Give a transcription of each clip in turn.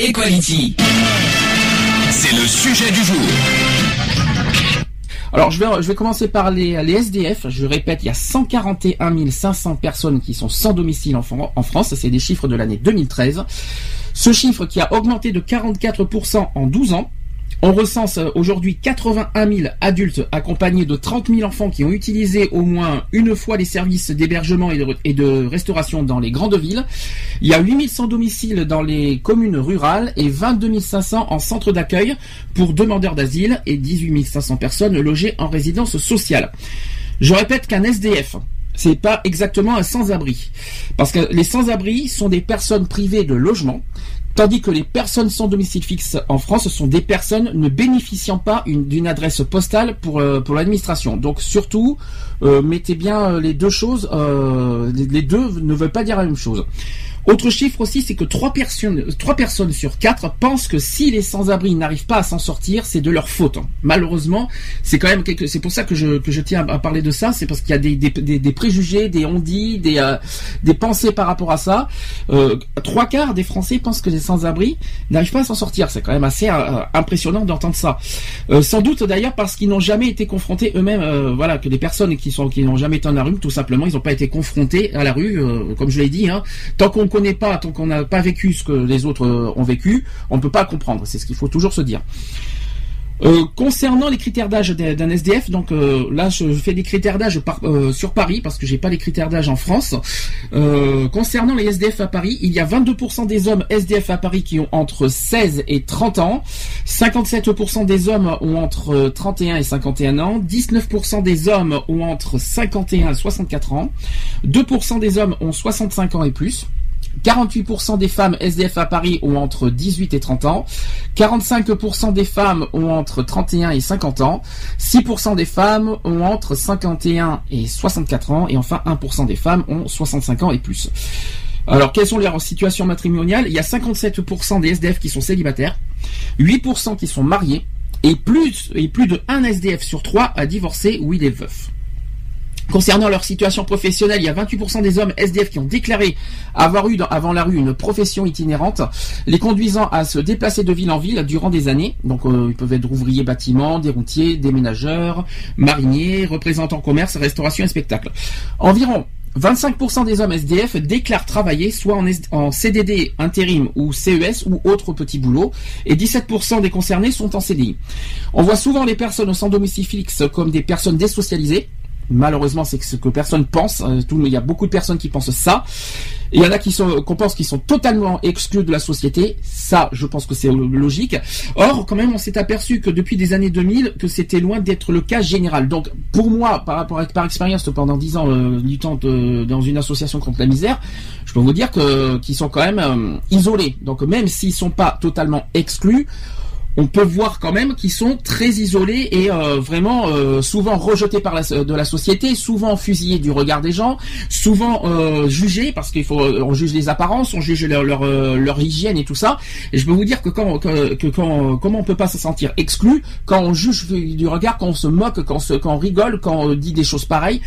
Equality. C'est le sujet du jour. Alors je vais, commencer par les, SDF. Je répète, il y a 141 500 personnes qui sont sans domicile en, en France. C'est des chiffres de l'année 2013. Ce chiffre qui a augmenté de 44% en 12 ans. On recense euh, aujourd'hui 81 000 adultes accompagnés de 30 000 enfants qui ont utilisé au moins une fois les services d'hébergement et de, restauration dans les grandes villes. Il y a 8 100 domiciles dans les communes rurales et 22 500 en centre d'accueil pour demandeurs d'asile et 18 500 personnes logées en résidence sociale. Je répète qu'un SDF, c'est pas exactement un sans-abri. Parce que les sans-abri sont des personnes privées de logement, tandis que les personnes sans domicile fixe en France sont des personnes ne bénéficiant pas une- d'une adresse postale pour, euh, l'administration. Donc surtout, euh, mettez bien euh, les deux choses, les deux ne veulent pas dire la même chose. Autre chiffre aussi, c'est que 3 personnes, trois personnes sur 4 pensent que si les sans-abri n'arrivent pas à s'en sortir, c'est de leur faute. Malheureusement, c'est quand même quelque, c'est pour ça que je, que je tiens à parler de ça, c'est parce qu'il y a des, des, préjugés, des on-dit, des, euh, des pensées par rapport à ça. Euh, trois quarts des Français pensent que les sans-abri n'arrivent pas à s'en sortir. C'est quand même assez euh, impressionnant d'entendre ça. Sans doute d'ailleurs parce qu'ils n'ont jamais été confrontés eux-mêmes, voilà, que des personnes qui sont qui n'ont jamais été dans la rue, tout simplement, ils n'ont pas été confrontés à la rue, comme je l'ai dit. Hein. Tant qu'on connaît pas, tant qu'on n'a pas vécu ce que les autres euh, ont vécu, on ne peut pas comprendre. C'est ce qu'il faut toujours se dire. Euh, concernant les critères d'âge d'un SDF, donc euh, là je fais des critères d'âge sur Paris parce que j'ai pas les critères d'âge en France. Concernant les SDF à Paris, il y a 22% des hommes SDF à Paris qui ont entre 16 et 30 ans, 57% des hommes ont entre 31 et 51 ans, 19% des hommes ont entre 51 et 64 ans, 2% des hommes ont 65 ans et plus. 48% des femmes SDF à Paris ont entre 18 et 30 ans, 45% des femmes ont entre 31 et 50 ans, 6% des femmes ont entre 51 et 64 ans, et enfin 1% des femmes ont 65 ans et plus. Alors, quelles sont leurs situations matrimoniales? Il y a 57% des SDF qui sont célibataires, 8% qui sont mariés, et plus, et plus de 1 SDF sur 3 a divorcé ou il est veuf. Concernant leur situation professionnelle, il y a 28% des hommes SDF qui ont déclaré avoir eu avant la rue une profession itinérante, les conduisant à se déplacer de ville en ville durant des années. Donc euh, ils peuvent être ouvriers bâtiments, des routiers, déménageurs, mariniers, représentants commerce, restauration et spectacle. Environ 25% des hommes SDF déclarent travailler soit en CDD, intérim ou CES ou autre petit boulot, et 17% des concernés sont en CDI. On voit souvent les personnes sans domicile fixe comme des personnes désocialisées. Malheureusement, c'est ce que personne pense. euh, il y a beaucoup de personnes qui pensent ça. Il y en a qui sont, qu'on pense qu'ils sont totalement exclus de la société. Ça, je pense que c'est logique. Or, quand même, on s'est aperçu que depuis des années 2000, que c'était loin d'être le cas général. Donc, pour moi, par rapport à, par expérience, pendant 10 ans, euh, luttant de- dans une association contre la misère, je peux vous dire que, qu'ils sont quand même euh, isolés. Donc, même s'ils sont pas totalement exclus, on peut voir quand même qu'ils sont très isolés et euh, vraiment euh, souvent rejetés par la, de la société, souvent fusillés du regard des gens, souvent euh, jugés parce qu'il faut on juge les apparences, on juge leur, leur, euh, leur hygiène et tout ça. Et je peux vous dire que quand que, que quand comment on peut pas se sentir exclu quand on juge du regard, quand on se moque, quand on, se, quand on rigole, quand on dit des choses pareilles.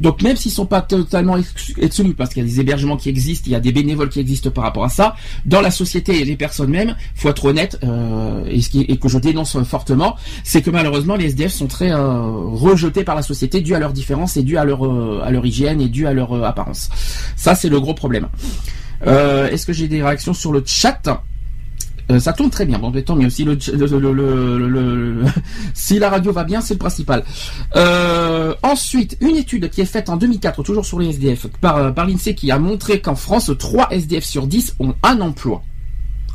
Donc même s'ils sont pas totalement exclus, parce qu'il y a des hébergements qui existent, il y a des bénévoles qui existent par rapport à ça, dans la société et les personnes mêmes, faut être honnête, euh, et, ce qui, et que je dénonce fortement, c'est que malheureusement les SDF sont très euh, rejetés par la société dû à leurs différences et dû à leur euh, à leur hygiène et dû à leur euh, apparence. Ça c'est le gros problème. Euh, Est-ce que j'ai des réactions sur le chat? Euh, ça tourne très bien. Bon, mais tant mieux. Si, le, le, le, si la radio va bien, c'est le principal. Euh, ensuite, une étude qui est faite en 2004, toujours sur les SDF, par, par l'INSEE, qui a montré qu'en France, 3 SDF sur 10 ont un emploi.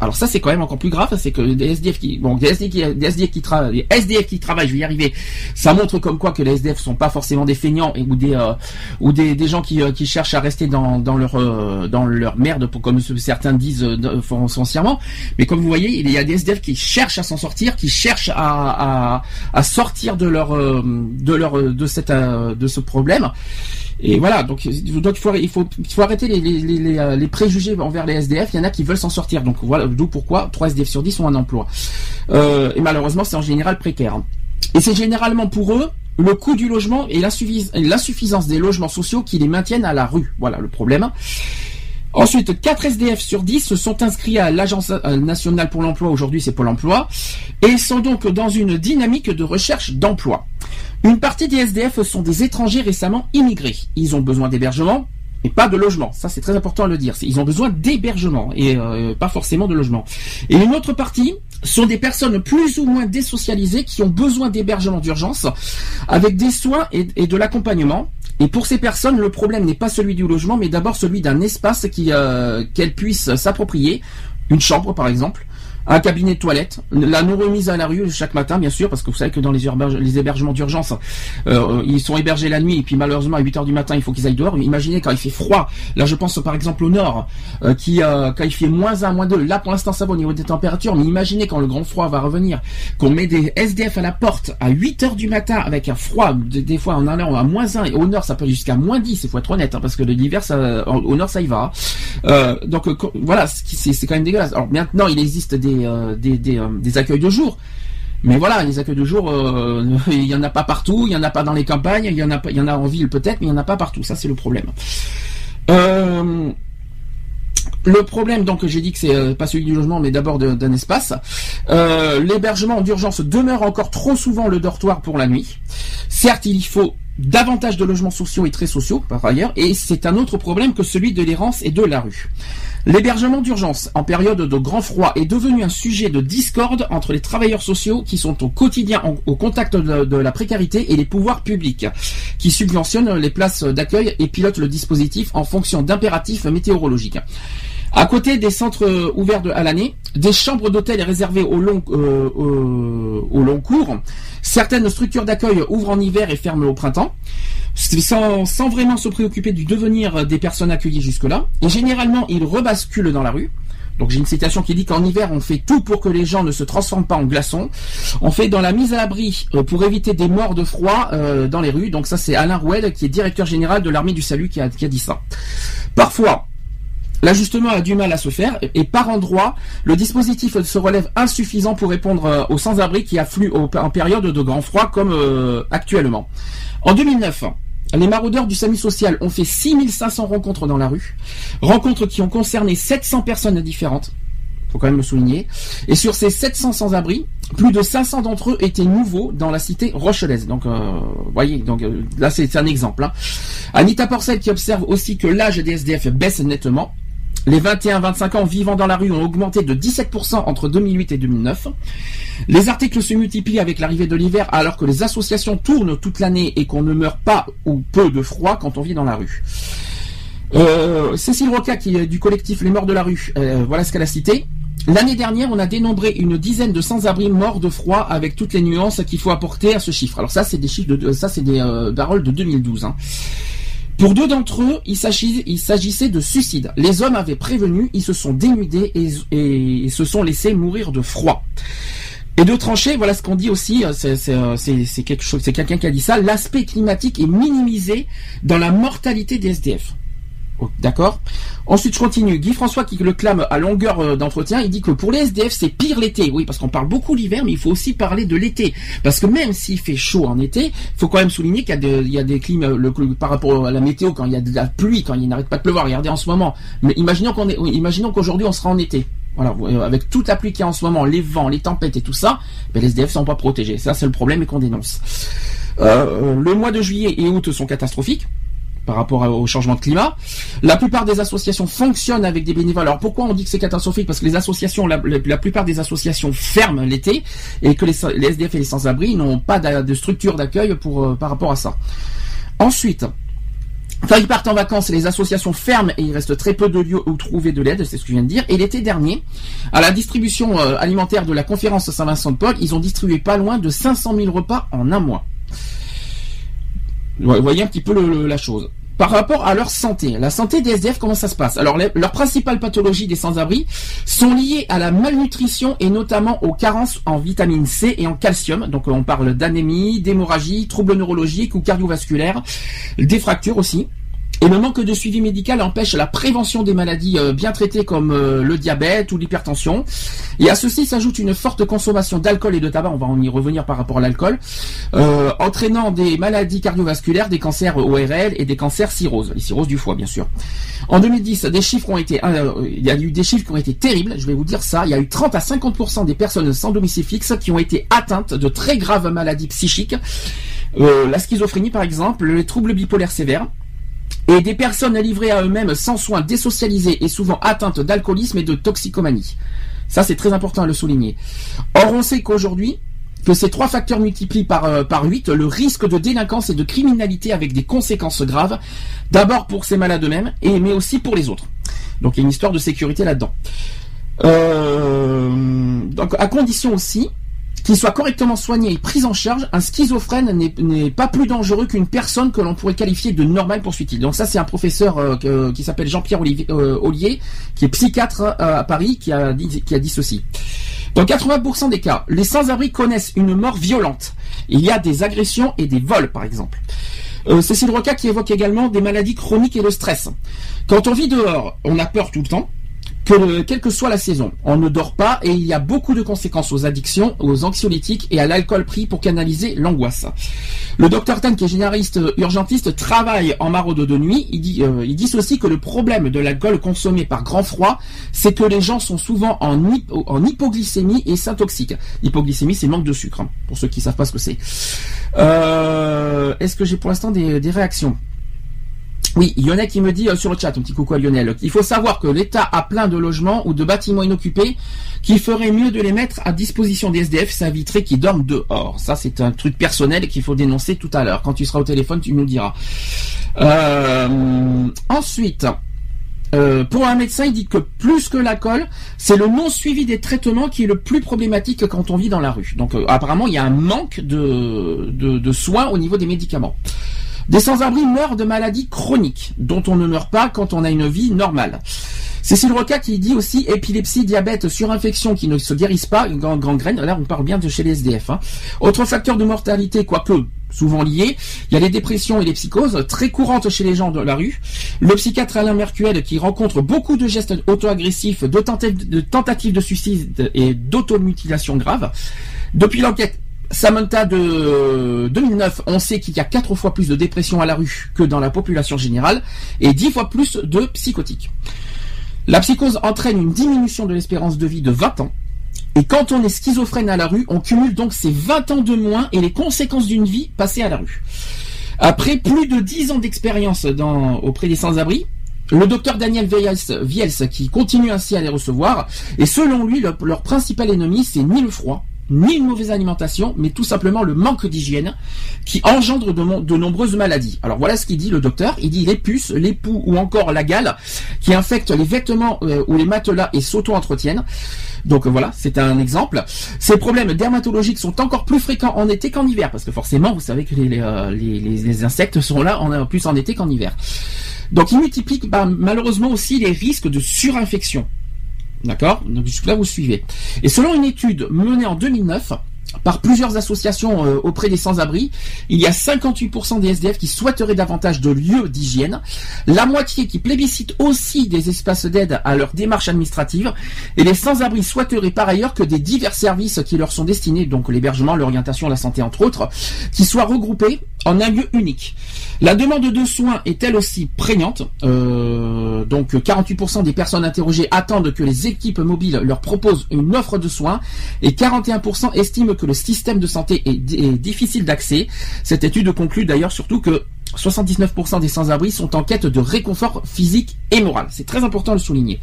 Alors ça c'est quand même encore plus grave, c'est que des SDF qui, bon, des SDF qui, des SDF qui SDF qui travaillent, je vais y arriver. Ça montre comme quoi que les SDF sont pas forcément des feignants et ou des euh, ou des, gens qui, euh, qui cherchent à rester dans, dans leur euh, dans leur merde, pour, comme certains disent foncièrement. Mais comme vous voyez, il y a des SDF qui cherchent à s'en sortir, qui cherchent à, à, à sortir de leur de leur de cette de ce problème. Et voilà, donc, donc il, faut, il, faut, il faut arrêter les, les, les, euh, les, préjugés envers les SDF. Il y en a qui veulent s'en sortir. Donc voilà, d'où pourquoi 3 SDF sur 10 ont un emploi. Euh, et malheureusement, c'est en général précaire. Et c'est généralement pour eux le coût du logement et l'insuffisance des logements sociaux qui les maintiennent à la rue. Voilà le problème. Ensuite, 4 SDF sur 10 se sont inscrits à l'Agence nationale pour l'emploi, aujourd'hui c'est Pôle emploi, et sont donc dans une dynamique de recherche d'emploi. Une partie des SDF sont des étrangers récemment immigrés. Ils ont besoin d'hébergement, et pas de logement. Ça, c'est très important à le dire. Ils ont besoin d'hébergement et euh, pas forcément de logement. Et une autre partie sont des personnes plus ou moins désocialisées qui ont besoin d'hébergement d'urgence avec des soins et, de l'accompagnement. Et pour ces personnes, le problème n'est pas celui du logement, mais d'abord celui d'un espace euh, qu'elles puissent s'approprier, une chambre par exemple, un cabinet de toilette, la non remise à la rue chaque matin, bien sûr, parce que vous savez que dans les, hébergements d'urgence, euh, ils sont hébergés la nuit, et puis malheureusement à 8 heures du matin, il faut qu'ils aillent dehors. Imaginez quand il fait froid. Là, je pense par exemple au nord, euh, qui euh, quand il fait moins 1, moins 2, là pour l'instant ça va au niveau des températures, mais imaginez quand le grand froid va revenir, qu'on met des SDF à la porte à 8 heures du matin avec un froid, des, fois en allant à moins 1, et au nord ça peut jusqu'à moins 10, il faut être honnête, hein, parce que l'hiver, au nord ça y va. donc voilà, c'est quand même dégueulasse. Alors maintenant, il existe des euh, euh, des, accueils de jour. Mais voilà, les accueils de jour, euh, il y en a pas partout, il y en a pas dans les campagnes, il y en a y en ville peut-être, mais il y en a pas partout. Ça c'est le problème. le problème, donc, j'ai dit que c'est pas celui du logement, mais d'abord d'un espace. L'hébergement d'urgence demeure encore trop souvent le dortoir pour la nuit. Certes, il faut davantage de logements sociaux et très sociaux, par ailleurs, et c'est un autre problème que celui de l'errance et de la rue. L'hébergement d'urgence en période de grand froid est devenu un sujet de discorde entre les travailleurs sociaux qui sont au quotidien au contact de, la précarité et les pouvoirs publics, qui subventionnent les places d'accueil et pilotent le dispositif en fonction d'impératifs météorologiques. À côté des centres ouverts à l'année, des chambres d'hôtel réservées au long, euh, au long cours, certaines structures d'accueil ouvrent en hiver et ferment au printemps sans, vraiment se préoccuper du devenir des personnes accueillies jusque-là. Et généralement, ils rebasculent dans la rue. Donc j'ai une citation qui dit qu'en hiver, on fait tout pour que les gens ne se transforment pas en glaçons. On fait dans la mise à l'abri euh, pour éviter des morts de froid euh, dans les rues. Donc ça, c'est Alain Rouel, qui est directeur général de l'armée du salut, qui a, dit ça. Parfois, L'ajustement a du mal à se faire et par endroit, le dispositif se relève insuffisant pour répondre euh, aux sans-abri qui affluent en période de grand froid comme actuellement. En 2009, les maraudeurs du SAMU social ont fait 6500 rencontres dans la rue, rencontres qui ont concerné 700 personnes différentes, faut quand même le souligner. Et sur ces 700 sans-abri, plus de 500 d'entre eux étaient nouveaux dans la cité rochelaise. Donc, euh, voyez, donc euh, là c'est un exemple. Hein. Anita Porcel qui observe aussi que l'âge des SDF baisse nettement. Les 21-25 ans vivant dans la rue ont augmenté de 17% entre 2008 et 2009. Les articles se multiplient avec l'arrivée de l'hiver alors que les associations tournent toute l'année et qu'on ne meurt pas ou peu de froid quand on vit dans la rue. Euh, Cécile Roca, qui est du collectif Les Morts de la rue, euh, voilà ce qu'elle a cité. L'année dernière, on a dénombré une dizaine de sans-abri morts de froid avec toutes les nuances qu'il faut apporter à ce chiffre. Alors ça, c'est des chiffres de, ça, c'est des euh, paroles de 2012. Hein. Pour deux d'entre eux, il s'agissait de suicide. Les hommes avaient prévenu, ils se sont dénudés et, se sont laissés mourir de froid. Et de trancher, voilà ce qu'on dit aussi, euh, euh, c'est quelque quelqu'un qui a dit ça, l'aspect climatique est minimisé dans la mortalité des SDF. D'accord Ensuite, je continue. Guy François qui le clame à longueur euh, d'entretien, il dit que pour les SDF, c'est pire l'été. Oui, parce qu'on parle beaucoup l'hiver, mais il faut aussi parler de l'été. Parce que même s'il fait chaud en été, il faut quand même souligner qu'il y, a des climats, le, par rapport à la météo, quand il y a de la pluie, quand il n'arrête pas de pleuvoir. Regardez en ce moment. Mais imaginons qu'aujourd'hui on sera en été. Voilà, euh, avec toute la pluie qu'il y a en ce moment, les vents, les tempêtes et tout ça, ben les SDF sont pas protégés. Ça, c'est le problème et qu'on dénonce. Euh, le mois de juillet et août sont catastrophiques par rapport au changement de climat. La plupart des associations fonctionnent avec des bénévoles. Alors pourquoi on dit que c'est catastrophique? Parce que la, plupart des associations ferment l'été et que les, SDF et les sans-abri n'ont pas de, structure d'accueil euh, par rapport à ça. Ensuite, Quand ils partent en vacances, les associations ferment et il reste très peu de lieux où trouver de l'aide, c'est ce que je viens de dire. Et l'été dernier, à la distribution euh, alimentaire de la conférence Saint-Vincent-de-Paul, ils ont distribué pas loin de 500 000 repas en un mois. Vous voyez un petit peu la chose par rapport à leur santé. La santé des SDF, comment ça se passe? Alors, leurs principales pathologies des sans-abri sont liées à la malnutrition et notamment aux carences en vitamine C et en calcium. Donc, on parle d'anémie, d'hémorragie, troubles neurologiques ou cardiovasculaires, des fractures aussi. Et le manque de suivi médical empêche la prévention des maladies euh, bien traitées comme euh, le diabète ou l'hypertension. Et à ceci s'ajoute une forte consommation d'alcool et de tabac, on va en y revenir par rapport à l'alcool, euh, entraînant des maladies cardiovasculaires, des cancers ORL et des cancers cirrhose, les cirrhoses du foie bien sûr. En 2010, des chiffres ont été, il y a eu des chiffres qui ont été terribles, je vais vous dire ça, il y a eu 30 à 50% des personnes sans domicile fixe qui ont été atteintes de très graves maladies psychiques, la schizophrénie par exemple, les troubles bipolaires sévères, et des personnes livrées à eux-mêmes sans soins, désocialisées et souvent atteintes d'alcoolisme et de toxicomanie. Ça, c'est très important à le souligner. Or, on sait qu'aujourd'hui, que ces trois facteurs multiplient par, euh, par 8 le risque de délinquance et de criminalité avec des conséquences graves, d'abord pour ces malades eux-mêmes, mais aussi pour les autres. Donc il y a une histoire de sécurité là-dedans. Euh, donc à condition aussi qu'il soit correctement soigné et pris en charge, un schizophrène n'est pas plus dangereux qu'une personne que l'on pourrait qualifier de normale, poursuit-il. Donc ça, c'est un professeur euh, qui s'appelle Jean-Pierre euh, Ollier, qui est psychiatre euh, à Paris, qui a dit, qui a dit ceci. Dans 80% des cas, les sans-abri connaissent une mort violente. Il y a des agressions et des vols, par exemple. Cécile Roca qui évoque également des maladies chroniques et le stress. Quand on vit dehors, on a peur tout le temps que quelle que soit la saison, on ne dort pas et il y a beaucoup de conséquences aux addictions, aux anxiolytiques et à l'alcool pris pour canaliser l'angoisse. Le docteur Tan, qui est généraliste urgentiste, travaille en maraude de nuit. Il dit, euh, il dit aussi que le problème de l'alcool consommé par grand froid, c'est que les gens sont souvent en, hypoglycémie et s'intoxiquent. Hypoglycémie, c'est manque de sucre, hein, pour ceux qui savent pas ce que c'est. Euh, Est-ce que j'ai pour l'instant des réactions? Oui, Lionel qui me dit euh, sur le chat, un petit coucou à Lionel, qu'il faut savoir que l'État a plein de logements ou de bâtiments inoccupés, qu'il ferait mieux de les mettre à disposition des SDF, éviterait qu'ils dorment dehors. Ça, c'est un truc personnel qu'il faut dénoncer tout à l'heure. Quand tu seras au téléphone, tu nous diras. Euh, ensuite, euh, pour un médecin, il dit que plus que la c'est le non suivi des traitements qui est le plus problématique quand on vit dans la rue. Donc apparemment, il y a un manque de soins au niveau des médicaments. Des sans-abri meurent de maladies chroniques, dont on ne meurt pas quand on a une vie normale. Cécile Roca qui dit aussi épilepsie, diabète, surinfection qui ne se guérissent pas, gangrène, là on parle bien de chez les SDF. Hein. Autre facteur de mortalité, quoique souvent lié, il y a les dépressions et les psychoses, très courantes chez les gens de la rue. Le psychiatre Alain Mercuel qui rencontre beaucoup de gestes auto-agressifs, de, tentatives de suicide et d'automutilation grave. Depuis l'enquête Samantha de 2009, on sait qu'il y a 4 fois plus de dépression à la rue que dans la population générale et 10 fois plus de psychotiques. La psychose entraîne une diminution de l'espérance de vie de 20 ans. Et quand on est schizophrène à la rue, on cumule donc ces 20 ans de moins et les conséquences d'une vie passée à la rue. Après plus de 10 ans d'expérience auprès des sans-abri, le docteur Daniel Viels, qui continue ainsi à les recevoir, et selon lui, leur principal ennemi, c'est ni le froid, ni une mauvaise alimentation, mais tout simplement le manque d'hygiène qui engendre de, nombreuses maladies. Alors voilà ce qu'il dit le docteur. Il dit les puces, les poux ou encore la gale qui infectent les vêtements euh, ou les matelas et s'auto-entretiennent. Donc voilà, c'est un exemple. Ces problèmes dermatologiques sont encore plus fréquents en été qu'en hiver, parce que forcément, vous savez que les, euh, insectes sont là en, plus en été qu'en hiver. Donc il multiplie bah, malheureusement aussi les risques de surinfection. D'accord? Donc jusque-là, vous suivez. Et selon une étude menée en 2009, par plusieurs associations euh, auprès des sans-abri, il y a 58% des SDF qui souhaiteraient davantage de lieux d'hygiène, la moitié qui plébiscitent aussi des espaces d'aide à leur démarche administrative, et les sans-abri souhaiteraient par ailleurs que des divers services qui leur sont destinés, donc l'hébergement, l'orientation, la santé entre autres, qui soient regroupés en un lieu unique. La demande de soins est elle aussi prégnante. Euh, donc 48% des personnes interrogées attendent que les équipes mobiles leur proposent une offre de soins et 41% estiment que le système de santé est, difficile d'accès. Cette étude conclut d'ailleurs surtout que 79% des sans-abri sont en quête de réconfort physique et moral. C'est très important de le souligner.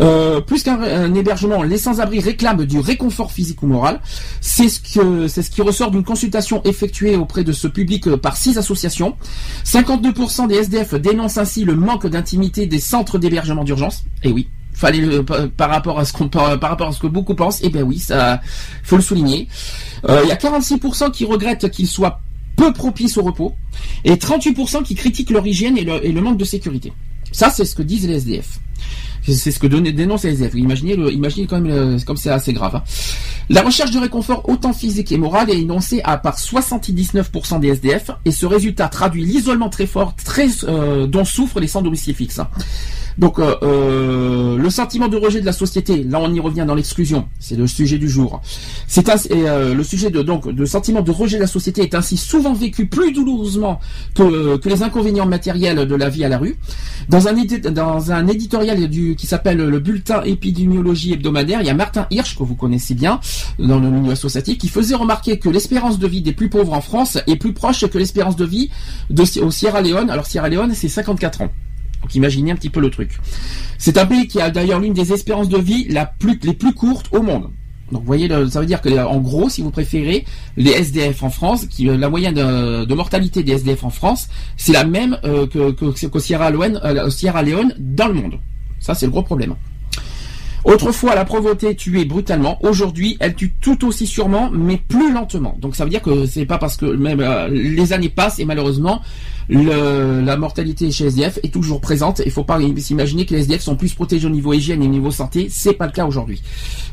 Euh, plus qu'un hébergement, les sans-abri réclament du réconfort physique ou moral. C'est ce que qui ressort d'une consultation effectuée auprès de ce public euh, par six associations. 52% des SDF dénoncent ainsi le manque d'intimité des centres d'hébergement d'urgence. Et oui, fallait par rapport à ce qu'on par, rapport à ce que beaucoup pensent. Eh bien oui, ça faut le souligner. Euh, il y a 46% qui regrettent qu'il soit peu propice au repos et 38% qui critiquent leur hygiène et le manque de sécurité. Ça, c'est ce que disent les SDF. C'est ce que dénonce les SDF. Imaginez, imaginez quand même comme c'est assez grave. Hein. La recherche de réconfort autant physique et moral est énoncée à par 79% des SDF et ce résultat traduit l'isolement très fort euh, dont souffrent les sans domicile fixe. Donc euh, euh, le sentiment de rejet de la société, là on y revient dans l'exclusion, c'est le sujet du jour. C'est euh, le sujet de donc de sentiment de rejet de la société est ainsi souvent vécu plus douloureusement que, que les inconvénients matériels de la vie à la rue. Dans un dans un éditorial du qui s'appelle le bulletin épidémiologie hebdomadaire, il y a Martin Hirsch que vous connaissez bien dans le milieu associatif qui faisait remarquer que l'espérance de vie des plus pauvres en France est plus proche que l'espérance de vie au Sierra Leone. Alors Sierra Leone c'est 54 ans. Donc imaginez un petit peu le truc. C'est un pays qui a d'ailleurs l'une des espérances de vie les plus courtes au monde. Donc vous voyez, ça veut dire que en gros, si vous préférez, les SDF en France, qui, la moyenne de, mortalité des SDF en France, c'est la même euh, que, euh, Sierra Leone dans le monde. Ça, c'est le gros problème. Autrefois, la pauvreté tuait brutalement. Aujourd'hui, elle tue tout aussi sûrement, mais plus lentement. Donc ça veut dire que c'est pas parce que même euh, les années passent et malheureusement la mortalité chez SDF est toujours présente. Il faut pas s'imaginer que les SDF sont plus protégés au niveau hygiène et au niveau santé. C'est pas le cas aujourd'hui.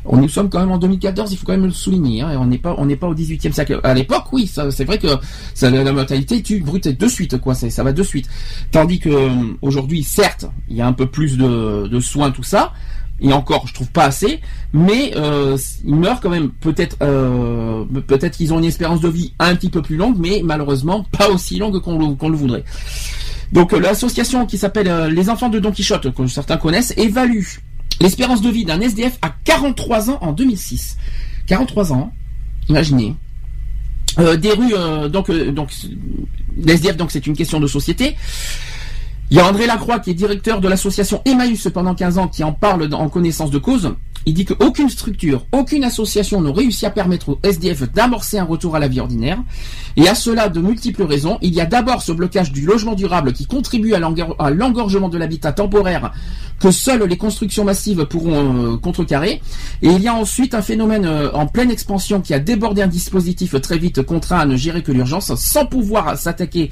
On nous sommes quand même en 2014. Il faut quand même le souligner. Hein, on n'est pas on n'est pas au 18e siècle. À l'époque, oui, c'est vrai que ça, la mortalité tue brute de suite quoi. Ça va de suite. Tandis que euh, aujourd'hui, certes, il y a un peu plus de, de soins tout ça et encore je trouve pas assez mais euh, ils meurent quand même. Peut-être euh, peut-être qu'ils ont une espérance de vie un petit peu plus longue mais malheureusement pas aussi longue qu'on le, voudrait. Donc euh, l'association qui s'appelle les enfants de Don Quichotte que certains connaissent évalue l'espérance de vie d'un SDF à 43 ans en 2006 43 ans imaginez. Des rues donc donc l'SDF donc c'est une question de société il y a André Lacroix qui est directeur de l'association Emmaüs pendant 15 ans qui en parle en connaissance de cause. Il dit qu'aucune structure, aucune association n'a réussi à permettre au SDF d'amorcer un retour à la vie ordinaire. Et à cela, de multiples raisons. Il y a d'abord ce blocage du logement durable qui contribue à l'engorgement de l'habitat temporaire que seules les constructions massives pourront euh, contrecarrer. Et il y a ensuite un phénomène euh, en pleine expansion qui a débordé un dispositif très vite contraint à ne gérer que l'urgence sans pouvoir s'attaquer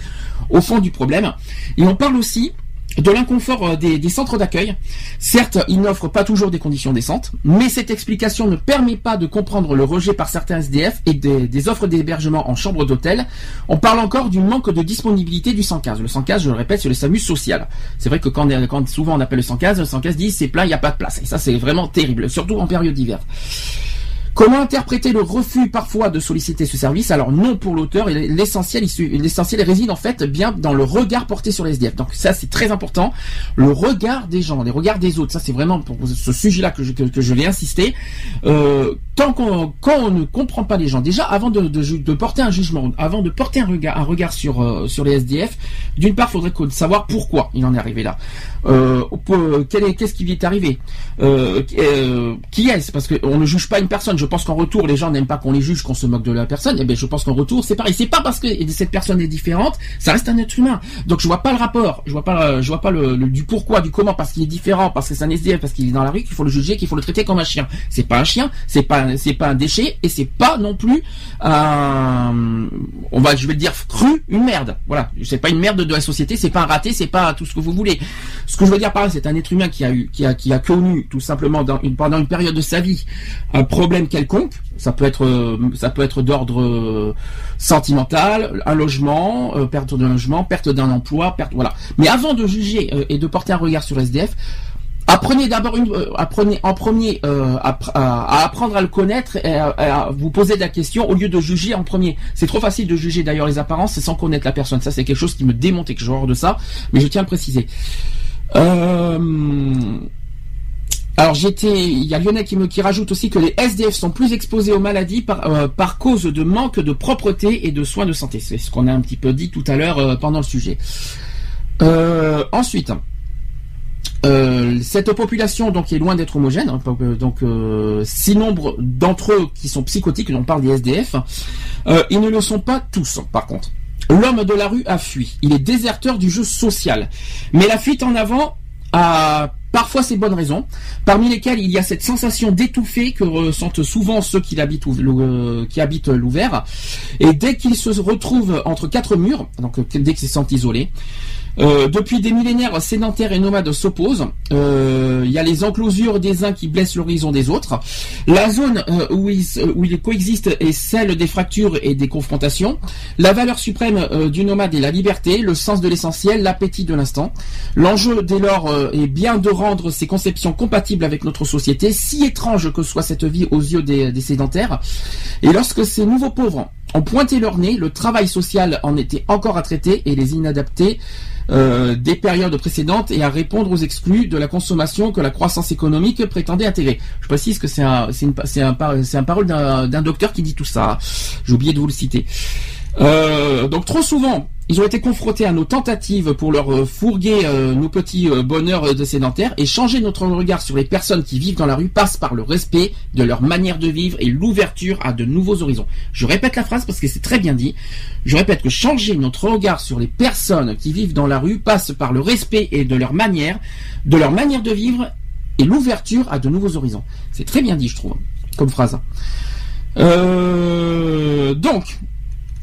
au fond du problème. Et on parle aussi de l'inconfort euh, des, centres d'accueil. Certes, ils n'offrent pas toujours des conditions décentes, mais cette explication ne permet pas de comprendre le rejet par certains SDF et des, offres d'hébergement en chambre d'hôtel. On parle encore du manque de disponibilité du 115. Le 115, je le répète, c'est le SAMU social. C'est vrai que quand, quand souvent on appelle le 115, le 115 dit c'est plein, il n'y a pas de place. Et ça, c'est vraiment terrible, surtout en période d'hiver. Comment interpréter le refus parfois de solliciter ce service? Alors non pour l'auteur, l'essentiel l'essentiel réside en fait bien dans le regard porté sur les SDF. Donc ça c'est très important, le regard des gens, les regards des autres. Ça c'est vraiment pour ce sujet-là que je, vais insister. Euh, tant qu'on quand on ne comprend pas les gens, déjà avant de, porter un jugement, avant de porter un regard, sur euh, les SDF, d'une part, faudrait savoir pourquoi il en est arrivé là. Euh, qu'est-ce qui lui est arrivé? Euh, Qui est-ce? Parce qu'on ne juge pas une personne je pense qu'en retour, les gens n'aiment pas qu'on les juge, qu'on se moque de la personne. Et eh bien, je pense qu'en retour, c'est pareil. C'est pas parce que cette personne est différente, ça reste un être humain. Donc, je vois pas le rapport. Je vois pas, je vois pas du pourquoi, du comment, parce qu'il est différent, parce que c'est un SDF, parce qu'il est dans la rue, qu'il faut le juger, qu'il faut le traiter comme un chien. C'est pas un chien, c'est pas, c'est pas un déchet, et c'est pas non plus un, on va, je vais le dire cru, une merde. Voilà. C'est pas une merde de la société, c'est pas un raté, c'est pas tout ce que vous voulez. Ce que je veux dire par là, c'est un être humain qui a eu, qui a, qui a connu tout simplement pendant une période de sa vie un problème quelconque. Ça peut être, euh, ça peut être d'ordre euh, sentimental, un logement, euh, perte d'un logement, perte d'un emploi, perte, voilà. Mais avant de juger et de porter un regard sur SDF, apprenez d'abord une, apprenez en premier à, apprendre à le connaître et à, vous poser la question au lieu de juger en premier. C'est trop facile de juger d'ailleurs les apparences sans connaître la personne. Ça c'est quelque chose qui me démonte et que j'ai horreur de ça, mais je tiens à préciser. Euh, alors j'étais, il y a Lionel qui me qui rajoute aussi que les SDF sont plus exposés aux maladies par, euh, par cause de manque de propreté et de soins de santé. C'est ce qu'on a un petit peu dit tout à l'heure euh, pendant le sujet. Euh, ensuite, Euh, cette population donc est loin d'être homogène. Hein, donc euh, si nombre d'entre eux qui sont psychotiques, on parle des SDF, euh, ils ne le sont pas tous par contre. L'homme de la rue a fui. Il est déserteur du jeu social. Mais la fuite en avant a parfois ses bonnes raisons, parmi lesquelles il y a cette sensation d'étouffer que ressentent souvent ceux qui habitent, qui habitent l'ouvert. Et dès qu'ils se retrouvent entre quatre murs, donc dès qu'ils se sentent isolés, euh, depuis des millénaires, sédentaires et nomades s'opposent. Euh, il y a les enclosures des uns qui blessent l'horizon des autres. La zone euh, où, ils, coexistent est celle des fractures et des confrontations. La valeur suprême du nomade est la liberté, le sens de l'essentiel, l'appétit de l'instant. L'enjeu dès lors est bien de rendre ces conceptions compatibles avec notre société, si étrange que soit cette vie aux yeux des sédentaires. Et lorsque ces nouveaux pauvres ont pointé leur nez, le travail social en était encore à traiter et les inadaptés euh, des périodes précédentes et à répondre aux exclus de la consommation que la croissance économique prétendait intégrer. Je précise que c'est un, c'est c'est un, c'est un parole d'un docteur qui dit tout ça. J'ai oublié de vous le citer. Euh, donc trop souvent, ils ont été confrontés à nos tentatives pour leur euh, fourguer euh, nos petits bonheurs de sédentaires et changer notre regard sur les personnes qui vivent dans la rue passe par le respect de leur manière de vivre et l'ouverture à de nouveaux horizons. Je répète la phrase parce que c'est très bien dit. Je répète que changer notre regard sur les personnes qui vivent dans la rue passe par le respect et de leur manière, de leur manière de vivre et l'ouverture à de nouveaux horizons. C'est très bien dit, je trouve, comme phrase. Euh, donc,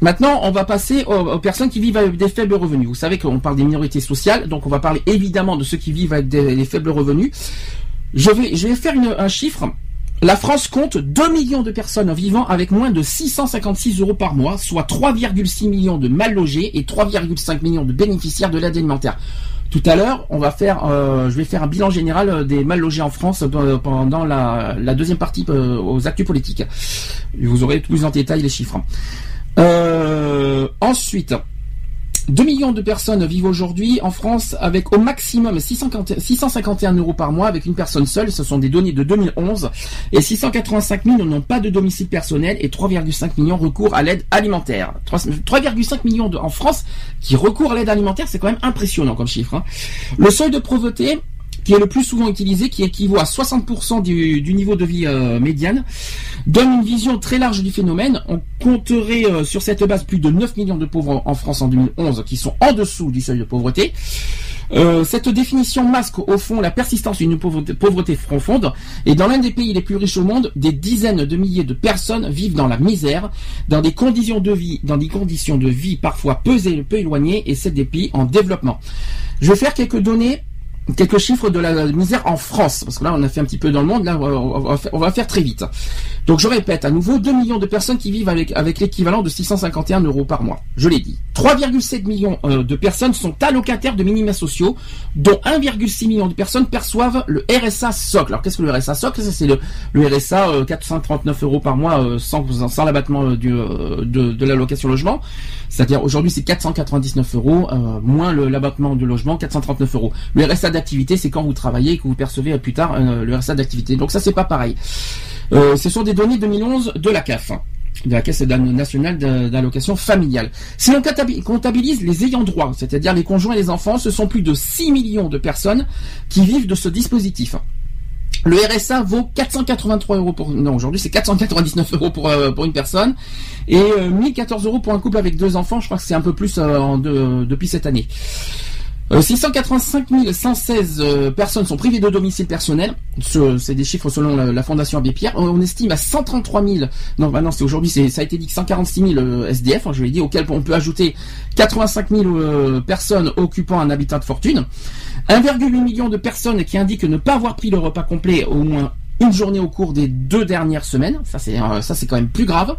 Maintenant, on va passer aux, personnes qui vivent avec des faibles revenus. Vous savez qu'on parle des minorités sociales, donc on va parler évidemment de ceux qui vivent avec des, faibles revenus. Je vais, je vais faire un chiffre. La France compte 2 millions de personnes vivant avec moins de 656 euros par mois, soit 3,6 millions de mal logés et 3,5 millions de bénéficiaires de l'aide alimentaire. Tout à l'heure, on va faire, euh, je vais faire un bilan général euh, des mal logés en France pendant la, deuxième partie euh, aux actus politiques. Vous aurez plus en détail les chiffres. Euh, ensuite, 2 millions de personnes vivent aujourd'hui en France avec au maximum 651 euros par mois avec une personne seule. Ce sont des données de 2011. Et 685 000 n'ont pas de domicile personnel et 3,5 millions recourent à l'aide alimentaire. 3,5 millions en France qui recourent à l'aide alimentaire, c'est quand même impressionnant comme chiffre. Hein. Le seuil de pauvreté qui est le plus souvent utilisé, qui équivaut à 60% du, niveau de vie euh, médiane, donne une vision très large du phénomène. On compterait euh, sur cette base plus de 9 millions de pauvres en France en 2011 qui sont en dessous du seuil de pauvreté. Euh, cette définition masque au fond la persistance d'une pauvreté, profonde et dans l'un des pays les plus riches au monde, des dizaines de milliers de personnes vivent dans la misère, dans des conditions de vie, dans des conditions de vie parfois peu, peu éloignées et c'est des pays en développement. Je vais faire quelques données quelques chiffres de la misère en France, parce que là on a fait un petit peu dans le monde, là on va faire, très vite. Donc je répète à nouveau, 2 millions de personnes qui vivent avec, l'équivalent de 651 euros par mois. Je l'ai dit. 3,7 millions euh, de personnes sont allocataires de minima sociaux, dont 1,6 million de personnes perçoivent le RSA socle. Alors qu'est-ce que le RSA socle? C'est le, le RSA 439 euh, euros par mois euh, sans, sans l'abattement de, de l'allocation logement. C'est-à-dire aujourd'hui c'est 499 euros moins l'abattement du logement, 439 euros. Le RSA d'activité, c'est quand vous travaillez et que vous percevez plus tard euh, le RSA d'activité. Donc ça, c'est pas pareil. Euh, ce sont des données 2011 de la CAF hein, de la Caisse nationale d'allocation familiale. Si on comptabilise les ayants droit, c'est-à-dire les conjoints et les enfants, ce sont plus de 6 millions de personnes qui vivent de ce dispositif. Le RSA vaut 483 euros pour non aujourd'hui c'est 499 euros pour euh, pour une personne et 1014 euros pour un couple avec deux enfants. Je crois que c'est un peu plus depuis cette année. 685 euh, 116 euh, personnes sont privées de domicile personnel. C'est des chiffres selon la, Fondation Abbé Pierre. On estime à 133 000. Non, bah non, c'est aujourd'hui, ça a été dit que 146 000 SDF. je l'ai dit, auquel on peut ajouter 85 000 euh, personnes occupant un habitat de fortune. 1,8 million de personnes qui indiquent ne pas avoir pris le repas complet au moins une journée au cours des deux dernières semaines. Ça c'est euh, quand même plus grave.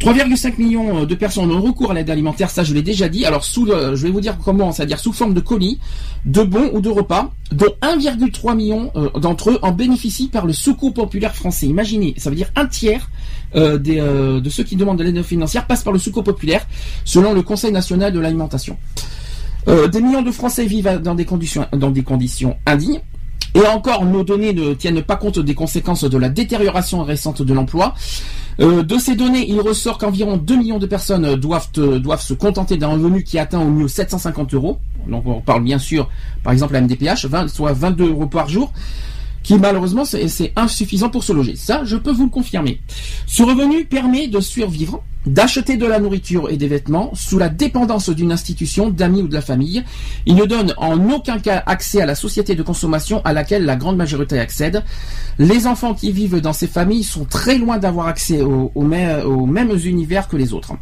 3,5 millions de personnes ont recours à l'aide alimentaire, ça je l'ai déjà dit. Alors sous je vais vous dire comment, c'est-à-dire sous forme de colis, de bons ou de repas, dont 1,3 million euh, d'entre eux en bénéficient par le secours populaire français. Imaginez, ça veut dire un tiers euh, de ceux qui demandent de l'aide financière passent par le secours populaire, selon le Conseil national de l'alimentation. des millions de Français vivent dans des conditions indignes. Et encore, nos données ne tiennent pas compte des conséquences de la détérioration récente de l'emploi. Euh, de ces données, il ressort qu'environ 2 millions de personnes doivent, euh, doivent se contenter d'un revenu qui atteint au mieux 750 euros. Donc on parle bien sûr, par exemple, la MDPH, soit 22 euros par jour qui malheureusement c'est insuffisant pour se loger. Ça, je peux vous le confirmer. Ce revenu permet de survivre, d'acheter de la nourriture et des vêtements sous la dépendance d'une institution, d'amis ou de la famille. Il ne donne en aucun cas accès à la société de consommation à laquelle la grande majorité accède. Les enfants qui vivent dans ces familles sont très loin d'avoir accès aux, aux mêmes univers que les autres.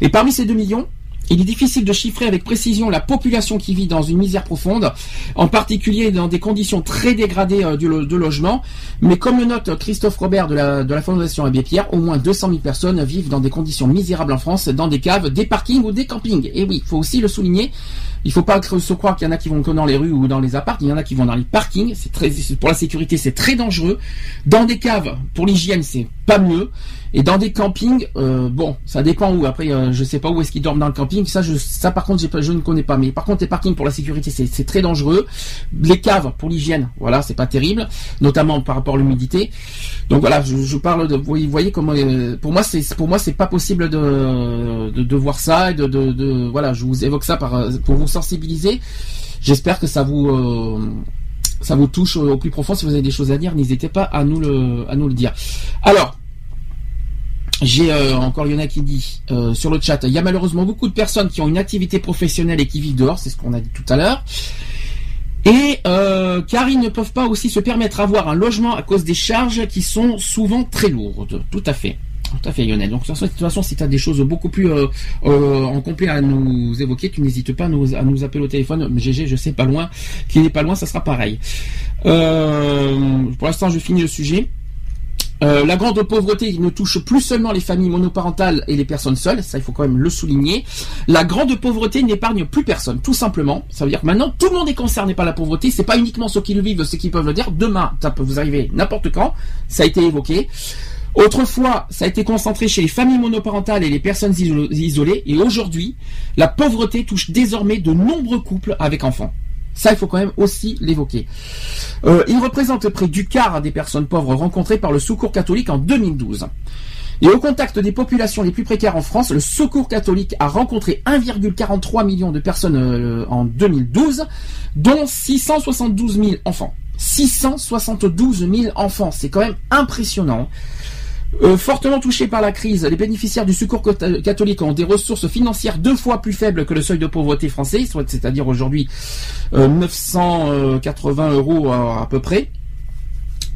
Et parmi ces 2 millions, il est difficile de chiffrer avec précision la population qui vit dans une misère profonde, en particulier dans des conditions très dégradées euh, de logement. Mais comme le note Christophe Robert de la, Fondation Abbé Pierre, au moins 200 000 personnes vivent dans des conditions misérables en France, dans des caves, des parkings ou des campings. Et oui, il faut aussi le souligner. Il faut pas se croire qu'il y en a qui vont que dans les rues ou dans les apparts. Il y en a qui vont dans les parkings. Pour la sécurité, c'est très dangereux. Dans des caves, pour l'hygiène, c'est pas mieux. Et dans des campings, euh, bon, ça dépend où. Après, euh, je sais pas où est-ce qu'ils dorment dans le camping. Ça, je, ça par contre, je ne connais pas. Mais par contre, les parkings pour la sécurité, c'est très dangereux. Les caves pour l'hygiène, voilà, c'est pas terrible, notamment par rapport à l'humidité. Donc voilà, je, parle de, vous voyez comment, euh, pour moi, c'est pour moi, c'est pas possible de, de, voir ça et de, de, voilà, je vous évoque ça par, pour vous sensibiliser. J'espère que ça vous ça vous touche au plus profond. Si vous avez des choses à dire, n'hésitez pas à nous le à nous le dire. Alors. J'ai euh, encore Yona qui dit euh, sur le chat, il y a malheureusement beaucoup de personnes qui ont une activité professionnelle et qui vivent dehors, c'est ce qu'on a dit tout à l'heure. Et euh, car ils ne peuvent pas aussi se permettre d'avoir un logement à cause des charges qui sont souvent très lourdes. Tout à fait. Tout à fait, Lionel. Donc, de toute façon, si tu as des choses beaucoup plus en complet à nous évoquer, tu n'hésites pas à nous, à nous, appeler au téléphone. GG, je sais pas loin. Qui n'est pas loin, ça sera pareil. pour l'instant, je finis le sujet. Euh, la grande pauvreté ne touche plus seulement les familles monoparentales et les personnes seules, ça il faut quand même le souligner. La grande pauvreté n'épargne plus personne, tout simplement. Ça veut dire que maintenant tout le monde est concerné par la pauvreté. C'est pas uniquement ceux qui le vivent, ceux qui peuvent le dire. Demain, ça peut vous arriver n'importe quand. Ça a été évoqué. Autrefois, ça a été concentré chez les familles monoparentales et les personnes isolées, et aujourd'hui, la pauvreté touche désormais de nombreux couples avec enfants. Ça, il faut quand même aussi l'évoquer. Euh, il représente près du quart des personnes pauvres rencontrées par le Secours catholique en 2012. Et au contact des populations les plus précaires en France, le Secours catholique a rencontré 1,43 million de personnes euh, en 2012, dont 672 000 enfants. 672 000 enfants, c'est quand même impressionnant. Euh, fortement touchés par la crise, les bénéficiaires du secours catholique ont des ressources financières deux fois plus faibles que le seuil de pauvreté français, c'est-à-dire aujourd'hui 980 euh, euros à, peu près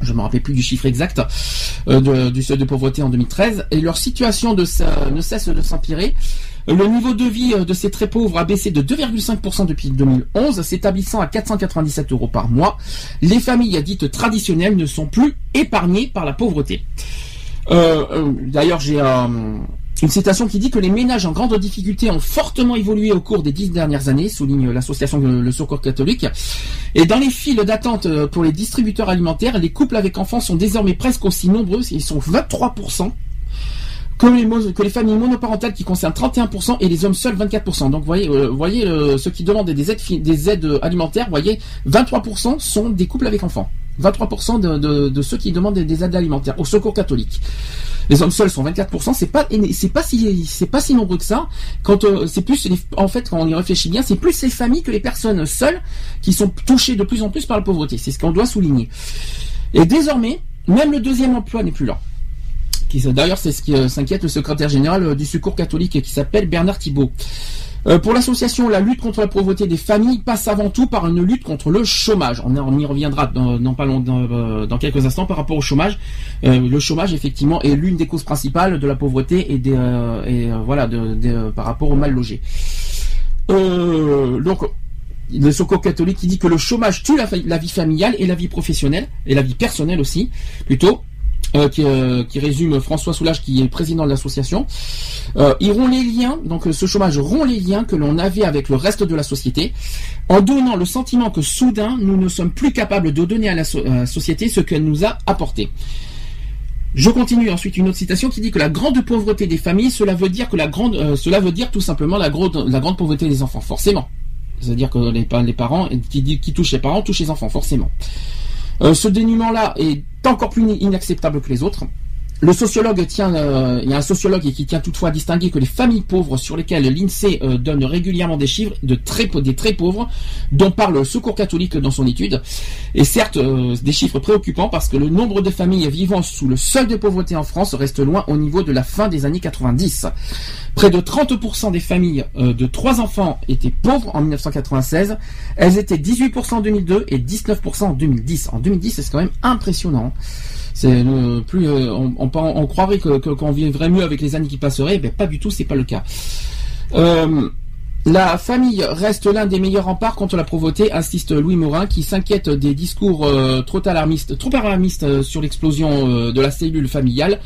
je ne me rappelle plus du chiffre exact euh, du seuil de pauvreté en 2013, et leur situation ne cesse de s'empirer. Le niveau de vie de ces très pauvres a baissé de 2,5% depuis 2011, s'établissant à 497 euros par mois. Les familles dites traditionnelles ne sont plus épargnées par la pauvreté. Euh, euh, d'ailleurs, j'ai une citation qui dit que les ménages en grande difficulté ont fortement évolué au cours des dix dernières années, souligne l'association Le Secours catholique. Et dans les files d'attente euh, pour les distributeurs alimentaires, les couples avec enfants sont désormais presque aussi nombreux, ils sont 23%. Que les, familles monoparentales qui concernent 31% et les hommes seuls 24%. Donc voyez, voyez ceux qui demandent des aides, des aides alimentaires, voyez, 23% sont des couples avec enfants. 23% de, ceux qui demandent des, aides alimentaires au secours catholique. Les hommes seuls sont 24%, c'est pas c'est pas si c'est pas si nombreux que ça. Quand euh, c'est plus en fait quand on y réfléchit bien, c'est plus ces familles que les personnes seules qui sont touchées de plus en plus par la pauvreté. C'est ce qu'on doit souligner. Et désormais, même le deuxième emploi n'est plus là. D'ailleurs, c'est ce qui euh, s'inquiète le secrétaire général euh, du Secours catholique qui s'appelle Bernard Thibault. Euh, pour l'association, la lutte contre la pauvreté des familles passe avant tout par une lutte contre le chômage. On, y reviendra dans, pas euh, dans, quelques instants par rapport au chômage. Euh, le chômage, effectivement, est l'une des causes principales de la pauvreté et, des, et voilà, par rapport au mal logé. donc, le Secours catholique qui dit que le chômage tue la, vie familiale et la vie professionnelle et la vie personnelle aussi, plutôt. Euh, euh, qui, résume François Soulage, qui est président de l'association. Euh, ils les liens, donc ce chômage rompt les liens que l'on avait avec le reste de la société, en donnant le sentiment que soudain nous ne sommes plus capables de donner à la, société ce qu'elle nous a apporté. Je continue ensuite une autre citation qui dit que la grande pauvreté des familles, cela veut dire que la grande, cela veut dire tout simplement la, la grande pauvreté des enfants, forcément. C'est-à-dire que les, parents qui touchent les parents touchent les enfants, forcément. Ce dénuement-là est encore plus inacceptable que les autres. Le sociologue tient, euh, il y a un sociologue qui tient toutefois à distinguer que les familles pauvres sur lesquelles l'INSEE euh, donne régulièrement des chiffres de très, des très pauvres, dont parle le Secours catholique dans son étude, et certes euh, des chiffres préoccupants parce que le nombre de familles vivant sous le seuil de pauvreté en France reste loin au niveau de la fin des années 90. Près de 30% des familles de trois enfants étaient pauvres en 1996, elles étaient 18% en 2002 et 19% en 2010. En 2010, c'est quand même impressionnant. Plus euh, on, croirait qu'on vivrait mieux avec les années qui passeraient, mais pas du tout, c'est pas le cas. Euh, la famille reste l'un des meilleurs remparts contre la pauvreté, insiste Louis Morin, qui s'inquiète des discours euh, trop alarmistes sur l'explosion de la cellule familiale.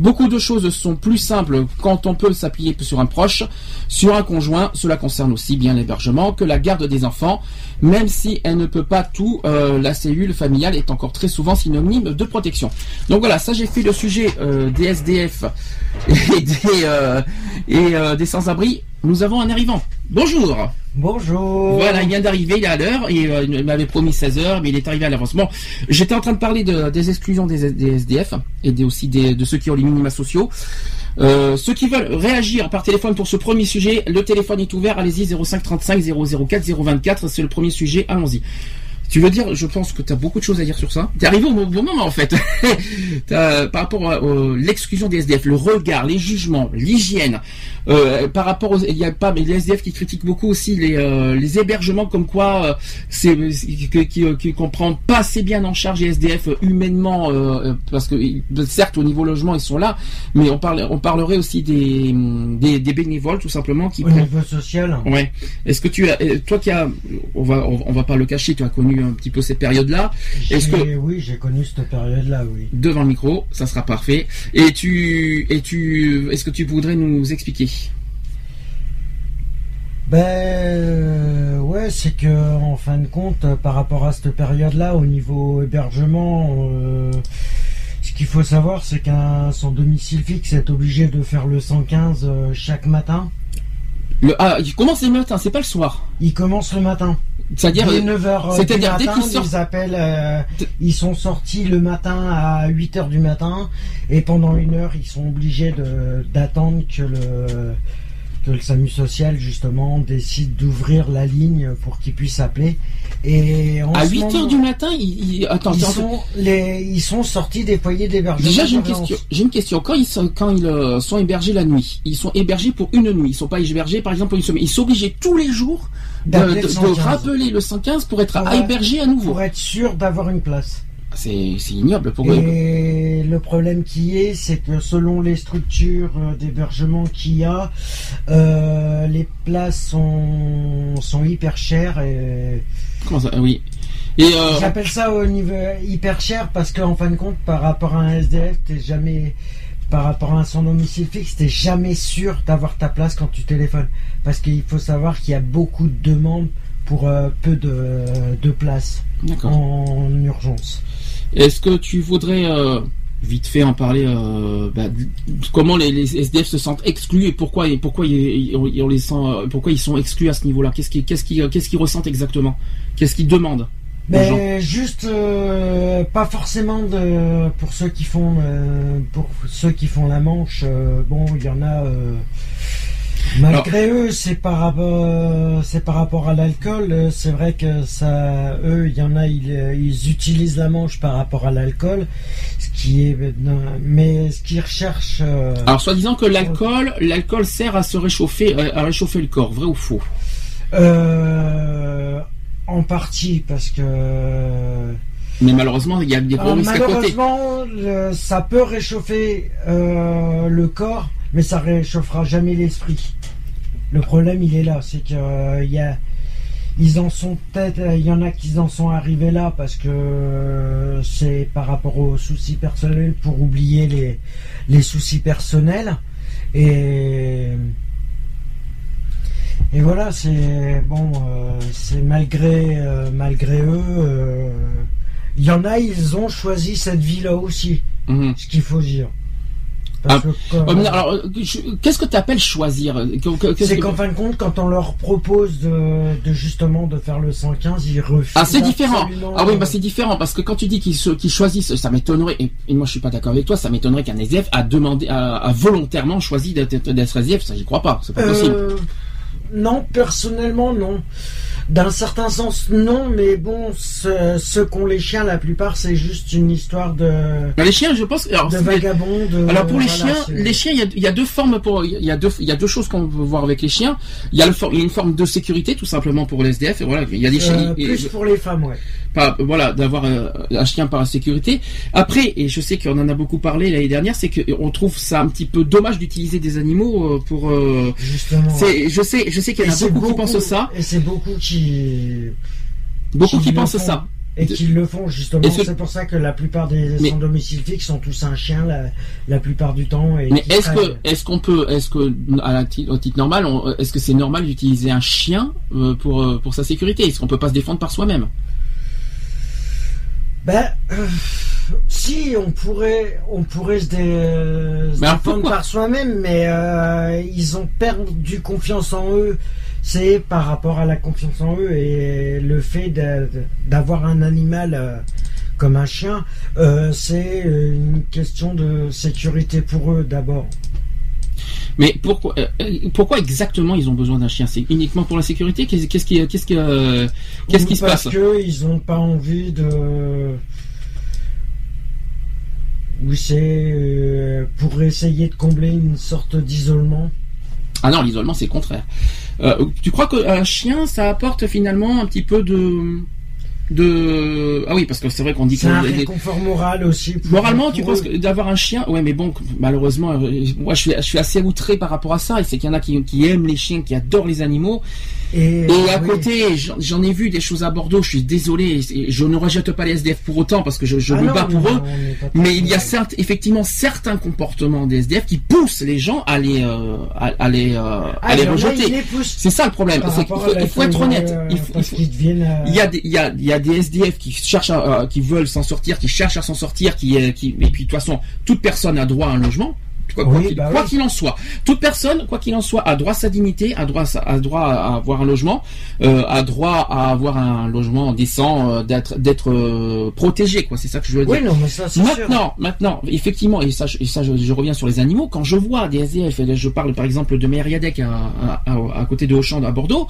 Beaucoup de choses sont plus simples quand on peut s'appuyer sur un proche, sur un conjoint. Cela concerne aussi bien l'hébergement que la garde des enfants. Même si elle ne peut pas tout, euh, la cellule familiale est encore très souvent synonyme de protection. Donc voilà, ça j'ai fait le sujet euh, des SDF et des, euh, et, des sans-abri. Nous avons un arrivant. Bonjour Bonjour. Voilà, il vient d'arriver, il est à l'heure, et il m'avait promis 16 heures, mais il est arrivé à l'avance. Bon, j'étais en train de parler des exclusions des, SDF et aussi de ceux qui ont les minima sociaux. Euh, ceux qui veulent réagir par téléphone pour ce premier sujet, le téléphone est ouvert, allez-y 05 35 004 024, c'est le premier sujet, allons-y. Tu veux dire, je pense que tu as beaucoup de choses à dire sur ça. Tu es arrivé au bon moment en fait. par rapport à l'exclusion des SDF, le regard, les jugements, l'hygiène. Euh, par rapport aux, il y a pas mais les SDF qui critiquent beaucoup aussi les, euh, les hébergements comme quoi euh, c'est qui, qui, comprend pas assez bien en charge les SDF humainement parce que certes au niveau logement ils sont là, mais on parle on parlerait aussi des, des, bénévoles tout simplement qui au niveau social. Ouais. Est-ce que tu as toi qui as on va on va pas le cacher, tu as connu un petit peu cette période-là. Est-ce que oui, j'ai connu cette période-là, oui. Devant le micro, ça sera parfait. Et tu, et tu, est-ce que tu voudrais nous expliquer? Ben euh, ouais, c'est que en fin de compte, par rapport à cette période-là, au niveau hébergement, euh, ce qu'il faut savoir, c'est qu'un son domicile fixe est obligé de faire le 115 euh, chaque matin. Le, ah, il commence le matin, c'est pas le soir. Il commence le matin. C'est-à-dire 9h euh, c'est-à-dire dès qu'ils sortent... ils appellent euh, ils sont sortis le matin à 8h du matin et pendant une heure ils sont obligés de d'attendre que le que le SAMU social justement décide d'ouvrir la ligne pour qu'ils puissent appeler. Et à 8 h du matin, ils, attends, ils, sont, les, ils sont sortis des foyers d'hébergement. Déjà, j'ai une question. J'ai une question. Quand ils sont, quand ils euh, sont hébergés la nuit, ils sont hébergés pour une nuit. Ils sont pas hébergés, par exemple, pour une semaine. Ils sont obligés tous les jours de, rappeler le 115 pour être hébergés à nouveau. Pour être sûr d'avoir une place. C'est ignoble pour eux. Et le problème qui est, c'est que selon les structures euh, d'hébergement qu'il y a, euh, les places sont, sont hyper chères. Et... Comment ça Oui. Euh, J'appelle ça au niveau hyper cher parce qu'en fin de compte, par rapport à un SDF, t'es jamais, par rapport à son domicile fixe, t'es jamais sûr d'avoir ta place quand tu téléphones. Parce qu'il faut savoir qu'il y a beaucoup de demandes pour peu de, de places en urgence. Est-ce que tu voudrais euh, vite fait en parler euh, bah, comment les, SDF se sentent exclus et pourquoi et pourquoi ils, on, les sent euh, pourquoi ils sont exclus à ce niveau-là? Qu'est-ce qu'ils qu'est-ce qu'ils qu'est-ce qu'ils ressentent exactement? Qu'est-ce qu'ils demandent ben, juste pas forcément de pour ceux qui font pour ceux qui font la manche bon il y en a Malgré eux, c'est par rapport, c'est par rapport à l'alcool. C'est vrai que ça, eux, il y en a, ils, utilisent la manche par rapport à l'alcool, ce qui est, mais ce qu'ils recherchent. Euh, Alors, soit disant que l'alcool, l'alcool sert à se réchauffer, euh, à réchauffer le corps, vrai ou faux? Euh, En partie, parce que. Mais malheureusement, il y a des gros risques à côté. Malheureusement, ça peut réchauffer le corps mais ça réchauffera jamais l'esprit. Le problème, il est là, c'est que euh, il y a, ils en sont peut-être, euh, il y en a qui en sont arrivés là parce que euh, c'est par rapport aux soucis personnels pour oublier les, les soucis personnels et et voilà, c'est bon, c'est malgré malgré eux, il y en a, ils ont choisi cette vie là aussi, mhm. ce qu'il faut dire. Ah, alors, qu'est-ce que tu appelles choisir C'est qu'en fin de compte, quand on leur propose de, justement de faire le 115, ils refusent. Ah, c'est différent. Ah oui, bah c'est différent parce que quand tu dis qu'ils choisissent, ça m'étonnerait. Et, moi, je suis pas d'accord avec toi. Ça m'étonnerait qu'un SDF a demandé, a, volontairement choisi d'être SDF. Ça, j'y crois pas. C'est pas possible. Euh, non, personnellement, non. D'un certain sens, non, mais bon, ceux, ceux qu'ont les chiens, la plupart, c'est juste une histoire de. Bah, les chiens, je pense. Alors, de vagabonds. alors pour les chiens, les chiens, il y, a, deux formes pour. Il y a deux, il y a deux choses qu'on peut voir avec les chiens. Il y a le, y a une forme de sécurité, tout simplement pour les SDF. Et voilà, il y a des chiens. Euh, plus pour les femmes, ouais. Voilà, d'avoir euh, un chien par la sécurité. Après, et je sais qu'on en a beaucoup parlé l'année dernière, c'est qu'on trouve ça un petit peu dommage d'utiliser des animaux euh, pour. Justement. C'est, je sais, je sais qu'il y en a beaucoup, qui pensent ça. Et c'est beaucoup qui. Beaucoup qui, pensent ça. Et qui le font justement. C'est pour ça que la plupart des sans domicile fixe sont tous un chien la, plupart du temps. Et mais est-ce que est-ce qu'on peut est-ce que à la, au titre normal est-ce que c'est normal d'utiliser un chien euh, pour euh, pour sa sécurité? Est-ce qu'on peut pas se défendre par soi-même? Ben. Euh, si on pourrait, on pourrait se, défendre par soi-même, mais euh, ils ont perdu confiance en eux. C'est par rapport à la confiance en eux et le fait d'avoir un animal euh, comme un chien, c'est une question de sécurité pour eux d'abord. Mais pourquoi, pourquoi exactement ils ont besoin d'un chien? C'est uniquement pour la sécurité? Qu'est-ce qui, qu'est-ce qui, qu'est-ce qui se passe? Parce qu'ils n'ont pas envie de oui, c'est euh, pour essayer de combler une sorte d'isolement? Ah non, l'isolement c'est le contraire. Euh, tu crois qu'un chien, ça apporte finalement un petit peu de de ah oui parce que c'est vrai qu'on dit c'est un réconfort moral aussi moralement tu penses d'avoir un chien ouais mais bon malheureusement euh, moi je suis je suis assez outré par rapport à ça et c'est qu'il y en a qui, qui aiment les chiens qui adorent les animaux et, à côté, j'en ai vu des choses à Bordeaux. Je suis désolé, je ne rejette pas les SDF pour autant parce que je, je ah me bats pour eux. mais il y a certes, effectivement certains comportements des SDF qui poussent les gens à les, euh, à, les, euh, à ah, les rejeter. C'est ça le problème. Il faut, être honnête. Il, il, y a des, il y a, il y a des SDF qui cherchent, à, qui veulent s'en sortir, qui cherchent à s'en sortir, qui, qui, et puis de toute façon, toute personne a droit à un logement. Quoi bah qu'il en soit, toute personne, quoi qu'il en soit, a droit à sa dignité, a droit, à, a droit à avoir un logement, euh, a droit à avoir un logement décent, euh, d'être d'être euh, protégé, quoi. C'est ça que je veux dire. Oui, non, mais ça, maintenant, maintenant, effectivement, et ça, et ça, je, reviens sur les animaux. Quand je vois des SDF, je parle par exemple de Mériadec à, à, côté de Auchan à Bordeaux,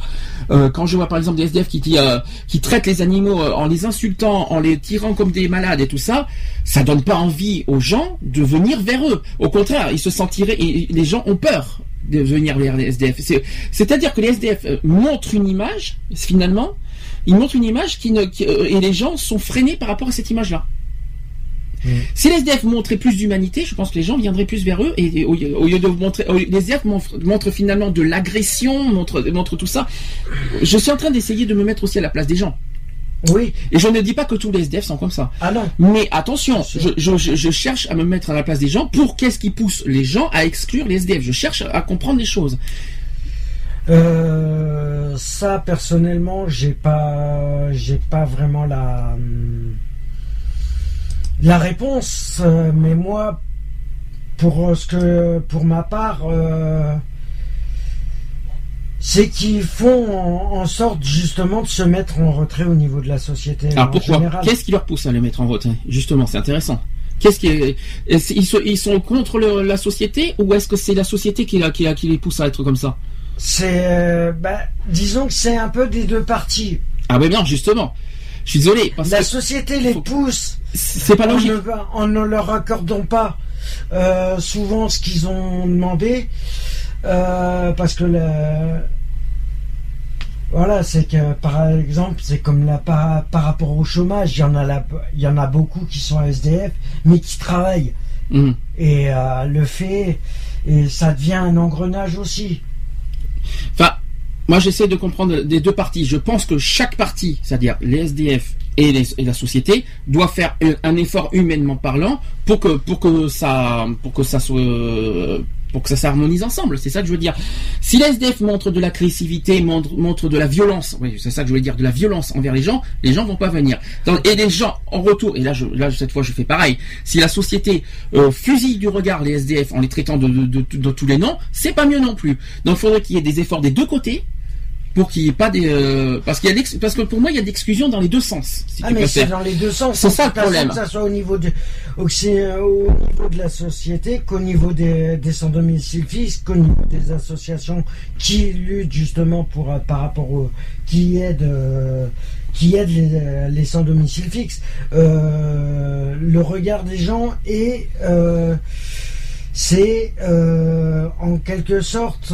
quand je vois par exemple des SDF qui qui, qui traitent les animaux en les insultant, en les tirant comme des malades et tout ça, ça donne pas envie aux gens de venir vers eux. Au contraire ils se sentiraient, et les gens ont peur de venir vers les SDF. C'est-à-dire que les SDF euh, montrent une image, finalement, ils montrent une image qui ne, euh, et les gens sont freinés par rapport à cette image-là. Mm. Si les SDF montraient plus d'humanité, je pense que les gens viendraient plus vers eux et, au, lieu de montrer, les SDF montrent, finalement de l'agression, montrent, montrent tout ça. Je suis en train d'essayer de me mettre aussi à la place des gens. Oui. Et je ne dis pas que tous les SDF sont comme ça. Ah non. Mais attention, je, cherche à me mettre à la place des gens pour qu'est-ce qui pousse les gens à exclure les SDF. Je cherche à comprendre les choses. Euh, ça personnellement, j'ai pas, j'ai pas vraiment la la réponse. Euh, mais moi, pour ce que, pour ma part. Euh, c'est qu'ils font en, sorte justement de se mettre en retrait au niveau de la société. Alors pourquoi Qu'est-ce qui leur pousse à les mettre en retrait Justement, c'est intéressant. Qu'est-ce qui ils, sont, contre la société ou est-ce que c'est la société qui, qui, qui, les pousse à être comme ça? C'est, euh, bah, disons que c'est un peu des deux parties. Ah ben non, justement. Je suis désolé. la société les pousse. C'est pas logique. En ne, leur accordant pas euh, souvent ce qu'ils ont demandé. Euh, parce que voilà, c'est que par exemple, c'est comme là par, rapport au chômage, il y en a il y en a beaucoup qui sont SDF, mais qui travaillent. Mm. Et euh, le fait, et ça devient un engrenage aussi. Enfin, moi j'essaie de comprendre des deux parties. Je pense que chaque partie, c'est-à-dire les SDF et, la société, doit faire un, effort humainement parlant pour que pour que ça pour que ça soit pour que ça s'harmonise ensemble. C'est ça que je veux dire. Si les SDF montrent de l'agressivité, montrent, montrent de la violence, oui, c'est ça que je voulais dire, de la violence envers les gens, les gens vont pas venir. Et les gens en retour, et là, je, là cette fois, je fais pareil. Si la société euh, fusille du regard les SDF en les traitant de, de, de tous les noms, c'est pas mieux non plus. Donc, il faudrait qu'il y ait des efforts des deux côtés pour qu'il n'y ait pas des euh, parce qu'il y a parce que pour moi il y a d'exclusion dans les deux sens. Si ah mais c'est dans les deux sens. C'est ça le problème. Que ça soit au niveau de au, niveau de la société, qu'au niveau des, des sans domicile fixe, qu'au niveau des associations qui luttent justement pour euh, par rapport au qui aident euh, qui aident les, les sans domicile fixe. Euh, le regard des gens est c'est en quelque sorte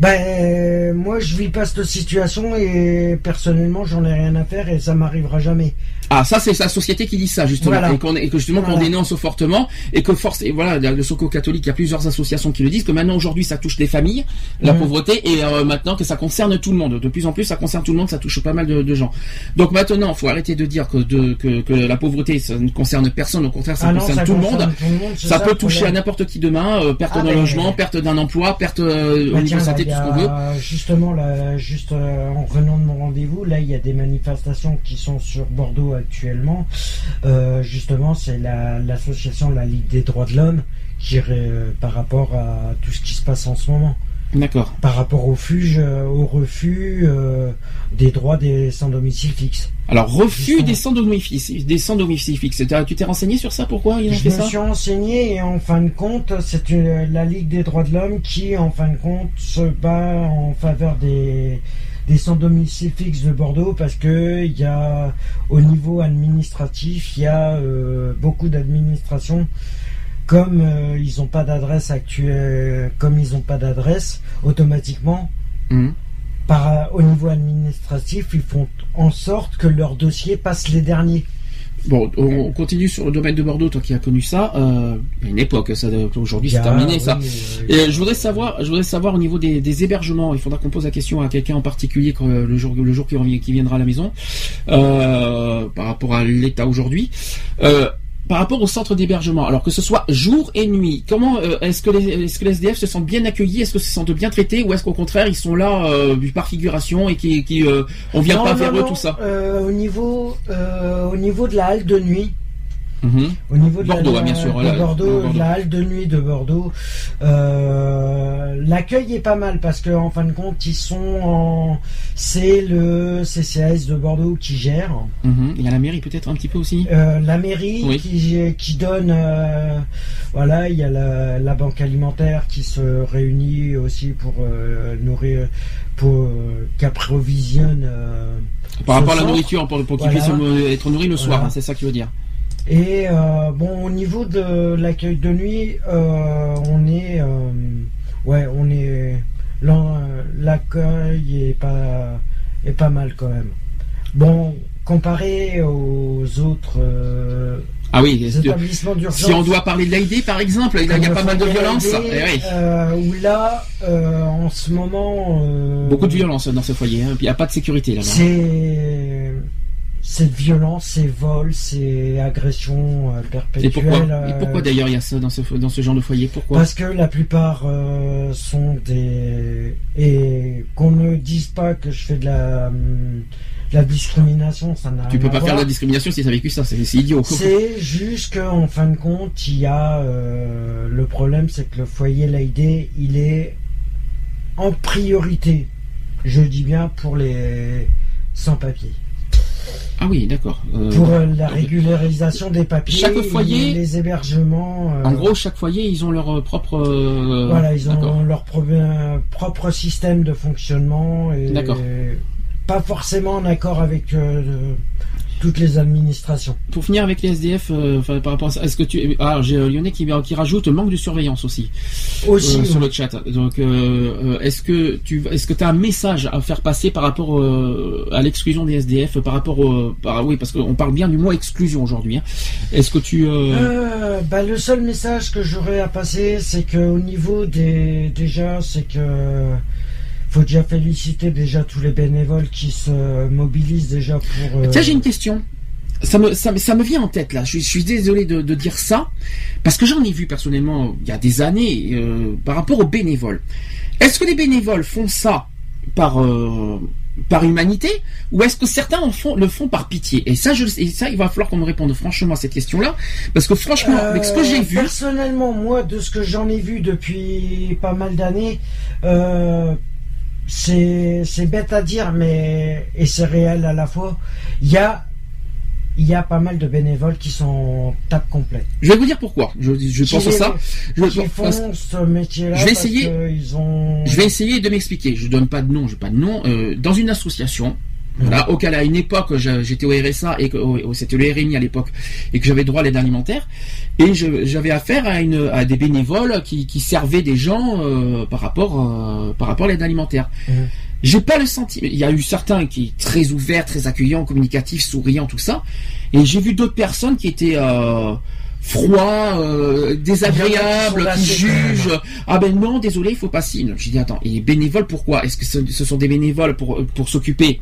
ben, moi, je vis pas cette situation et personnellement, j'en ai rien à faire et ça m'arrivera jamais. Ah, ça, c'est la société qui dit ça, justement. Et, que justement, qu'on dénonce fortement et que force, et voilà, le Soco catholique, il y a plusieurs associations qui le disent, que maintenant, aujourd'hui, ça touche les familles, la mmh. pauvreté, et euh, maintenant que ça concerne tout le monde. De plus en plus, ça concerne tout le monde, ça touche pas mal de, gens. Donc maintenant, il faut arrêter de dire que, de, que, que, la pauvreté, ça ne concerne personne, au contraire, ça ah concerne tout, le monde. ça, peut toucher à n'importe qui demain, euh, perte ah, d'un logement, perte d'un emploi, perte euh, au niveau santé, Justement, là, juste euh, en revenant de mon rendez-vous, là, il y a des manifestations qui sont sur Bordeaux actuellement. Euh, justement, c'est l'association la, Ligue des droits de l'homme qui euh, par rapport à tout ce qui se passe en ce moment. D'accord. Par rapport au, fuge, au refus des droits des sans domicile fixe. Alors, refus des sans domicile, des sans domicile fixe. Tu t'es renseigné sur ça? Pourquoi Je me suis renseigné et en fin de compte, c'est la Ligue des droits de l'homme qui, en fin de compte, se bat en faveur des, des sans domicile fixe de Bordeaux parce que il y a, au niveau administratif, il y a euh, beaucoup d'administrations comme euh, ils n'ont pas d'adresse actuelle, comme ils n'ont pas d'adresse, automatiquement, mmh par, au niveau administratif, ils font en sorte que leur dossier passe les derniers. Bon, on continue sur le domaine de Bordeaux, toi qui as connu ça. Euh, une époque, ça aujourd'hui c'est terminé ça. Et je voudrais savoir, je voudrais savoir au niveau des, hébergements. Il faudra qu'on pose la question à quelqu'un en particulier quand, le jour, le jour qui, qui viendra à la maison, euh, par rapport à l'état aujourd'hui. Euh, par rapport au centre d'hébergement, alors que ce soit jour et nuit, comment euh, est-ce que les est-ce que les SDF se sentent bien accueillis, est-ce que se sentent bien traités, ou est-ce qu'au contraire ils sont là euh, par figuration et qui, qui euh, on vient pas vers eux tout ça? Au niveau au niveau de la halle de nuit, Mhm. Au niveau de Bordeaux, la, bien sûr, de Bordeaux, la halle de nuit de Bordeaux, euh, l'accueil est pas mal parce que en fin de compte, ils sont en, c'est le CCAS de Bordeaux qui gère. Mhm. Il y a la mairie peut-être un petit peu aussi. Euh, la mairie qui, qui donne, euh, voilà, il y a la, banque alimentaire qui se réunit aussi pour nourrir, pour qu'approvisionne. Par rapport à la nourriture, pour, pour qu'ils puissent être nourris le soir, hein, c'est ça que tu veux dire. Et euh, bon, au niveau de l'accueil de nuit, euh, on est, euh, ouais, on est, l'accueil est pas, est pas mal quand même. Bon, comparé aux autres. ah oui, établissements d'urgence. Si on doit parler de l'AID par exemple, il y a, pas mal de violence. Eh où là, en ce moment. Beaucoup de violence dans ce foyer, hein, il n'y a pas de sécurité là-bas. C'est cette violence, ces vols, ces agressions euh, perpétuelles. Et pourquoi, d'ailleurs il y a ça dans ce, dans ce genre de foyer? Pourquoi? Parce que la plupart euh, sont des... Et qu'on ne dise pas que je fais de la, la discrimination, ça n'a Tu peux pas faire de la discrimination si tu as vécu ça, c'est idiot. C'est juste qu'en fin de compte, il y a... Euh, le problème, c'est que le foyer Laïdé, il est en priorité, je dis bien, pour les sans-papiers. Ah oui, d'accord. Euh, pour euh, la régularisation des papiers, chaque foyer, les hébergements. Euh, en gros, chaque foyer, ils ont leur propre. voilà, ils ont leur propre système de fonctionnement et pas forcément en accord avec toutes les administrations. Pour finir avec les SDF, euh, par rapport à est-ce que tu, ah, j'ai euh, Lyonnais qui, qui rajoute manque de surveillance aussi, aussi euh, sur le chat. Donc, est-ce que tu, est-ce que tu as un message à faire passer par rapport à l'exclusion des SDF, par rapport au, par, oui, parce qu'on parle bien du mot exclusion aujourd'hui. Hein. Est-ce que tu, bah, le seul message que j'aurais à passer, c'est que au niveau des, déjà, c'est que faut déjà féliciter déjà tous les bénévoles qui se mobilisent déjà pour. Tiens, j'ai une question. ça me, ça, me vient en tête là. Je, suis désolé de, dire ça parce que j'en ai vu personnellement il y a des années euh, par rapport aux bénévoles. Est-ce que les bénévoles font ça par euh, par humanité ou est-ce que certains en font, le font par pitié? Et ça, je, et ça, il va falloir qu'on me réponde franchement à cette question-là, parce que franchement, avec ce que j'ai vu, personnellement, moi, de ce que j'en ai vu depuis pas mal d'années, euh, c'est bête à dire, mais et c'est réel à la fois. Il y a il y a pas mal de bénévoles qui sont tape complète. Je vais vous dire pourquoi. Je, je pense à ça. Je, qui font ce métier-là. Je vais essayer. Je vais essayer de m'expliquer. Je donne pas de nom. Je pas de nom. Euh, dans une association. Voilà, au cas à une époque, j'étais au RSA et que c'était le RMI à l'époque et que j'avais droit à l'aide alimentaire et j'avais affaire à, une, à des bénévoles qui, qui servaient des gens euh, par rapport euh, par rapport à l'aide alimentaire. Mmh. J'ai pas le sentiment. Il y a eu certains qui étaient très ouverts, très accueillants, communicatifs, souriants, tout ça. Et j'ai vu d'autres personnes qui étaient euh, froids, euh, désagréables, qui jugent. Ah ben non, désolé, il faut pas si. Je dis attends, et bénévoles pourquoi? Est-ce que ce, sont des bénévoles pour pour s'occuper?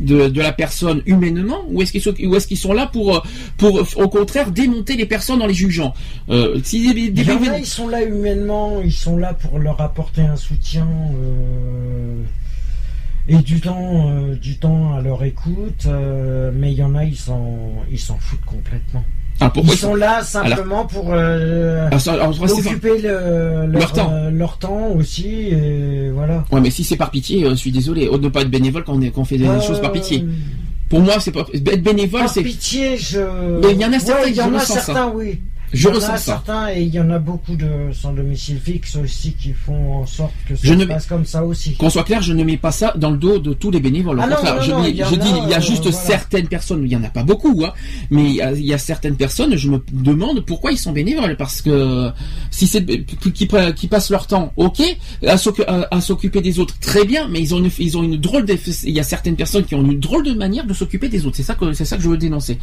De, de, la personne humainement ou est-ce qu'ils sont ou est-ce qu'ils sont là pour pour au contraire démonter les personnes en les jugeant? Euh, si des, des, ils sont là humainement ils sont là pour leur apporter un soutien euh, et du temps, euh, du temps à leur écoute, euh, mais il y en a, ils s'en, ils s'en foutent complètement. Ah, ils sont là simplement pour euh, ah, occuper leur, temps. leur temps aussi, et voilà. Ouais, mais si c'est par pitié, je suis désolé, de ne pas être bénévole quand on, fait des choses par pitié. Pour moi, c'est pas être bénévole, c'est. Par pitié, je. Mais il y en a certains, il y en a certains, oui. Je il y en a certains et il y en a beaucoup de sans domicile fixe aussi qui font en sorte que ça se passe comme ça aussi. Qu'on soit clair, je ne mets pas ça dans le dos de tous les bénévoles. Ah non, je, dis, il y a juste euh, certaines personnes, il y en a pas beaucoup, hein, mais il y, a, certaines personnes, je me demande pourquoi ils sont bénévoles parce que si c'est qui, qui passent leur temps, ok, à s'occuper des autres, très bien, mais ils ont une, ils ont une drôle de, il y a certaines personnes qui ont une drôle de manière de s'occuper des autres. C'est ça que c'est ça que je veux dénoncer.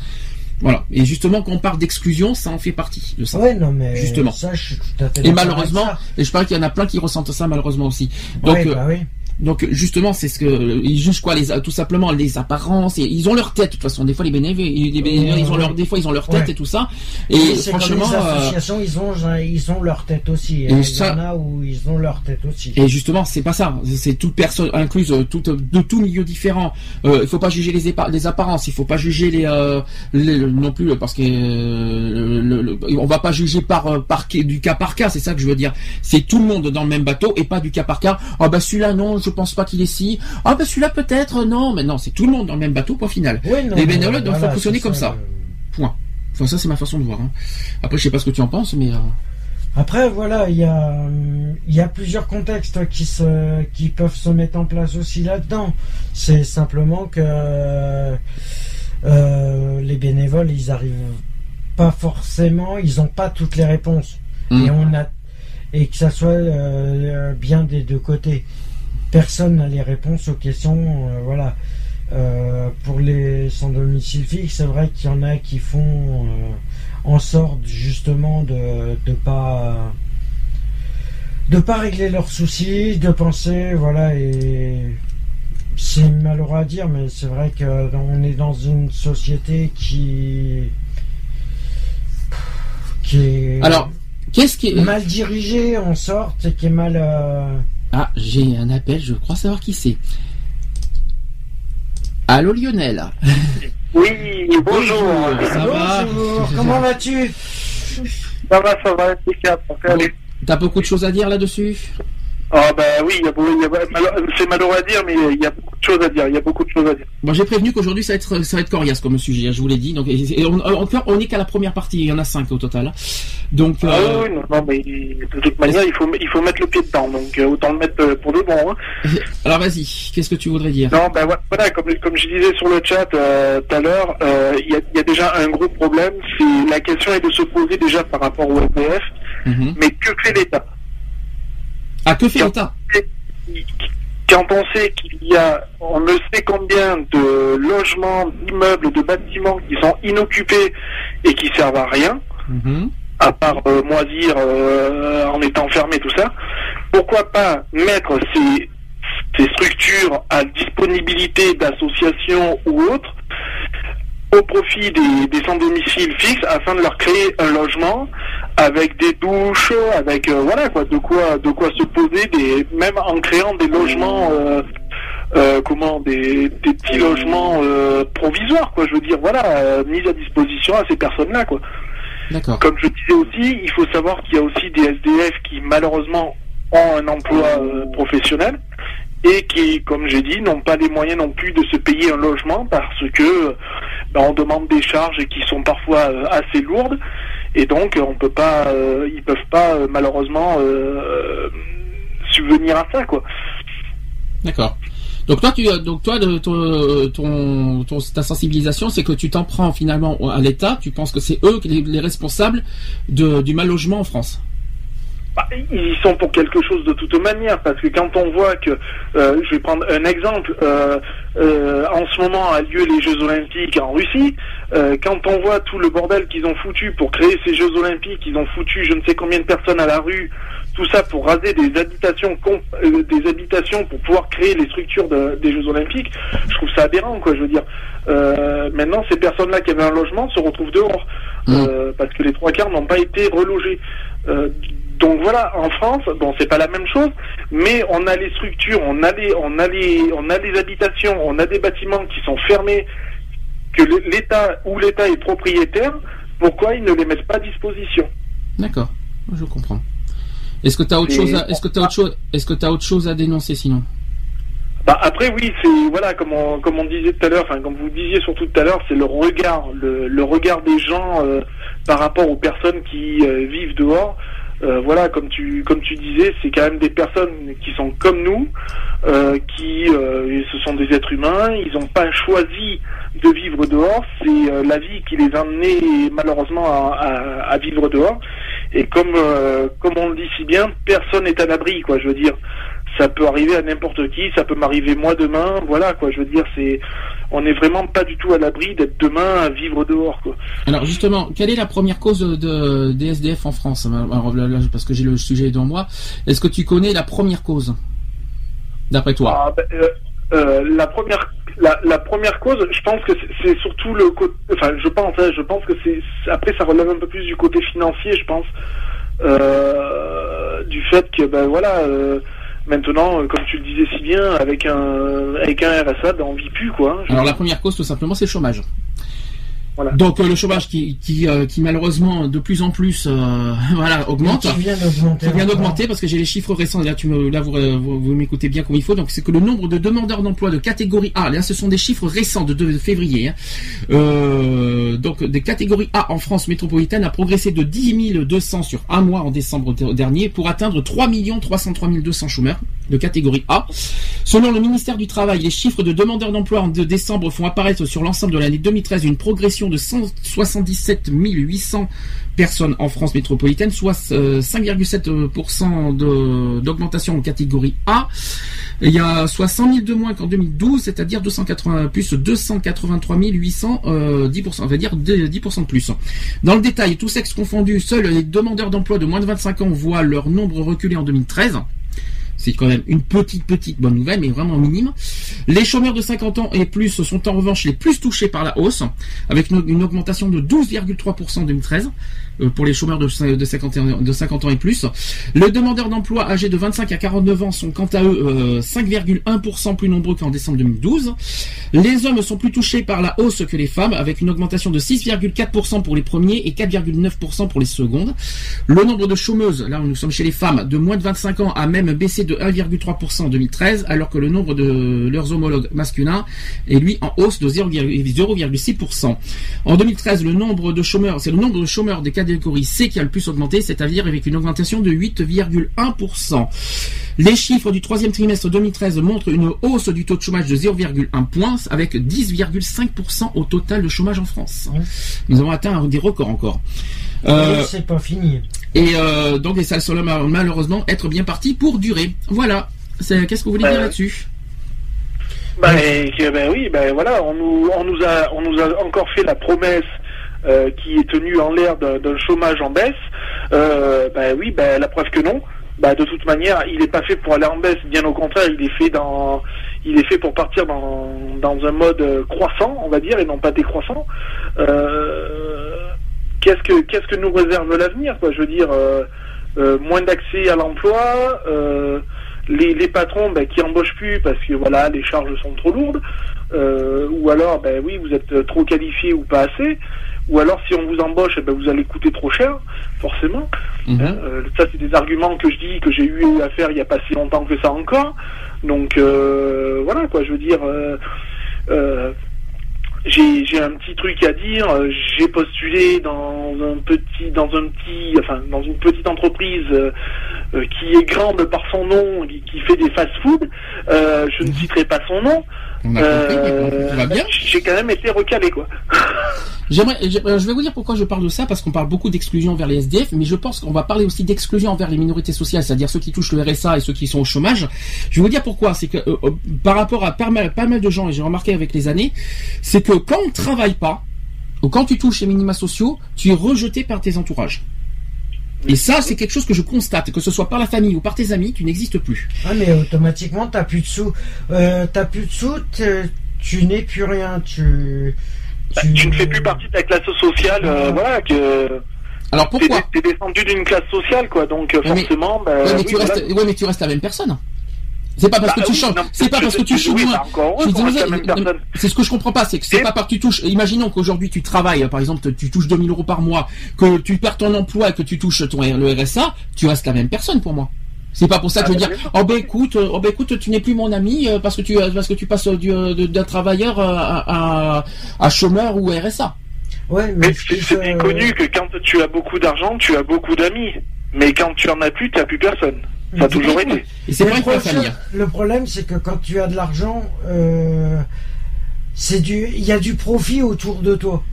Voilà. Et justement, quand on parle d'exclusion, ça en fait partie de ça. Ouais, non, mais justement. Ça, je suis tout à fait et malheureusement, et je parle qu'il y en a plein qui ressentent ça malheureusement aussi. Donc, ouais, bah oui. Donc justement, c'est ce que ils jugent quoi, les tout simplement les apparences. Et ils ont leur tête. De toute façon, des fois les bénévoles, les bénévoles ils ont leur, des fois ils ont leur tête et tout ça. Et franchement, les euh, associations, ils ont ils ont leur tête aussi. Et il y en a où ils ont leur tête aussi. Et justement, c'est pas ça. C'est toute personne incluse, euh, toute de tout milieu différent. Euh, il faut pas juger les, les apparences. Il faut pas juger les, euh, non plus parce que le, on va pas juger par par du cas par cas. C'est ça que je veux dire. C'est tout le monde dans le même bateau et pas du cas par cas. Ah oh, bah celui-là non. Je je pense pas qu'il est si. Ah ben celui-là peut-être, non, mais non, c'est tout le monde dans le même bateau, point final. les bénévoles doivent fonctionner comme ça. Point. Enfin ça c'est ma façon de voir. Hein. Après je sais pas ce que tu en penses, mais. Euh, Après voilà, il y a il y a plusieurs contextes qui se qui peuvent se mettre en place aussi là-dedans. C'est simplement que euh, les bénévoles ils arrivent pas forcément, ils n'ont pas toutes les réponses. Hmm. Et on a et que ça soit euh, bien des deux côtés personne n'a les réponses aux questions. Euh, voilà. Euh, pour les sans domicile fixe, c'est vrai qu'il y en a qui font euh, en sorte justement de ne pas de pas régler leurs soucis, de penser, voilà, et c'est malheureux à dire, mais c'est vrai qu'on est dans une société qui qui est alors qu'est-ce qui est mal dirigée en sorte et qui est mal ah, j'ai un appel, je crois savoir qui c'est. Allô Lionel Oui, bonjour. Ça va Comment vas-tu? Ça va, ça va, impeccable. T'as beaucoup de choses à dire là-dessus? Ah ben oui, c'est malheureux à dire, mais il y a beaucoup de choses à dire. Il y a beaucoup de choses à dire. Moi, j'ai prévenu qu'aujourd'hui ça va être ça va être coriace comme sujet. Hein, je vous l'ai dit. Donc, on, on, est qu'à la première partie. Il y en a cinq au total. Donc. Ah euh, oui, non, mais de toute manière, il faut il faut mettre le pied dedans. Donc euh, autant le mettre euh, pour de bon. Hein. Alors vas-y. Qu'est-ce que tu voudrais dire? Non, ben voilà, comme comme je disais sur le chat tout à l'heure, il y a, y, a, déjà un gros problème. C'est la question est de se poser déjà par rapport au FDF. Mhm. Mais que fait l'État? Ah, que fait l'État Quand on sait qu'il y a, on ne sait combien de logements, d'immeubles, de bâtiments qui sont inoccupés et qui servent à rien, mhm. à part euh, moisir euh, en étant fermé, tout ça, pourquoi pas mettre ces, ces structures à disponibilité d'associations ou autres au profit des, sans-domicile fixe afin de leur créer un logement avec des douches, avec euh, voilà quoi, de quoi de quoi se poser, des, même en créant des logements, euh, euh, comment, des, des, petits logements provisoires quoi. Je veux dire voilà, mis à disposition à ces personnes-là quoi. D'accord. Comme je disais aussi, il faut savoir qu'il y a aussi des SDF qui malheureusement ont un emploi professionnel et qui, comme j'ai dit, n'ont pas les moyens non plus de se payer un logement parce que ben, on demande des charges qui sont parfois euh, assez lourdes et donc on peut pas, euh, ils peuvent pas euh, malheureusement subvenir à ça quoi. D'accord. Donc toi, tu, donc toi, de, ton, ton, ta sensibilisation, c'est que tu t'en prends finalement à l'État. Tu penses que c'est eux les, les responsables de, du mal logement en France. Bah, ils y sont pour quelque chose de toute manière, parce que quand on voit que, euh, je vais prendre un exemple, euh, euh, en ce moment a lieu les Jeux Olympiques en Russie, quand on voit tout le bordel qu'ils ont foutu pour créer ces Jeux Olympiques, ils ont foutu je ne sais combien de personnes à la rue, tout ça pour raser des habitations, des habitations pour pouvoir créer les structures des Jeux Olympiques, je trouve ça aberrant, quoi. Je veux dire, maintenant ces personnes-là qui avaient un logement se retrouvent dehors mmh. parce que les trois quarts n'ont pas été relogés. Donc voilà, en France, bon, c'est pas la même chose, mais on a les structures, on a les, on a les, on a les habitations, on a des bâtiments qui sont fermés, que l'État ou l'État est propriétaire. Pourquoi ils ne les mettent pas à disposition? D'accord, je comprends. Est-ce que tu as autre chose à, est-ce que tu autre chose, est-ce que as autre chose à dénoncer sinon? Bah après oui, c'est voilà comme on, comme on disait tout à l'heure, enfin comme vous disiez surtout tout à l'heure, c'est le regard, le, regard des gens euh, par rapport aux personnes qui euh, vivent dehors. Euh, voilà, comme tu comme tu disais, c'est quand même des personnes qui sont comme nous, euh, qui euh, ce sont des êtres humains. Ils n'ont pas choisi de vivre dehors. C'est la vie qui les a amenés malheureusement à, à, vivre dehors. Et comme comme on le dit si bien, personne n'est à l'abri, quoi. Je veux dire, ça peut arriver à n'importe qui. Ça peut m'arriver moi demain. Voilà, quoi. Je veux dire, c'est on n'est vraiment pas du tout à l'abri d'être demain à vivre dehors. Quoi. Alors justement, quelle est la première cause de, des SDF en France? Parce que j'ai le sujet devant moi. Est-ce que tu connais la première cause, d'après toi? Ah, ben, euh, euh, La première la, première cause, je pense que c'est surtout le côté. Enfin, je pense, hein, je pense que c'est après ça relève un peu plus du côté financier, je pense, euh, du fait que ben voilà. Maintenant, euh, comme tu le disais si bien, avec un, avec un RSA, ben, on vit plus, quoi. Alors, la première cause, tout simplement, c'est le chômage. Donc euh, le chômage qui, qui, euh, qui, malheureusement de plus en plus euh, voilà augmente. Qui vient d'augmenter. Qui vient d'augmenter parce que j'ai les chiffres récents. Là, tu me, là vous, vous, m'écoutez bien comme il faut. Donc c'est que le nombre de demandeurs d'emploi de catégorie A, là ce sont des chiffres récents de, de février. Hein. donc des catégories A en France métropolitaine a progressé de 10 200 sur un mois en décembre dernier pour atteindre 3 303 200 chômeurs de catégorie A. Selon le ministère du Travail, les chiffres de demandeurs d'emploi en décembre font apparaître sur l'ensemble de l'année 2013 une progression de 177 800 personnes en France métropolitaine, soit 5,7% euh, d'augmentation en catégorie A. Il y a soit 100 000 de moins qu'en 2012, c'est-à-dire 280 plus 283 800, euh, 10%, on va dire 10% de plus. Dans le détail, tous sexes confondus, seuls les demandeurs d'emploi de moins de 25 ans voient leur nombre reculer en 2013. C'est quand même une petite, petite bonne nouvelle, mais vraiment minime. Les chômeurs de 50 ans et plus sont en revanche les plus touchés par la hausse, avec une, augmentation de 12,3% en 2013 euh, pour les chômeurs de, 50, de 50 ans et plus. Les demandeurs d'emploi âgés de 25 à 49 ans sont quant à eux 5,1% euh, plus nombreux qu'en décembre 2012. Les hommes sont plus touchés par la hausse que les femmes, avec une augmentation de 6,4% pour les premiers et 4,9% pour les secondes. Le nombre de chômeuses, là où nous sommes chez les femmes, de moins de 25 ans a même baissé 1,3% en 2013, alors que le nombre de leurs homologues masculins est lui en hausse de 0,6%. En 2013, le nombre de chômeurs, c'est le nombre de chômeurs des catégories C qui a le plus augmenté, c'est-à-dire avec une augmentation de 8,1%. Les chiffres du troisième trimestre 2013 montrent une hausse du taux de chômage de 0,1 point, avec 10,5% au total de chômage en France. Nous avons atteint des records encore. Euh, c'est pas fini. Et euh, donc, ça semble malheureusement être bien parti pour durer. Voilà. Qu'est-ce que vous voulez dire là-dessus? ben, ben, oui, ben voilà, on nous, on nous a, on nous a encore fait la promesse euh, qui est tenue en l'air d'un chômage en baisse. ben oui, ben la preuve que non. Bah, de toute manière, il n'est pas fait pour aller en baisse. Bien au contraire, il est fait dans, il est fait pour partir dans, dans un mode croissant, on va dire, et non pas décroissant. Qu'est-ce que qu'est-ce que nous réserve l'avenir, quoi Je veux dire, moins d'accès à l'emploi. Les, les, patrons ben, qui embauchent plus parce que voilà les charges sont trop lourdes, ou alors ben oui vous êtes trop qualifié ou pas assez. Ou alors, si on vous embauche, eh ben, vous allez coûter trop cher, forcément. Euh, ça, c'est des arguments que je dis, que j'ai eu à faire il n'y a pas si longtemps que ça encore. Donc, euh, voilà, quoi, je veux dire... Euh, j'ai un petit truc à dire. J'ai postulé dans un petit, dans un petit, enfin dans une petite entreprise qui est grande par son nom, qui, qui fait des fast-food. je ne citerai pas son nom, euh, j'ai quand même été recalé, quoi. J'aimerais, je vais vous dire pourquoi je parle de ça, parce qu'on parle beaucoup d'exclusion vers les SDF, mais je pense qu'on va parler aussi d'exclusion envers les minorités sociales, c'est-à-dire ceux qui touchent le RSA et ceux qui sont au chômage. Je vais vous dire pourquoi. C'est que euh, euh, par rapport à pas mal, pas mal de gens, et j'ai remarqué avec les années, c'est que quand on ne travaille pas, ou quand tu touches les minima sociaux, tu es rejeté par tes entourages. Et ça, c'est quelque chose que je constate, que ce soit par la famille ou par tes amis, tu n'existes plus. Ah, mais automatiquement, t'as plus de sous. Euh, t'as plus de sous, tu n'es plus rien. Tu, bah, tu... ne fais plus partie de la classe sociale, euh, voilà, que. Alors pourquoi T'es descendu d'une classe sociale, quoi, donc forcément. Bah, mais, tu restes, ouais, mais tu restes la même personne. C'est pas parce que bah tu changes. C'est pas parce que tu changes. C'est ce que je comprends pas. C'est que c'est pas parce que tu touches. Imaginons qu'aujourd'hui tu travailles, par exemple, tu touches 2000 euros par mois, que tu perds ton emploi, et que tu touches ton le RSA, tu restes la même personne pour moi. C'est pas pour ça que je veux ah, dire. Oh ben écoute, oh ben écoute, tu n'es plus mon ami euh, parce que tu parce que tu passes d'un travailleur à, à, chômeur ou RSA. Ouais, mais, c'est connu que quand tu as beaucoup d'argent, tu as beaucoup d'amis. Mais quand tu en as plus, tu n'as plus personne. Ça a toujours été. Et c'est vrai Le problème, c'est que quand tu as de l'argent, euh, c'est du, il y a du profit autour de toi.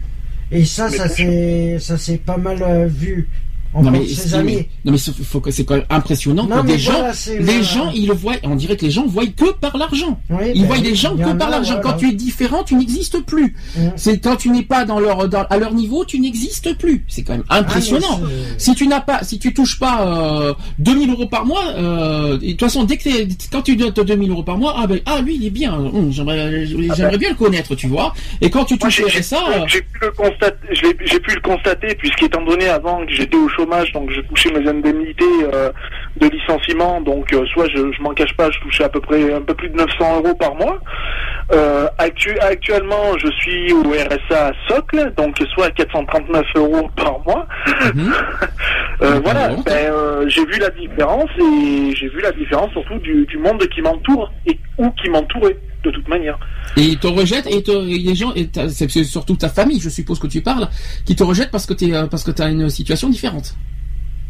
Et ça, ça c'est, ça c'est pas mal euh, vu non mais, non mais faut que c'est quand même impressionnant que des gens, les gens, ils le voient. On dirait que les gens voient que par l'argent. ils ben voient les gens que par l'argent. Quand tu es différent, tu n'existes plus. C'est quand tu n'es pas dans leur, à leur niveau, tu n'existes plus. C'est quand même ah, impressionnant. si tu n'as pas, si tu touches pas euh, 2000 euros par mois, euh, de toute façon, dès que quand tu donnes 2000 euros par mois, ah ben ah lui il est bien. Hum, j'aimerais, j'aimerais bien le connaître, tu vois. Et quand tu touches ça, j'ai pu le constater, j'ai pu le constater puisqu'étant donné avant que j'étais au chômage, donc je touchais mes indemnités euh, de licenciement, donc euh, soit je, je m'en cache pas, je touchais à peu près un peu plus de 900 euros par mois. Euh, actuellement, je suis au RSA socle, donc soit 439 euros par mois. Mhm. voilà, ben, j'ai vu la différence et j'ai vu la différence surtout du, du monde qui m'entoure et ou qui m'entourait de toute manière. Et ils te rejettent et, les gens, et c'est surtout ta famille, je suppose que tu parles, qui te rejettent parce que tu parce que as une situation différente.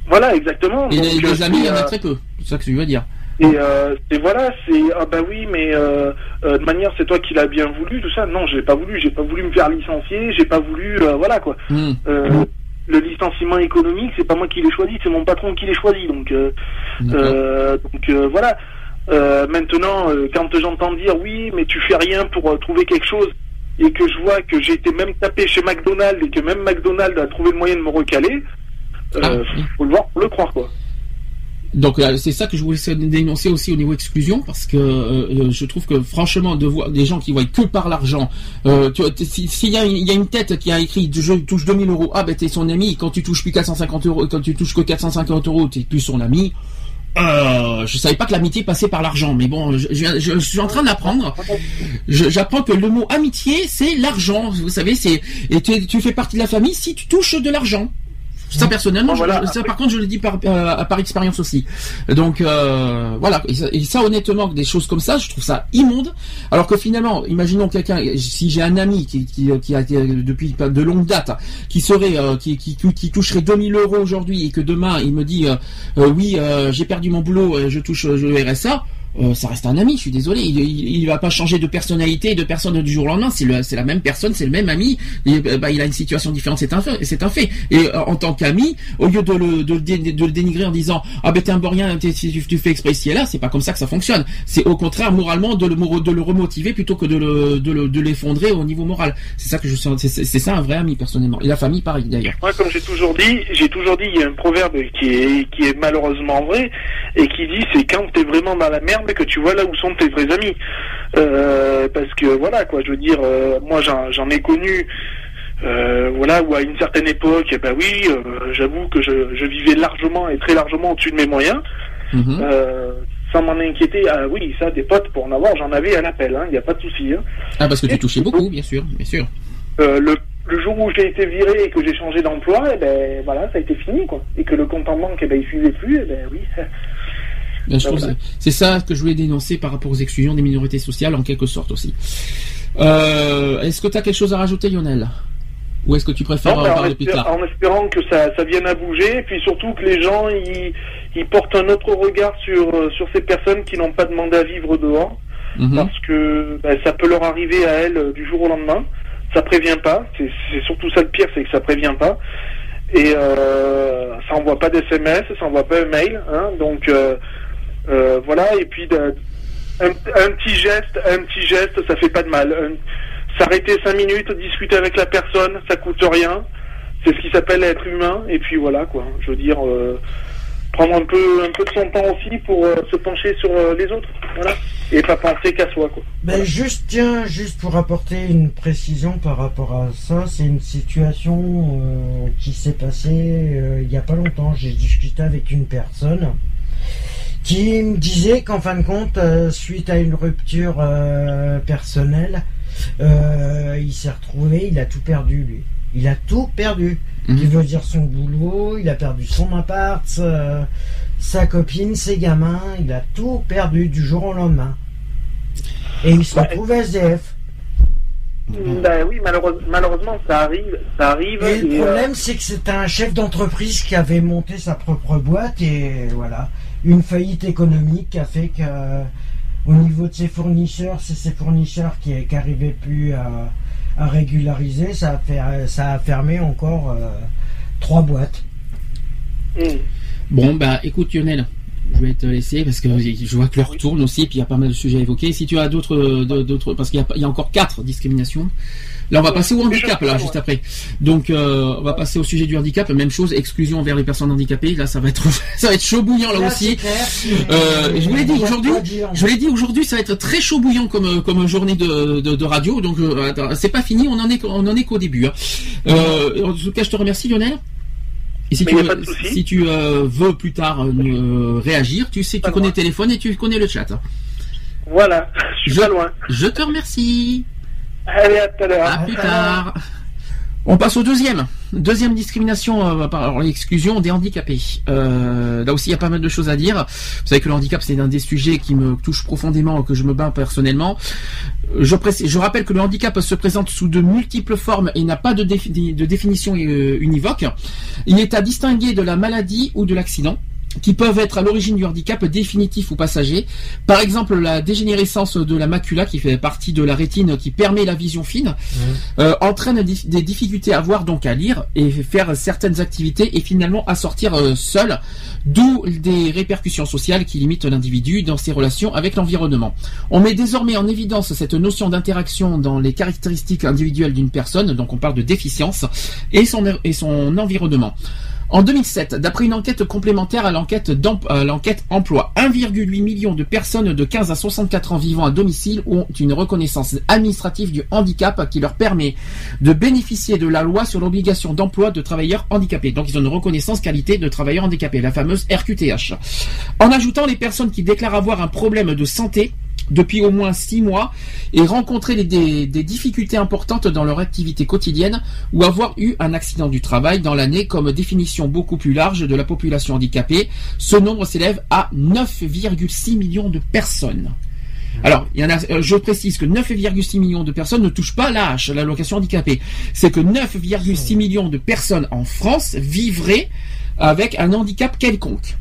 Voilà, exactement. Et les, euh, amis, il y en a euh, très peu. C'est ça que tu veux dire. Et, euh, voilà, c'est ah bah oui, mais euh, de manière c'est toi qui l'as bien voulu, tout ça. Non, j'ai pas voulu, j'ai pas voulu me faire licencier, j'ai pas voulu, voilà quoi. Hmm. le licenciement économique, c'est pas moi qui l'ai choisi, c'est mon patron qui l'ai choisi. Donc, donc voilà. Maintenant, quand j'entends dire oui, mais tu fais rien pour trouver quelque chose, et que je vois que j'ai été même tapé chez McDonald's et que même McDonald's a trouvé le moyen de me recaler, euh, ah, faut le voir, le croire quoi. Donc euh, c'est ça que je voulais dénoncer aussi au niveau exclusion parce que euh, je trouve que franchement de voir des gens qui voient que par l'argent, s'il y, a une tête qui a écrit je touche 2000 euros, ah ben t'es son ami, quand tu touches plus 450 euros, quand tu touches que 450 euros, t'es plus son ami. Euh, je savais pas que l'amitié passait par l'argent, mais bon, je, suis en train d'apprendre. J'apprends que le mot amitié, c'est l'argent. Vous savez, c'est et tu, fais partie de la famille si tu touches de l'argent. Ça personnellement, ça par contre je le dis par, euh, par expérience aussi. Donc euh, voilà, et ça, honnêtement, des choses comme ça, je trouve ça immonde. Alors que finalement, imaginons quelqu'un, si j'ai un ami qui, qui, qui, a depuis de longue date, qui serait, euh, qui, qui, qui, toucherait 2000 euros aujourd'hui et que demain il me dit oui, j'ai perdu mon boulot, je touche le RSA. Euh, ça reste un ami, je suis désolé. Il, il, va pas changer de personnalité, de personne du jour au lendemain. C'est c'est la même personne, c'est le même ami. Et, euh, bah, il a une situation différente, c'est un un fait. Et euh, en tant qu'ami, au lieu de le, de, le dénigrer en disant ah ben t'es un borien, tu, tu fais exprès ici et là, c'est pas comme ça que ça fonctionne. C'est au contraire moralement de le, de le remotiver plutôt que de le, de l'effondrer au niveau moral. C'est ça que je c'est, c'est ça un vrai ami personnellement. Et la famille pareil d'ailleurs. Moi, comme j'ai toujours dit, j'ai toujours dit, il y a un proverbe qui est qui est malheureusement vrai et qui dit c'est quand t'es vraiment dans la merde que tu vois là où sont tes vrais amis. Euh, parce que voilà quoi, je veux dire, euh, moi j'en ai connu, euh, voilà, où à une certaine époque, eh ben oui, j'avoue que je, je, vivais largement et très largement au-dessus de mes moyens, mhm. sans m'en inquiéter. Ah oui, ça, des potes pour en avoir, j'en avais à l'appel, il n'y a pas de souci. Hein. Ah parce que tu touchais beaucoup, bien sûr, bien sûr. le le jour où j'ai été viré et que j'ai changé d'emploi, eh ben voilà, ça a été fini quoi. Et que le compte en banque, eh ben il suivait plus, eh ben oui. Ben, c'est ça que je voulais dénoncer par rapport aux exclusions des minorités sociales en quelque sorte aussi. Euh, est-ce que tu as quelque chose à rajouter Lionel? Ou est-ce que tu préfères en parler plus tard? En espérant que ça, ça, vienne à bouger, et puis surtout que les gens ils, portent un autre regard sur, sur ces personnes qui n'ont pas demandé à vivre dehors, mhm. parce que ben, ça peut leur arriver à elles du jour au lendemain. Ça prévient pas, c'est surtout ça le pire, c'est que ça prévient pas. Et euh, ça envoie pas d'SMS, ça envoie pas de mail, hein, donc euh, euh, voilà, et puis un, petit geste, un petit geste, ça fait pas de mal. S'arrêter cinq minutes, discuter avec la personne, ça coûte rien. C'est ce qui s'appelle être humain. Et puis voilà quoi. Je veux dire, euh, prendre un peu, un peu de son temps aussi pour euh, se pencher sur les autres. Voilà. Et pas penser qu'à soi quoi. Ben juste tiens, juste pour apporter une précision par rapport à ça, c'est une situation qui s'est passée il y a pas longtemps. J'ai discuté avec une personne qui me disait qu'en fin de compte, euh, suite à une rupture euh, personnelle, euh, il s'est retrouvé, il a tout perdu lui. Il a tout perdu. Mhm. Il veut dire son boulot, il a perdu son appart, sa, copine, ses gamins, il a tout perdu du jour au lendemain. Et il se retrouve SDF. Ben oui, malheureusement, ça arrive, ça arrive. Et, le problème, c'est que c'est un chef d'entreprise qui avait monté sa propre boîte et voilà une faillite économique qui a fait que au niveau de ses fournisseurs, c'est ses fournisseurs qui n'arrivaient plus à, régulariser. Ça a, fait, ça a fermé encore euh, trois boîtes. Mm. Bon, bah écoute Lionel, je vais te laisser parce que je vois que l'heure tourne aussi, puis il y a pas mal de sujets à évoquer. Si tu as d'autres, d'autres, parce qu'il y, a encore quatre discriminations. Là, on va passer au handicap, là, juste après. Donc, euh, on va passer au sujet du handicap. Même chose, exclusion envers les personnes handicapées. Là, ça va être, ça va être chaud bouillant là, aussi. Euh, je vous l'ai dit aujourd'hui. Je l'ai dit aujourd'hui, ça va être très chaud bouillant comme comme journée de, de, radio. Donc, euh, c'est pas fini. On en est, on en est qu'au début. Hein. Euh, en tout cas, je te remercie, Lionel. Et si tu, si tu veux plus tard réagir, tu sais, tu connais le téléphone et tu connais le chat. Voilà, je suis pas loin. Je te remercie. Allez, à tout à l'heure. À plus tard. On passe au deuxième. Deuxième discrimination euh, par l'exclusion des handicapés. Euh, là aussi, il y a pas mal de choses à dire. Vous savez que le handicap, c'est un des sujets qui me touche profondément, que je me bats personnellement. Je, rappelle que le handicap se présente sous de multiples formes et n'a pas de, de définition euh, univoque. Il est à distinguer de la maladie ou de l'accident qui peuvent être à l'origine du handicap définitif ou passager. Par exemple, la dégénérescence de la macula, qui fait partie de la rétine qui permet la vision fine, mmh. euh, entraîne des difficultés à voir, donc à lire et faire certaines activités et finalement à sortir euh, seul, d'où des répercussions sociales qui limitent l'individu dans ses relations avec l'environnement. On met désormais en évidence cette notion d'interaction dans les caractéristiques individuelles d'une personne, donc on parle de déficience, et son, et son environnement. En 2007, d'après une enquête complémentaire à l'enquête emploi, 1,8 million de personnes de 15 à 64 ans vivant à domicile ont une reconnaissance administrative du handicap qui leur permet de bénéficier de la loi sur l'obligation d'emploi de travailleurs handicapés. Donc ils ont une reconnaissance qualité de travailleurs handicapés, la fameuse RQTH. En ajoutant les personnes qui déclarent avoir un problème de santé, depuis au moins six mois et rencontrer des, difficultés importantes dans leur activité quotidienne ou avoir eu un accident du travail dans l'année comme définition beaucoup plus large de la population handicapée. Ce nombre s'élève à 9,6 millions de personnes. Alors, euh, je précise que 9,6 millions de personnes ne touchent pas l'âge, l'allocation handicapée. C'est que 9,6 millions de personnes en France vivraient avec un handicap quelconque.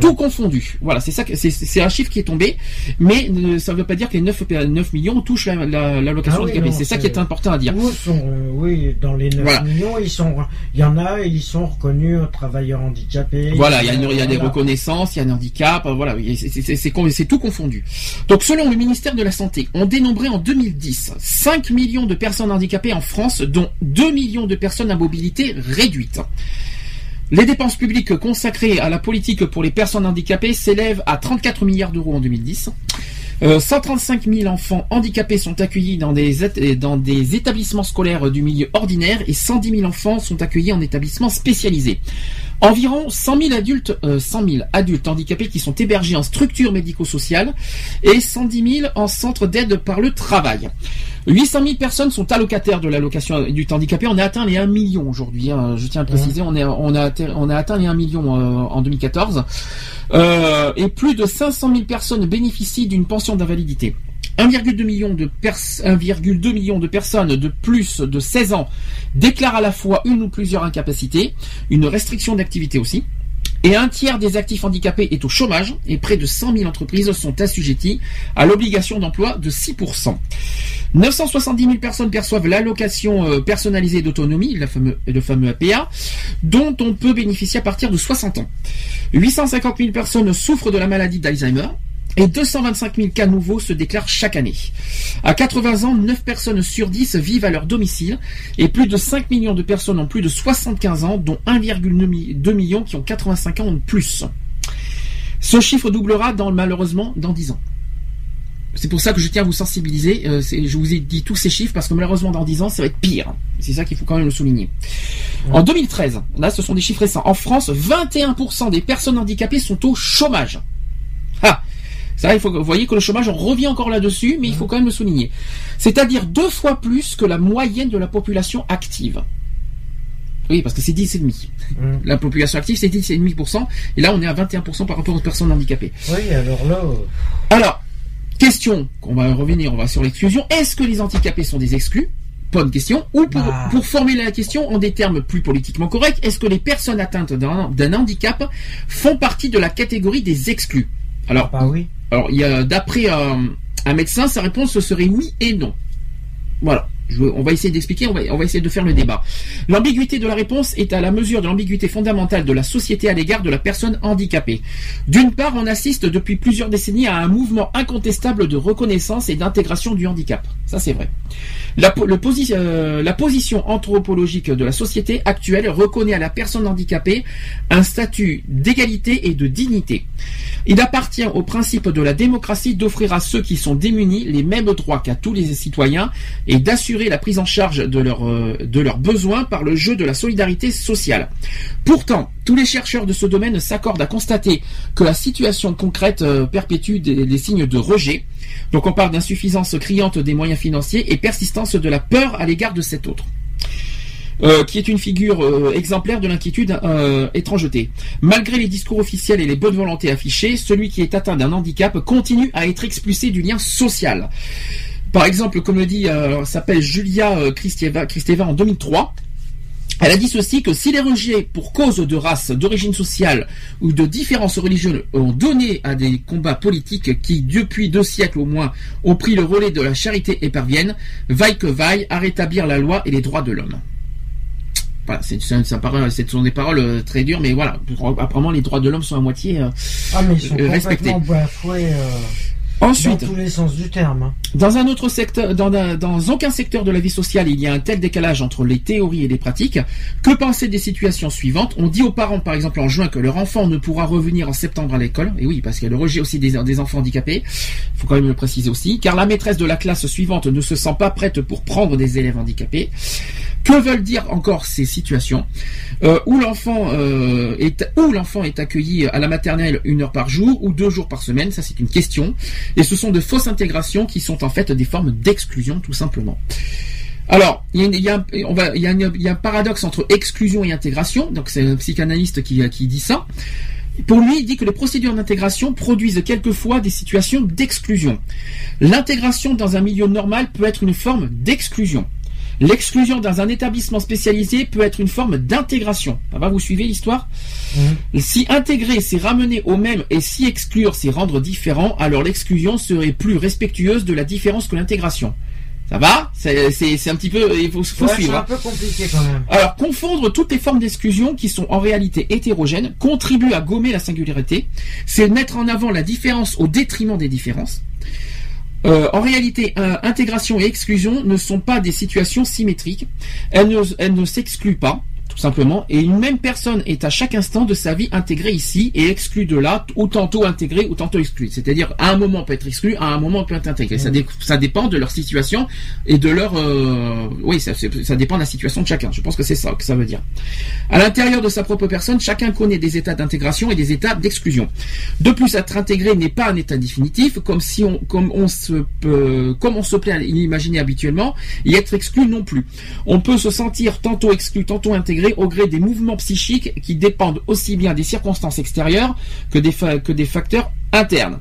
Tout confondu. Voilà, c'est ça, c'est un chiffre qui est tombé, mais euh, ça ne veut pas dire que les 9, 9 millions touchent la, la, la location ah C'est ça qui est important à dire. Euh, oui, dans les 9 millions, ils sont, il y en a, ils sont reconnus travailleurs handicapés. Voilà, il y a, il y a des reconnaissances, il y a un handicap, voilà, c'est tout confondu. Donc, selon le ministère de la Santé, on dénombrait en 2010 5 millions de personnes handicapées en France, dont 2 millions de personnes à mobilité réduite. Les dépenses publiques consacrées à la politique pour les personnes handicapées s'élèvent à 34 milliards d'euros en 2010. 135 000 enfants handicapés sont accueillis dans des, établissements scolaires du milieu ordinaire et 110 000 enfants sont accueillis en établissements spécialisés. Environ 100 000 adultes, 100 000 adultes handicapés qui sont hébergés en structures médico-sociales et 110 000 en centre d'aide par le travail. 800 000 personnes sont allocataires de l'allocation du handicapé. On a atteint les 1 million aujourd'hui. Hein. je tiens à préciser, on, est, on, a, on a atteint les 1 million en 2014. Euh, et plus de 500 000 personnes bénéficient d'une pension d'invalidité. 1,2 million de 1,2 million de personnes de plus de 16 ans déclarent à la fois une ou plusieurs incapacités, une restriction d'activité aussi. Et un tiers des actifs handicapés est au chômage et près de 100 000 entreprises sont assujetties à l'obligation d'emploi de 6%. 970 000 personnes perçoivent l'allocation euh, personnalisée d'autonomie, le fameux APA, dont on peut bénéficier à partir de 60 ans. 850 000 personnes souffrent de la maladie d'Alzheimer et 225 000 cas nouveaux se déclarent chaque année. À 80 ans, 9 personnes sur 10 vivent à leur domicile et plus de 5 millions de personnes ont plus de 75 ans, dont 1,2 million qui ont 85 ans ou plus. Ce chiffre doublera dans, malheureusement dans 10 ans. C'est pour ça que je tiens à vous sensibiliser. Euh, je vous ai dit tous ces chiffres parce que malheureusement dans 10 ans, ça va être pire. C'est ça qu'il faut quand même le souligner. En 2013, là ce sont des chiffres récents. En France, 21% des personnes handicapées sont au chômage. Ah ça, il faut, vous voyez que le chômage, on revient encore là-dessus, mais il faut quand même le souligner. C'est-à-dire deux fois plus que la moyenne de la population active. Oui, parce que c'est 10,5. La population active, c'est 10,5%. Et là, on est à 21% par rapport aux personnes handicapées. Oui, alors là. Alors, question, on va revenir, on va sur l'exclusion. Est-ce que les handicapés sont des exclus? Bonne question. Ou pour, bah. pour formuler la question en des termes plus politiquement corrects, est-ce que les personnes atteintes d'un handicap font partie de la catégorie des exclus? Alors, bah oui. Alors, d'après un médecin, sa réponse serait oui et non. Voilà on va essayer d'expliquer, on va, essayer de faire le débat. L'ambiguïté de la réponse est à la mesure de l'ambiguïté fondamentale de la société à l'égard de la personne handicapée. D'une part, on assiste depuis plusieurs décennies à un mouvement incontestable de reconnaissance et d'intégration du handicap. Ça, c'est vrai. La, euh, la position anthropologique de la société actuelle reconnaît à la personne handicapée un statut d'égalité et de dignité. Il appartient au principe de la démocratie d'offrir à ceux qui sont démunis les mêmes droits qu'à tous les citoyens et d'assurer la prise en charge de, leur, euh, leurs besoins par le jeu de la solidarité sociale. Pourtant, tous les chercheurs de ce domaine s'accordent à constater que la situation concrète euh, perpétue des, signes de rejet. Donc on parle d'insuffisance criante des moyens financiers et persistance de la peur à l'égard de cet autre. Euh, qui est une figure exemplaire de l'inquiétude étrangeté. Malgré les discours officiels et les bonnes volontés affichées, celui qui est atteint d'un handicap continue à être expulsé du lien social. Par exemple, comme le dit, euh, s'appelle Julia euh, Kristeva, en 2003. Elle a dit ceci que si les rejets pour cause de race, d'origine sociale ou de différence religieuse ont donné à des combats politiques qui, depuis deux siècles au moins, ont pris le relais de la charité épervienne, vaille que vaille à rétablir la loi et les droits de l'homme. Voilà, c'est, ce sont des paroles euh, très dures, mais voilà, apparemment les droits de l'homme sont à moitié euh, ah, mais ils sont respectés. Ensuite, dans tous les sens du terme. Hein. Dans un autre secteur, dans, dans, aucun secteur de la vie sociale, il y a un tel décalage entre les théories et les pratiques. Que penser des situations suivantes? On dit aux parents, par exemple en juin, que leur enfant ne pourra revenir en septembre à l'école. Et oui, parce qu'il y a le rejet aussi des, des enfants handicapés. Il faut quand même le préciser aussi. Car la maîtresse de la classe suivante ne se sent pas prête pour prendre des élèves handicapés. Que veulent dire encore ces situations euh, où l'enfant euh, est où l'enfant est accueilli à la maternelle une heure par jour ou deux jours par semaine? Ça, c'est une question. Et ce sont de fausses intégrations qui sont en fait des formes d'exclusion, tout simplement. Alors, il y, a, un paradoxe entre exclusion et intégration. Donc, c'est un psychanalyste qui, qui dit ça. Pour lui, il dit que les procédures d'intégration produisent quelquefois des situations d'exclusion. L'intégration dans un milieu normal peut être une forme d'exclusion. L'exclusion dans un établissement spécialisé peut être une forme d'intégration. Ça va, vous suivez l'histoire mhm. Si intégrer, c'est ramener au même et si exclure, c'est rendre différent, alors l'exclusion serait plus respectueuse de la différence que l'intégration. Ça va C'est un petit peu... Il faut, faut suivre. C'est un peu compliqué quand même. Alors, confondre toutes les formes d'exclusion qui sont en réalité hétérogènes contribue à gommer la singularité. C'est mettre en avant la différence au détriment des différences. Euh, en réalité, intégration et exclusion ne sont pas des situations symétriques. Elles ne s'excluent pas tout simplement. Et une même personne est à chaque instant de sa vie intégrée ici et exclue de là, ou tantôt intégrée ou tantôt exclue. C'est-à-dire à un moment on peut être exclu, à un moment on peut être intégré. Ça, ça dépend de leur situation et de leur, euh, oui, ça, ça dépend de la situation de chacun. Je pense que c'est ça que ça veut dire. À l'intérieur de sa propre personne, chacun connaît des états d'intégration et des états d'exclusion. De plus, être intégré n'est pas un état définitif, comme si on, comme on se peut, comme on se plaît à l'imaginer habituellement, et être exclu non plus. On peut se sentir tantôt exclu, tantôt intégré au gré des mouvements psychiques qui dépendent aussi bien des circonstances extérieures que des, facteurs internes.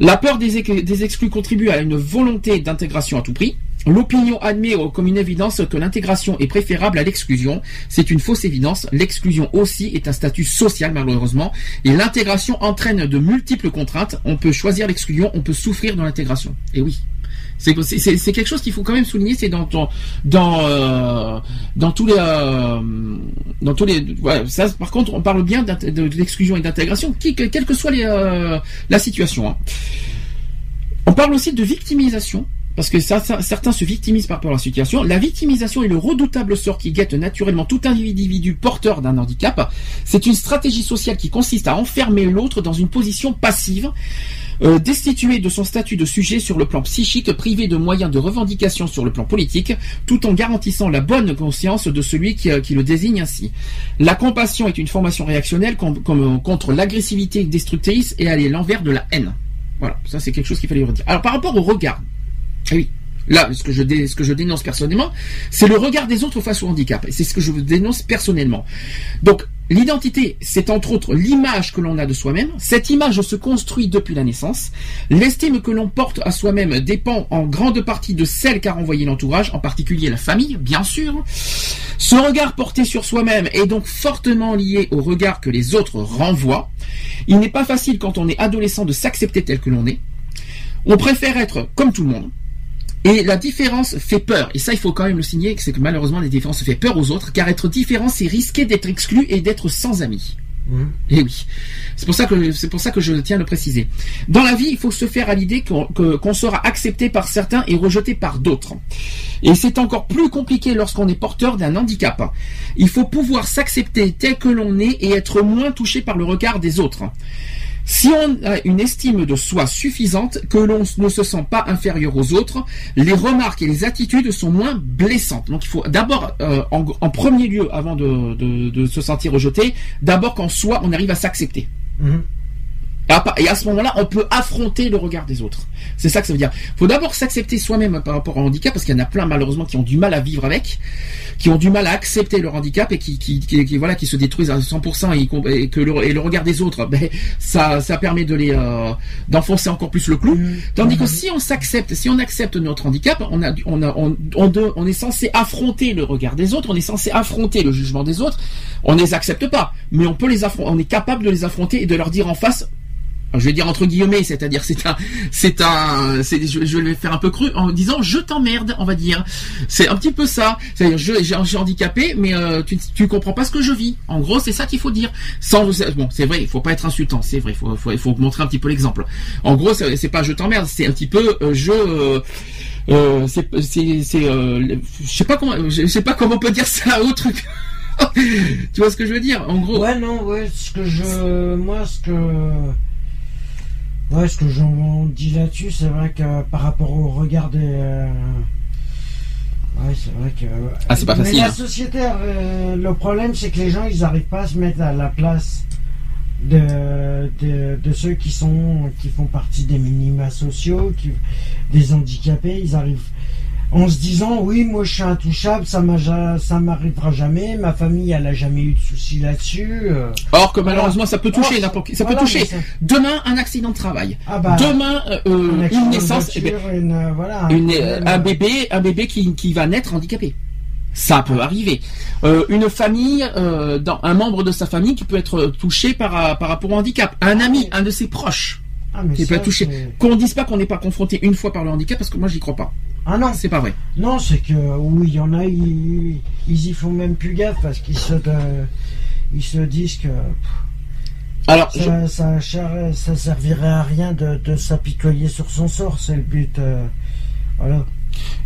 La peur des, des exclus contribue à une volonté d'intégration à tout prix. L'opinion admet comme une évidence que l'intégration est préférable à l'exclusion. C'est une fausse évidence. L'exclusion aussi est un statut social malheureusement. Et l'intégration entraîne de multiples contraintes. On peut choisir l'exclusion, on peut souffrir dans l'intégration. Et oui. C'est quelque chose qu'il faut quand même souligner. C'est dans euh, tous les euh, dans tous les ça par contre on parle bien de, l'exclusion et d'intégration, quelle que soit euh, la situation. Hein. On parle aussi de victimisation parce que certains se victimisent par rapport à la situation. La victimisation est le redoutable sort qui guette naturellement tout individu porteur d'un handicap. C'est une stratégie sociale qui consiste à enfermer l'autre dans une position passive. Euh, destitué de son statut de sujet sur le plan psychique, privé de moyens de revendication sur le plan politique, tout en garantissant la bonne conscience de celui qui, euh, le désigne ainsi. La compassion est une formation réactionnelle contre l'agressivité destructrice et elle est l'envers de la haine. Voilà, ça c'est quelque chose qu'il fallait redire. Alors par rapport au regard, ah oui. Là, ce que je, dénonce personnellement, c'est le regard des autres face au handicap. C'est ce que je dénonce personnellement. Donc, l'identité, c'est entre autres l'image que l'on a de soi-même. Cette image se construit depuis la naissance. L'estime que l'on porte à soi-même dépend en grande partie de celle qu'a renvoyé l'entourage, en particulier la famille, bien sûr. Ce regard porté sur soi-même est donc fortement lié au regard que les autres renvoient. Il n'est pas facile quand on est adolescent de s'accepter tel que l'on est. On préfère être comme tout le monde. Et la différence fait peur. Et ça, il faut quand même le signer, c'est que malheureusement, la différence fait peur aux autres, car être différent, c'est risquer d'être exclu et d'être sans amis. Mmh. Et oui, c'est pour ça que c'est pour ça que je tiens à le préciser. Dans la vie, il faut se faire à l'idée qu'on sera accepté par certains et rejeté par d'autres. Et c'est encore plus compliqué lorsqu'on est porteur d'un handicap. Il faut pouvoir s'accepter tel que l'on est et être moins touché par le regard des autres. Si on a une estime de soi suffisante, que l'on ne se sent pas inférieur aux autres, les remarques et les attitudes sont moins blessantes. Donc il faut d'abord, euh, en, premier lieu, avant de, se sentir rejeté, d'abord qu'en soi, on arrive à s'accepter. Mhm. Et à ce moment-là, on peut affronter le regard des autres. C'est ça que ça veut dire. Il faut d'abord s'accepter soi-même par rapport au handicap, parce qu'il y en a plein malheureusement qui ont du mal à vivre avec, qui ont du mal à accepter leur handicap et qui, qui, qui, voilà, qui se détruisent à 100% et, que le, et le regard des autres, ben, ça, ça permet de les euh, d'enfoncer encore plus le clou. Mmh. Tandis que mmh. si on s'accepte, si on accepte notre handicap, on a, on a, on, on, on est censé affronter le regard des autres, on est censé affronter le jugement des autres. On ne les accepte pas, mais on peut les affronter, on est capable de les affronter et de leur dire en face je vais dire entre guillemets, c'est-à-dire c'est un, c'est un, je, je, vais faire un peu cru en disant je t'emmerde, on va dire. C'est un petit peu ça. C'est-à-dire je, j'ai handicapé, mais euh, tu, tu comprends pas ce que je vis. En gros, c'est ça qu'il faut dire. Sans, bon, c'est vrai, il faut pas être insultant, c'est vrai, il faut, montrer un petit peu l'exemple. En gros, c'est, pas je t'emmerde, c'est un petit peu euh, je. Euh, c'est, je sais pas comment, je sais pas comment on peut dire ça autre. tu vois ce que je veux dire, en gros. Ouais, non, ouais, ce que je, moi, ce que Ouais, ce que j'en dis là-dessus, c'est vrai que par rapport au regard des. Euh, ouais, c'est vrai que. Ah, c'est pas facile. Mais la hein. société, euh, le problème, c'est que les gens, ils n'arrivent pas à se mettre à la place de, de, ceux qui sont qui font partie des minima sociaux, qui, des handicapés. Ils arrivent en se disant oui moi je suis intouchable ça ça m'arrivera jamais ma famille elle a jamais eu de soucis là-dessus euh. or que malheureusement ça peut toucher ça peut toucher demain un accident de travail ah bah, demain euh, euh, une naissance eh ben, un bébé un bébé qui, qui va naître handicapé ça peut arriver. une famille, dans, un membre de sa famille qui peut être touché par, par rapport au handicap. Un ami, un de ses proches ah, qui peut être touché. Qu'on dise pas qu'on n'est pas confronté une fois par le handicap, parce que moi j'y crois pas. Ah non. C'est pas vrai. Non, c'est que oui, il y en a, ils, y font même plus gaffe parce qu'ils se, euh, ils se disent que. Alors, ça, ça, servirait à rien de, s'apitoyer sur son sort, c'est le but. Euh, voilà.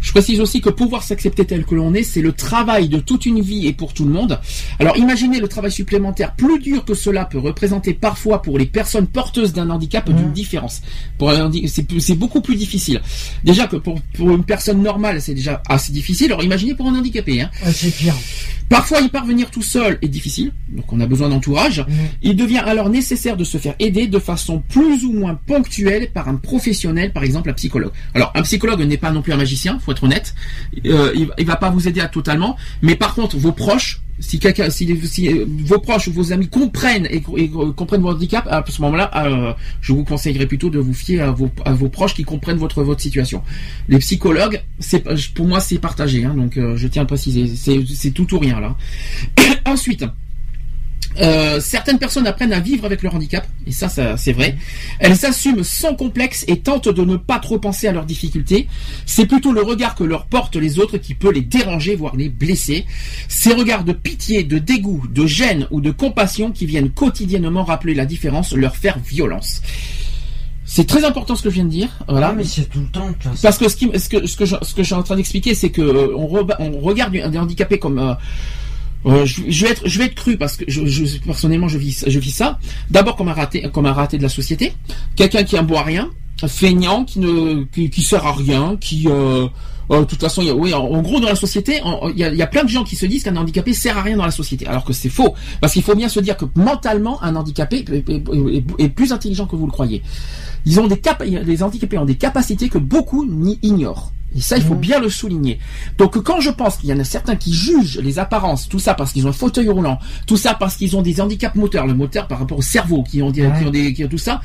Je précise aussi que pouvoir s'accepter tel que l'on est, c'est le travail de toute une vie et pour tout le monde. Alors imaginez le travail supplémentaire plus dur que cela peut représenter parfois pour les personnes porteuses d'un handicap d'une mmh. différence. C'est beaucoup plus difficile. Déjà que pour, une personne normale, c'est déjà assez difficile. Alors imaginez pour un handicapé. Hein. c'est pire. Parfois, y parvenir tout seul est difficile, donc on a besoin d'entourage. Mmh. Il devient alors nécessaire de se faire aider de façon plus ou moins ponctuelle par un professionnel, par exemple un psychologue. Alors un psychologue n'est pas non plus un magicien, faut être honnête. Euh, il, va pas vous aider à totalement, mais par contre vos proches si quelqu'un, si, euh, vos proches ou vos amis comprennent et, comprennent votre handicap, à ce moment-là, euh, je vous conseillerais plutôt de vous fier à vos, proches qui comprennent votre votre situation. Les psychologues, c'est pour moi c'est partagé, hein, donc euh, je tiens à préciser, c'est tout ou rien là. Ensuite. Euh, certaines personnes apprennent à vivre avec leur handicap, et ça, ça c'est vrai. Elles s'assument sans complexe et tentent de ne pas trop penser à leurs difficultés. C'est plutôt le regard que leur portent les autres qui peut les déranger, voire les blesser. Ces regards de pitié, de dégoût, de gêne ou de compassion qui viennent quotidiennement rappeler la différence, leur faire violence. C'est très important ce que je viens de dire. Voilà. Ah, mais c'est tout le temps. Parce que ce, qui, ce que ce que je, ce que je suis en train d'expliquer, c'est que euh, on, on, regarde des handicapés comme euh, euh, je, je, vais être, je vais être cru parce que je, je personnellement je vis, je vis ça. D'abord comme un raté, comme un raté de la société, quelqu'un qui boit rien, feignant, qui ne, qui, sert à rien, qui, euh, euh de toute façon, oui, en, gros dans la société, il y, a, plein de gens qui se disent qu'un handicapé sert à rien dans la société, alors que c'est faux, parce qu'il faut bien se dire que mentalement, un handicapé est, plus intelligent que vous le croyez. Ils ont des cap, les handicapés ont des capacités que beaucoup ignorent. Et ça, il faut mhm. bien le souligner. Donc, quand je pense qu'il y en a certains qui jugent les apparences, tout ça parce qu'ils ont un fauteuil roulant, tout ça parce qu'ils ont des handicaps moteurs, le moteur par rapport au cerveau, qui ont, qui ont, des, qui ont tout ça,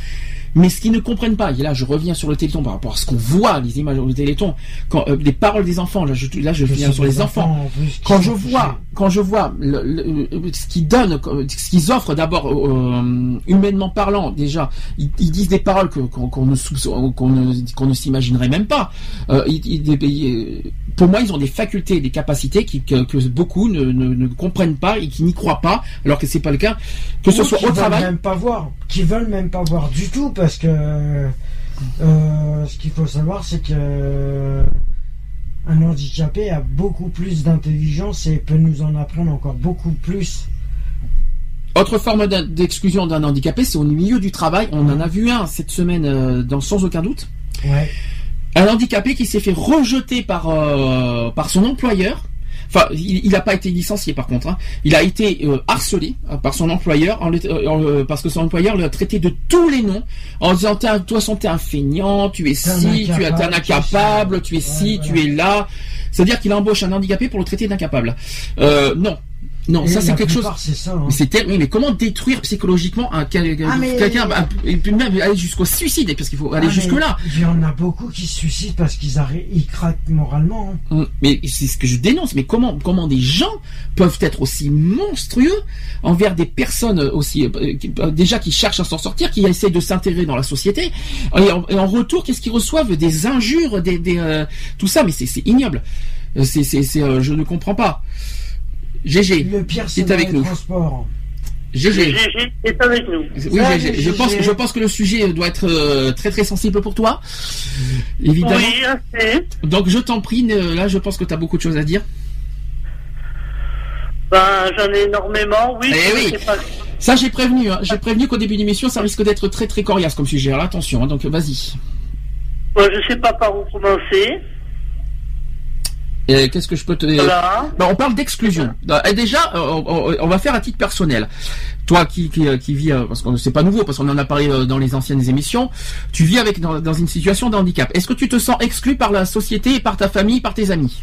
mais ce qu'ils ne comprennent pas, et là je reviens sur le téléthon par rapport à ce qu'on voit, les images du téléthon, quand euh, les paroles des enfants, là je, là je viens sur les enfants. quand je vois, quand je vois le, ce qu'ils donnent, ce qu'ils offrent d'abord euh, humainement parlant, déjà, ils, disent des paroles qu'on ne ne, ne s'imaginerait même pas. Euh, pour moi, ils ont des facultés, des capacités qui, que, que beaucoup ne, ne, ne, comprennent pas et qui n'y croient pas, alors que c'est pas le cas. Que ce soit au travail, même pas voir, qui veulent même pas voir du tout parce que euh, ce qu'il faut savoir, c'est que un handicapé a beaucoup plus d'intelligence et peut nous en apprendre encore beaucoup plus. Autre forme d'exclusion d'un handicapé, c'est au milieu du travail. On en a vu un cette semaine, euh, dans, sans aucun doute. Un handicapé qui s'est fait rejeter par, euh, par son employeur Enfin, il n'a pas été licencié par contre. Hein. Il a été euh, harcelé euh, par son employeur euh, parce que son employeur l'a traité de tous les noms en disant toi, t'es un feignant, tu es ci, tu es un incapable, tu es ci, tu es là. C'est-à-dire qu'il embauche un handicapé pour le traiter d'incapable. non, non, ça c'est quelque chose. Ça, hein. Mais c'est oui, mais comment détruire psychologiquement un, quelqu'un ah, et puis même aller jusqu'au suicide parce qu'il faut aller ah, jusque là. Il y en a beaucoup qui se suicident parce qu'ils ils craquent moralement. Hein. Hum, mais c'est ce que je dénonce. Mais comment comment des gens peuvent être aussi monstrueux envers des personnes aussi euh, euh, déjà qui cherchent à s'en sortir, qui essaient de s'intégrer dans la société et en, retour qu'est-ce qu'ils reçoivent? Des injures, des, euh, tout ça. Mais c'est ignoble. C'est c'est je ne comprends pas. GG, le pire, c'est avec nous. GG. est avec nous. Oui, GG. Je pense, je pense que le sujet doit être euh, très très sensible pour toi. Évidemment. Oui, Donc je t'en prie, là je pense que tu as beaucoup de choses à dire. Ben, j'en ai énormément, oui. Eh oui. Ça j'ai prévenu, hein. j'ai prévenu qu'au début de l'émission ça risque d'être très très coriace comme sujet. Alors attention, hein. donc vas-y. Bon, je sais pas par où commencer. Qu'est-ce que je peux te dire bah, On parle d'exclusion. Bah, déjà, euh, on, va faire à titre personnel. Toi qui, qui, euh, qui vis, euh, parce que c'est pas nouveau, parce qu'on en a parlé dans les anciennes émissions, tu vis avec dans, dans une situation de handicap. Est-ce que tu te sens exclu par la société, par ta famille, par tes amis?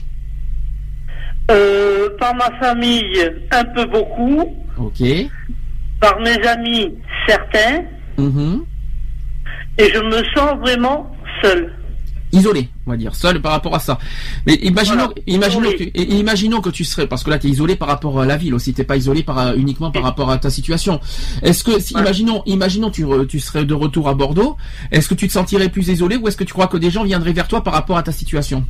Euh, Par ma famille, un peu beaucoup. Ok. Par mes amis, certains. Mm-hmm. Et je me sens vraiment seul isolé, on va dire, seul par rapport à ça. Mais imaginons, imaginons, que, imaginons que tu serais, parce que là tu es isolé par rapport à la ville aussi, t'es pas isolé par, euh, uniquement par rapport à ta situation. Est-ce que, si, imaginons, imaginons tu, tu serais de retour à Bordeaux, est-ce que tu te sentirais plus isolé ou est-ce que tu crois que des gens viendraient vers toi par rapport à ta situation?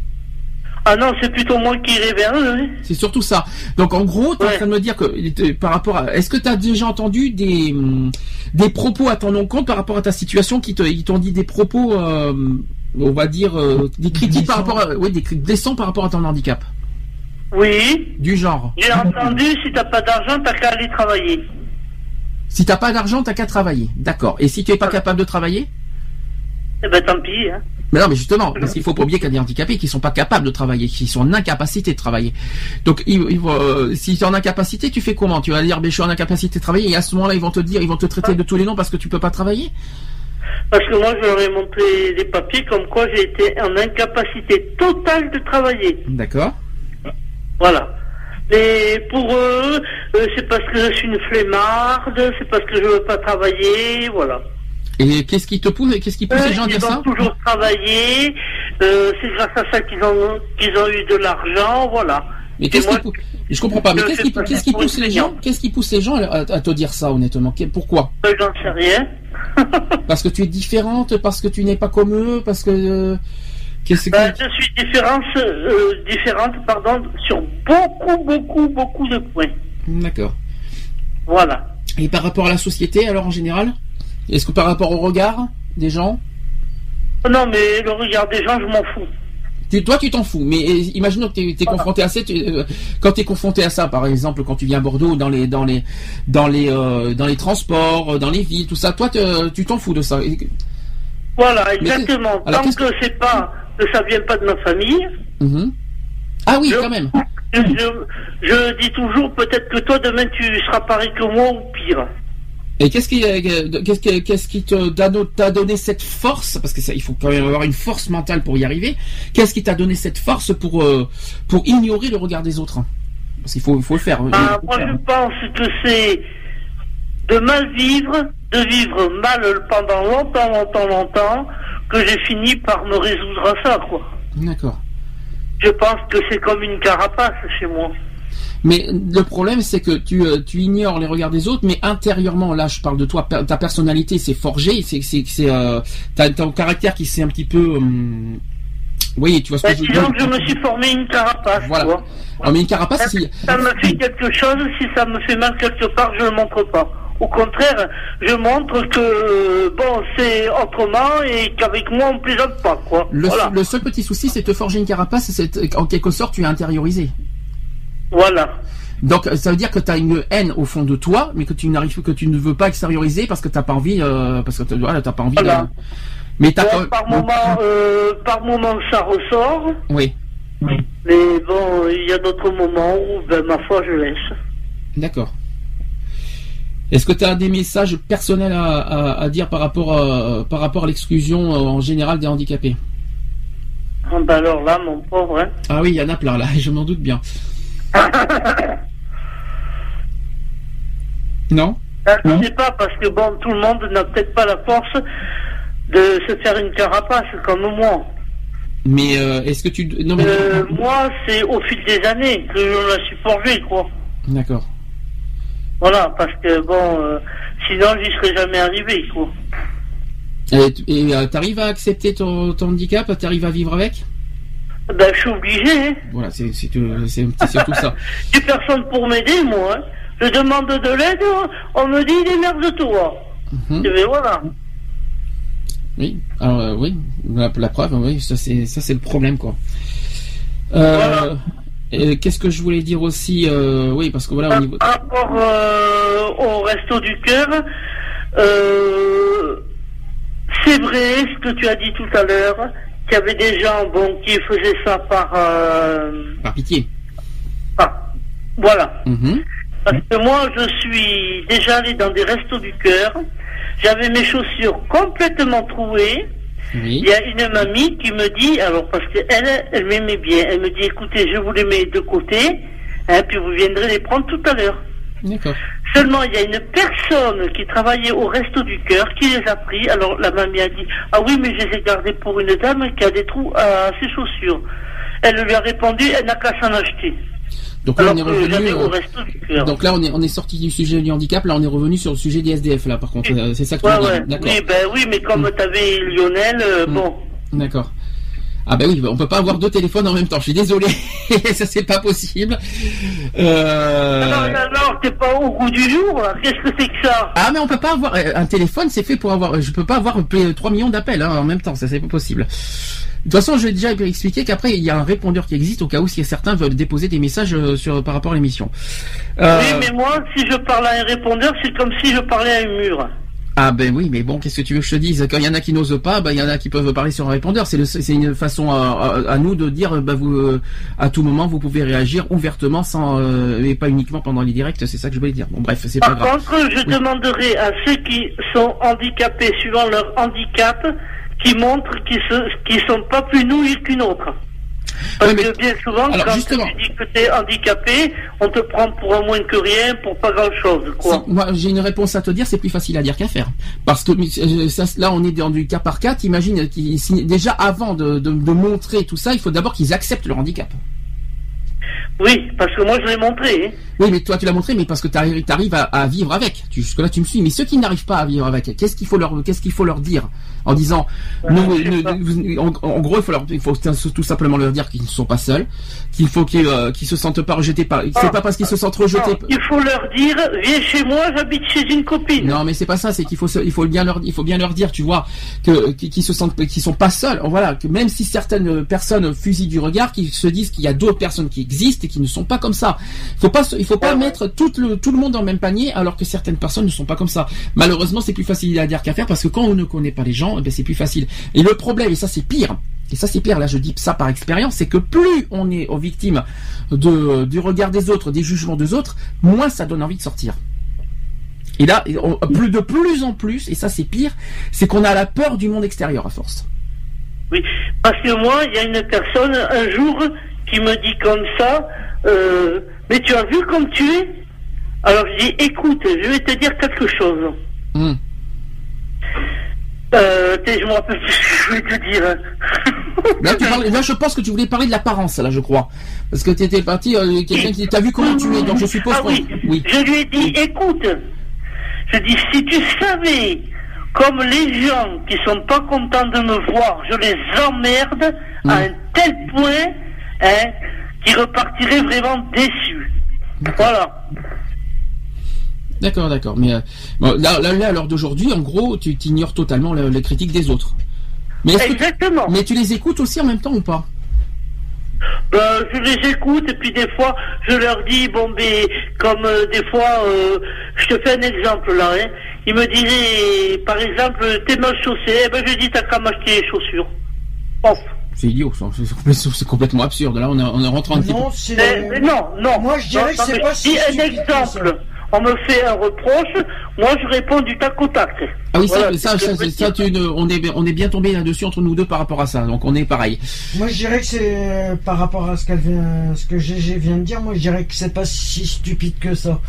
Ah non, c'est plutôt moi qui irais vers eux. C'est surtout ça. Donc en gros, tu es en train de me dire que par rapport à est-ce que tu as déjà entendu des hum, des propos à ton encontre par rapport à ta situation qui t'ont dit des propos euh, on va dire, des critiques par rapport à, oui, des critiques par rapport à ton handicap. Oui. Du genre. J'ai entendu, si t'as pas d'argent, t'as qu'à aller travailler. Si t'as pas d'argent, t'as qu'à travailler. D'accord. Et si tu es pas capable de travailler? Eh ben tant pis. Hein. Mais non, mais justement, parce qu'il faut pas oublier qu'il y a des handicapés qui sont pas capables de travailler, qui sont en incapacité de travailler. Donc, euh, si tu es en incapacité, tu fais comment? Tu vas dire, ben, je suis en incapacité de travailler, et à ce moment-là, ils vont te dire, ils vont te traiter de tous les noms parce que tu peux pas travailler? Parce que moi, je leur ai montré des papiers comme quoi j'ai été en incapacité totale de travailler. D'accord. Voilà. Mais pour eux, euh, c'est parce que je suis une flemmarde, c'est parce que je veux pas travailler, voilà. Et qu'est-ce qui te pousse, qu'est-ce qui pousse les gens à dire ça? Ils ont toujours travaillé, euh, c'est grâce à ça qu'ils ont, qu'ils ont eu de l'argent, voilà. Mais qu'est-ce qui pousse Je comprends pas. Mais qu'est-ce qui, qu'est-ce qui pousse les gens Qu'est-ce qui pousse les gens à, te dire ça honnêtement? Pourquoi? Euh, J'en sais rien. parce que tu es différente, parce que tu n'es pas comme eux, parce que. Qu'est-ce que... Ben, je suis différente, différente, pardon, sur beaucoup, beaucoup, beaucoup de points. D'accord. Voilà. Et par rapport à la société, alors en général? Est-ce que par rapport au regard des gens? Non, mais le regard des gens, je m'en fous. Toi, tu t'en fous. Mais imaginons que tu es, confronté à ça. Euh, quand tu es confronté à ça, par exemple, quand tu viens à Bordeaux, dans les, dans les, dans les, euh, dans les transports, dans les villes, tout ça, toi, tu t'en fous de ça. Voilà, exactement. Tant que, c'est pas, que ça vient pas de ma famille. Mhm. Ah oui, quand même. Je, je dis toujours, peut-être que toi, demain, tu seras pareil que moi ou pire. Et qu'est-ce qui, euh, qu'est-ce qui, qu'est-ce qui t'a donné cette force? Parce que ça, il faut quand même avoir une force mentale pour y arriver. Qu'est-ce qui t'a donné cette force pour euh, pour ignorer le regard des autres Parce qu'il faut, faut le faire. Ah, moi, je pense que c'est de mal vivre, de vivre mal pendant longtemps, longtemps, longtemps, que j'ai fini par me résoudre à ça, quoi. D'accord. Je pense que c'est comme une carapace chez moi. Mais le problème, c'est que tu, euh, tu ignores les regards des autres, mais intérieurement, là, je parle de toi, ta personnalité s'est forgée, c'est, c'est, c'est, euh, ton caractère qui s'est un petit peu, euh, oui, tu vois ce que bah, je veux dire. je me suis formé une carapace. Voilà. Ah, mais une carapace, si... ça me fait quelque chose, si ça me fait mal quelque part, je ne le montre pas. Au contraire, je montre que bon, c'est autrement et qu'avec moi on plaisante pas quoi. Le, le seul petit souci, c'est de forger une carapace, c'est en quelque sorte tu es intériorisé. Voilà. Donc ça veut dire que tu as une haine au fond de toi, mais que tu n'arrives que tu ne veux pas extérioriser parce que t'as pas envie, euh, parce que voilà, t'as pas envie. De... Mais t'as par moment, euh, par moment ça ressort. Oui. Mais bon, il y a d'autres moments où, ben, ma foi, je laisse. D'accord. Est-ce que tu as des messages personnels à, dire par rapport à, par rapport à l'exclusion euh, en général des handicapés? Ah, ben alors là, mon pauvre. Hein. Ah oui, il y en a plein là, je m'en doute bien. non? Euh, Je ne sais pas, parce que bon, tout le monde n'a peut-être pas la force de se faire une carapace comme moi. Mais euh, est-ce que tu... Non, mais... Euh, moi, c'est au fil des années que je la suis forgée, quoi. D'accord. Voilà, parce que bon, sinon j'y serais jamais arrivé, quoi. Et t'arrives à accepter ton, ton handicap? T'arrives à vivre avec? Ben, je suis obligé. Hein. Voilà, c'est surtout ça. J'ai personne pour m'aider, moi. Hein. Je demande de l'aide, on me dit démerde-toi. Mm -hmm. voilà. Oui, alors euh, oui, la, preuve, oui, ça c'est le problème quoi. Euh, Qu'est-ce que je voulais dire aussi euh, Oui, parce que voilà. Au niveau... Par rapport au resto du cœur, c'est vrai ce que tu as dit tout à l'heure qu'il y avait des gens bon, qui faisaient ça par... Euh, par pitié. Ah, voilà. Mhm. Parce que moi, je suis déjà allé dans des restos du cœur. J'avais mes chaussures complètement trouées. Il y a une mamie qui me dit, alors parce qu'elle, elle m'aimait bien, elle me dit, écoutez, je vous les mets de côté, hein, puis vous viendrez les prendre tout à l'heure. Seulement, il y a une personne qui travaillait au Resto du Cœur qui les a pris. Alors, la mamie a dit Ah oui, mais je les ai gardés pour une dame qui a des trous à ses chaussures. Elle lui a répondu Elle n'a qu'à s'en acheter. Donc là, on est revenu. Euh, donc là, on est, on est sorti du sujet du handicap. Là, on est revenu sur le sujet des SDF. Là, par contre, euh, c'est ça que tu ouais, Oui, ben oui, mais comme mm. tu avais Lionel, euh, mm. bon. D'accord. Ah ben oui, on peut pas avoir deux téléphones en même temps. Je suis désolé, ça c'est pas possible. Euh... Non, non, non, t'es pas au goût du jour. Qu'est-ce que c'est que ça? Ah mais on peut pas avoir euh, un téléphone, c'est fait pour avoir. Je peux pas avoir 3 millions d'appels hein, en même temps. Ça c'est pas possible. De toute façon, je vais déjà expliquer qu'après il y a un répondeur qui existe au cas où si certains veulent déposer des messages euh, sur par rapport à l'émission. Euh... Oui, mais moi, si je parle à un répondeur, c'est comme si je parlais à un mur. Ah ben oui, mais bon, qu'est-ce que tu veux que je te dise? Quand il y en a qui n'osent pas, ben il y en a qui peuvent parler sur un répondeur. C'est une façon à, nous de dire, ben vous, euh, à tout moment, vous pouvez réagir ouvertement, sans euh, et pas uniquement pendant les directs. C'est ça que je voulais dire. Bon, bref, c'est pas grave. Par contre, je demanderai à ceux qui sont handicapés suivant leur handicap, qui montrent qu'ils ne sont pas plus nouilles qu'une autre. Parce que bien souvent, quand tu dis que tu es handicapé, on te prend pour un moins que rien, pour pas grand-chose. Moi, j'ai une réponse à te dire, c'est plus facile à dire qu'à faire. Parce que euh, là, on est dans du cas par cas. Imagine, déjà avant de, de montrer tout ça, il faut d'abord qu'ils acceptent leur handicap. Oui, parce que moi je l'ai montré. Hein. Oui, mais toi tu l'as montré, mais parce que tu arrives, à, à, vivre avec. Jusque là tu me suis. Mais ceux qui n'arrivent pas à vivre avec, qu'est-ce qu'il faut leur, qu'est-ce qu'il faut leur dire? En disant, en, gros, il faut leur, il faut tout simplement leur dire qu'ils ne sont pas seuls, qu'il faut qu'ils, euh, se sentent pas rejetés par. C'est ah. pas parce qu'ils se sentent rejetés. il faut leur dire, viens chez moi, j'habite chez une copine. Non, mais c'est pas ça. C'est qu'il faut, il faut bien leur, il faut bien leur dire, tu vois, que qu'ils se sentent, qu'ils sont pas seuls. Voilà, que même si certaines personnes fusillent du regard, qu'ils se disent qu'il y a d'autres personnes qui existent et qui ne sont pas comme ça. Faut pas, il faut pas mettre tout le, tout le monde dans le même panier alors que certaines personnes ne sont pas comme ça. Malheureusement, c'est plus facile à dire qu'à faire parce que quand on ne connaît pas les gens, eh c'est plus facile. Et le problème, et ça c'est pire, et ça c'est pire, là je dis ça par expérience, c'est que plus on est aux victimes de, du regard des autres, des jugements des autres, moins ça donne envie de sortir. Et là, plus de plus en plus, et ça c'est pire, c'est qu'on a la peur du monde extérieur à force. Oui, parce que moi, il y a une personne un jour qui me dit comme ça, euh, mais tu as vu comme tu es? Alors je dis, écoute, je vais te dire quelque chose. Hmm. Euh, je me rappelle je voulais te dire. là, je pense que tu voulais parler de l'apparence, là, je crois. Parce que tu étais parti, euh, quelqu'un qui t'a vu comment tu es, donc je suppose ah, oui. oui. Je lui ai dit, écoute, je dis, si tu savais comme les gens qui sont pas contents de me voir, je les emmerde à hmm. un tel point hein, qui repartiraient vraiment déçus. Voilà. D'accord, d'accord. Mais euh, là, là, à l'heure d'aujourd'hui, en gros, tu ignores totalement les critiques des autres. Mais Exactement. mais tu les écoutes aussi en même temps ou pas? Euh, je les écoute et puis des fois je leur dis bon mais comme euh, des fois je te fais un exemple là hein, ils me disaient par exemple t'es mal chaussé eh ben je dis t'as qu'à m'acheter les chaussures c'est idiot, c'est complètement absurde. Là, on est, on est rentré un petit non, non, non. Moi, je dirais que c'est pas si. un exemple on me fait un reproche, moi je réponds du tac au tac. Ah oui, ça, ça, ça, on, est, on est bien tombé là-dessus entre nous deux par rapport à ça, donc on est pareil. Moi je dirais que c'est euh, par rapport à ce, qu'elle vient, ce que GG vient de dire, moi je dirais que c'est pas si stupide que ça.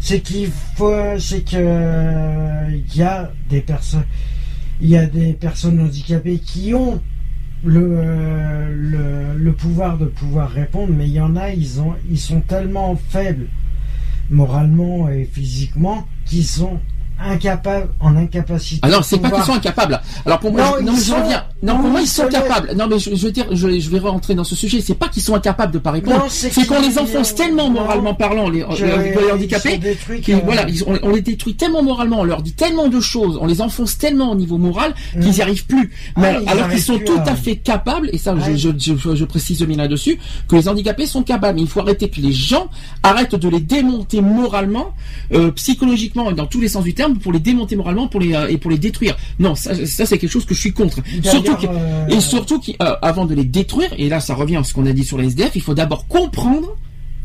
C'est qu'il faut, c'est que il y a des personnes, il y a des personnes handicapées qui ont le, le, le pouvoir de pouvoir répondre, mais il y en a, ils ont, ils sont tellement faibles moralement et physiquement qui sont incapables, en incapacité. Alors c'est pas qu'ils sont incapables. Alors pour moi, non, je, Non, pour moi ils sont capables. Non mais je, veux dire, je, vais rentrer dans ce sujet. C'est pas qu'ils sont incapables de pas répondre. C'est qu'on les enfonce tellement moralement parlant, les, les handicapés, voilà, on, les détruit tellement moralement, on leur dit tellement de choses, on les enfonce tellement au niveau moral qu'ils n'y arrivent plus. Ah, mais alors qu'ils sont tout à fait capables, et ça je, je, précise bien là-dessus, que les handicapés sont capables. Mais il faut arrêter que les gens arrêtent de les démonter moralement, euh, psychologiquement et dans tous les sens du terme pour les démonter moralement pour les, euh, et pour les détruire. Non, ça, c'est quelque chose que je suis contre. Surtout euh, et surtout qu'avant de les détruire, et là ça revient à ce qu'on a dit sur la SDF, il faut d'abord comprendre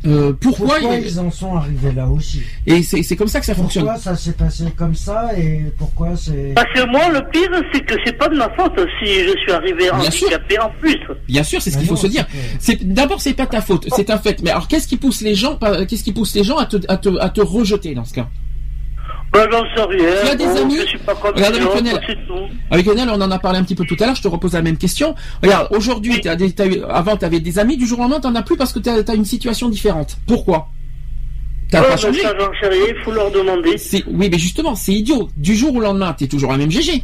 euh, pourquoi, ils... en sont arrivés là aussi Et c'est comme ça que ça fonctionne. Pourquoi ça s'est passé comme ça et pourquoi c'est Parce que moi le pire c'est que c'est pas de ma faute si je suis arrivé handicapé en plus. Bien sûr, c'est ce qu'il faut se dire. C'est d'abord c'est pas ta faute, c'est un fait. Mais alors qu'est-ce qui pousse les gens qu'est-ce qui pousse les gens à te, à te, à te rejeter dans ce cas? Ben, j'en sais rien. Tu as des amis je suis pas comme Regarde, avec Lionel. Avec Lionel, on en a parlé un petit peu tout à l'heure. Je te repose la même question. Regarde, aujourd'hui, des, avant, tu avais des amis. Du jour au lendemain, tu n'en as plus parce que tu as, une situation différente. Pourquoi? T'as pas changé. Ça, j'en sais rien. Il faut leur demander. Oui, mais justement, c'est idiot. Du jour au lendemain, tu es toujours la même GG.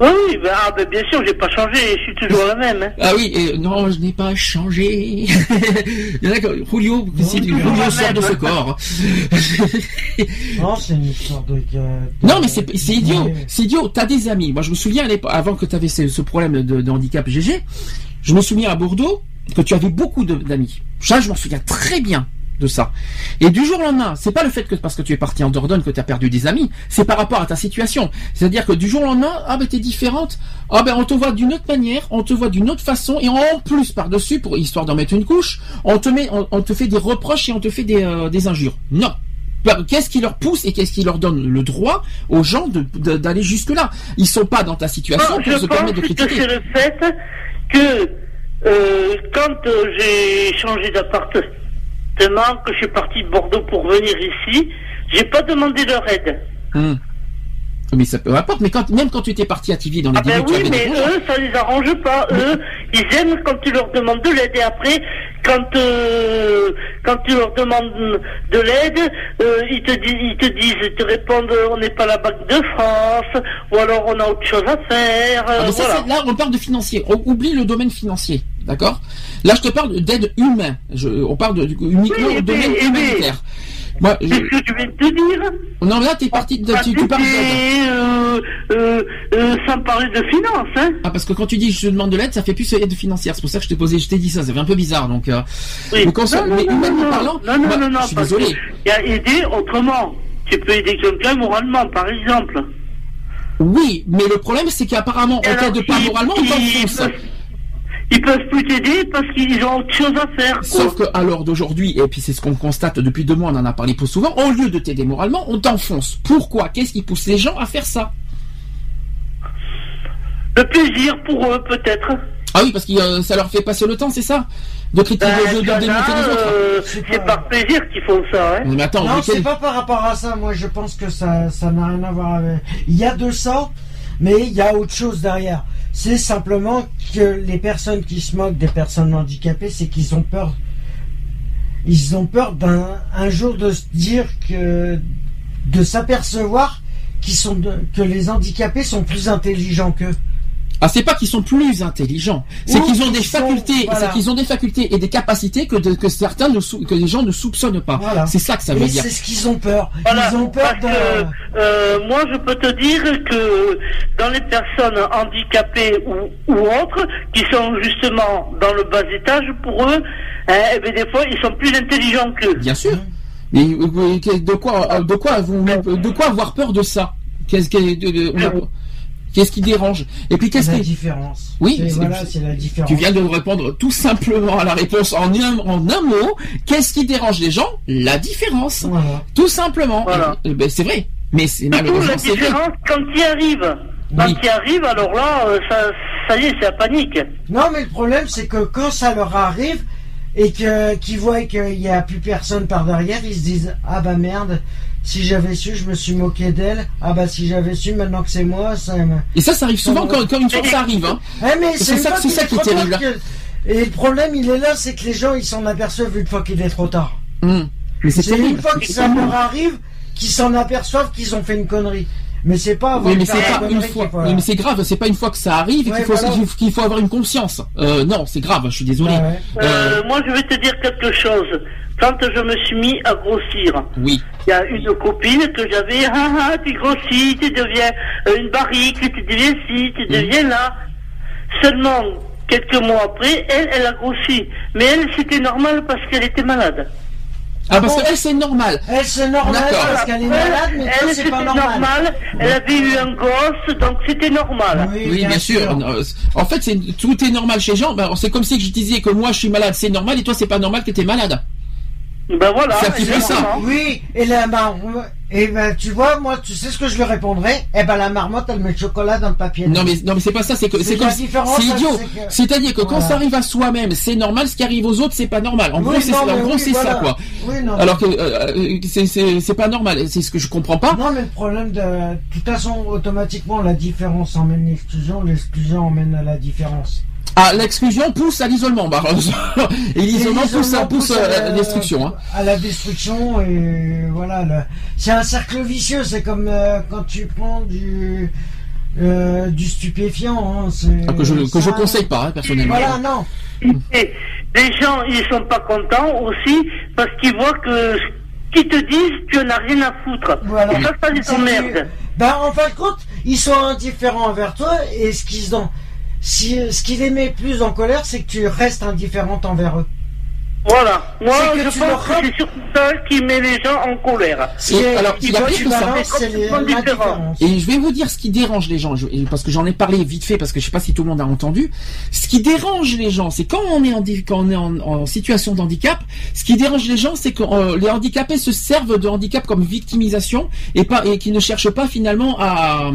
Oui, bah, ah, bah, bien sûr, j'ai pas changé, je suis toujours la même. Hein. Ah oui, et non, je n'ai pas changé. Il y en a que Julio, c'est du Julio sort de ce corps. non, c'est une histoire de. Non, mais c'est idiot, c'est idiot. T'as des amis. Moi, je me souviens avant que tu avais ce, ce problème de, de handicap GG, je me souviens à Bordeaux que tu avais beaucoup d'amis. Ça, je m'en souviens très bien de ça. Et du jour au lendemain, c'est pas le fait que parce que tu es parti en Dordogne que tu as perdu des amis, c'est par rapport à ta situation. C'est-à-dire que du jour au lendemain, ah ben t'es différente, ah ben on te voit d'une autre manière, on te voit d'une autre façon, et en plus par-dessus, pour histoire d'en mettre une couche, on te met, on, te fait des reproches et on te fait des, euh, des injures. Non. Qu'est-ce qui leur pousse et qu'est-ce qui leur donne le droit aux gens d'aller jusque là Ils sont pas dans ta situation pour se permettre de critiquer. C'est le fait que euh, quand euh, j'ai changé d'appartement que je suis parti de Bordeaux pour venir ici, j'ai pas demandé leur aide. Hmm. Mais ça peut importe, mais quand, même quand tu étais parti à TV dans les ah ben oui, mais eux, ça les arrange pas. Eux, ils aiment quand tu leur demandes de l'aide. Et après, quand euh, quand tu leur demandes de l'aide, euh, ils te disent, ils te disent, ils te répondent, on n'est pas la Banque de France, ou alors on a autre chose à faire. Ah, là, on parle de financier. On oublie le domaine financier. D'accord? Là, je te parle d'aide humaine. on parle de, uniquement du domaine humanitaire. Moi, je... ce que tu viens de te dire? Non, mais là, es parti de, tu, tu parles euh, euh, euh, sans parler de finances, hein Ah, parce que quand tu dis je demande de l'aide, ça fait plus aide financière. C'est pour ça que je t'ai posé, je t'ai dit ça. Ça fait un peu bizarre, donc. Euh, oui. non, non, mais humainement parlant, non, non, non, non, je suis désolé. Il y a aider autrement. Tu peux aider quelqu'un moralement, par exemple. Oui, mais le problème, c'est qu'apparemment, en cas de pas moralement, on t'enfonce ils peuvent plus t'aider parce qu'ils ont autre chose à faire. Sauf que à l'heure d'aujourd'hui, et puis c'est ce qu'on constate depuis deux mois, on en a parlé plus souvent, au lieu de t'aider moralement, on t'enfonce. Pourquoi? Qu'est-ce qui pousse les gens à faire ça? Le plaisir pour eux, peut-être. Ah oui, parce que euh, ça leur fait passer le temps, c'est ça? De critiquer, ben, de, démonter les autres. Euh, c'est par plaisir qu'ils font ça. Hein. Mais attends, non, c'est pas par rapport à ça. Moi, je pense que ça, ça n'a rien à voir avec. Il y a de ça, mais il y a autre chose derrière. C'est simplement que les personnes qui se moquent des personnes handicapées, c'est qu'ils ont peur. Ils ont peur d'un un jour de se dire que de s'apercevoir qu'ils sont que les handicapés sont plus intelligents qu'eux. Ah, c'est pas qu'ils sont plus intelligents, c'est qu'ils ont des facultés, c'est qu'ils ont des facultés et des capacités que, que certains ne que les gens ne soupçonnent pas. C'est ça que ça veut dire. C'est ce qu'ils ont peur. Ils ont peur de. Euh, moi, je peux te dire que dans les personnes handicapées ou, ou autres, qui sont justement dans le bas étage, pour eux, hein, eh bien, des fois, ils sont plus intelligents qu'eux. Bien sûr. Mais euh, de quoi, de quoi, de quoi avoir peur de ça? Qu'est-ce que Qu'est-ce qui dérange Et puis qu'est-ce qui la différence Oui, voilà, c'est la différence. Tu viens de répondre tout simplement à la réponse en un, en un mot. Qu'est-ce qui dérange les gens La différence. Tout simplement. Ben, c'est vrai. Mais c'est malheureusement la différence quand il arrive. Quand il arrive, alors là, euh, ça, ça y est, c'est la panique. Non, mais le problème, c'est que quand ça leur arrive et que qu'ils voient qu'il n'y a plus personne par derrière, ils se disent ah bah merde, si j'avais su, je me suis moqué d'elle. Ah bah si j'avais su, maintenant que c'est moi, ça. Et ça, ça arrive souvent quand, une fois ça arrive. Hein. Eh, c'est ça, ça qui est terrible. Et le problème, il est là, c'est que les gens, ils s'en aperçoivent une fois qu'il est trop tard. Mais c'est une fois que ça leur arrive qu'ils s'en aperçoivent qu'ils ont fait une connerie. Mais c'est pas oui, mais c'est pas une fois. mais c'est grave. C'est pas une fois que ça arrive qu'il faut qu'il faut avoir une conscience. Euh, non, c'est grave. Je suis désolé. Euh, euh, moi, je vais te dire quelque chose. Quand je me suis mis à grossir, oui. il y a une copine que j'avais, ah, ah, tu grossis, tu deviens une barrique, tu deviens ci, tu deviens là. Seulement quelques mois après, elle, elle a grossi. Mais elle, c'était normal parce qu'elle était malade. Ah, parce qu'elle, c'est normal. Elle, c'est normal parce qu'elle est malade, mais elle, c'est pas normal. Elle avait eu un gosse, donc c'était normal. Oui, bien, sûr. En fait, c'est, tout est normal chez Jean. Ben, c'est comme si je disais que moi, je suis malade, c'est normal, et toi, c'est pas normal que tu es malade. Ben voilà. C'est un petit peu ça. Oui, et là, ben, et ben, tu vois, moi, tu sais ce que je lui répondrais? Eh ben, la marmotte, elle met le chocolat dans le papier. Non, mais, non, mais c'est pas ça, c'est que, c'est comme, c'est idiot. C'est-à-dire que quand ça arrive à soi-même, c'est normal, ce qui arrive aux autres, c'est pas normal. En gros, c'est, ça, quoi. Alors que, euh, euh, c'est pas normal. C'est ce que je comprends pas. Non, mais le problème de, de toute façon, automatiquement, la différence emmène l'exclusion, l'exclusion emmène à la différence. Ah, l'exclusion pousse à l'isolement, bah, et l'isolement pousse, pousse, à, la destruction. Hein. À la destruction, et voilà. C'est un cercle vicieux, c'est comme euh, quand tu prends du, euh, du stupéfiant. Hein, ah, que je que je conseille pas hein, personnellement. Voilà, non. les gens, ils sont pas contents aussi parce qu'ils voient que qui te disent tu n'as rien à foutre. Voilà. ça, ça les emmerde. Ben, en fin de compte, ils sont indifférents envers toi et ce qu'ils ont, si, ce qui les met plus en colère, c'est que tu restes indifférente envers eux. Voilà. Moi, je pense que c'est surtout ça qui met les gens en colère. alors, il y a pire que ça. Et je vais vous dire ce qui dérange les gens, parce que j'en ai parlé vite fait, parce que je sais pas si tout le monde a entendu. Ce qui dérange les gens, c'est quand on est en quand on est en, situation de handicap. Ce qui dérange les gens, c'est que euh, les handicapés se servent de handicap comme victimisation et pas et qui ne cherchent pas finalement à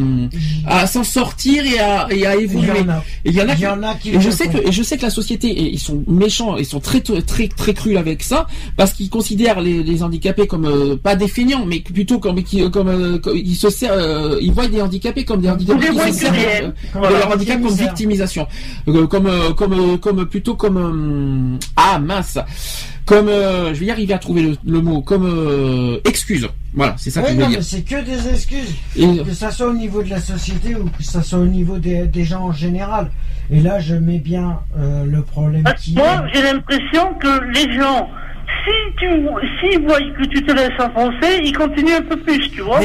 à s'en sortir et à et à évoluer. Il y en a. il y en a qui. Et je sais que et je sais que la société, ils sont méchants, ils sont très très très cru avec ça parce qu'ils considèrent les, handicapés comme euh, pas des feignants mais plutôt comme qui comme, euh, ils se servent, euh, ils voient des handicapés comme des handicapés qui se servent de leur handicap comme victimisation. Comme comme comme plutôt comme ah mince comme je vais y arriver à trouver le, mot comme excuse. Voilà c'est ça que je veux dire. c'est que des excuses. Que ça soit au niveau de la société ou que ça soit au niveau des, des gens en général. Et là, je mets bien euh, le problème qui Moi, j'ai l'impression que les gens, si tu s'ils voient que tu te laisses enfoncer, ils continuent un peu plus, tu vois.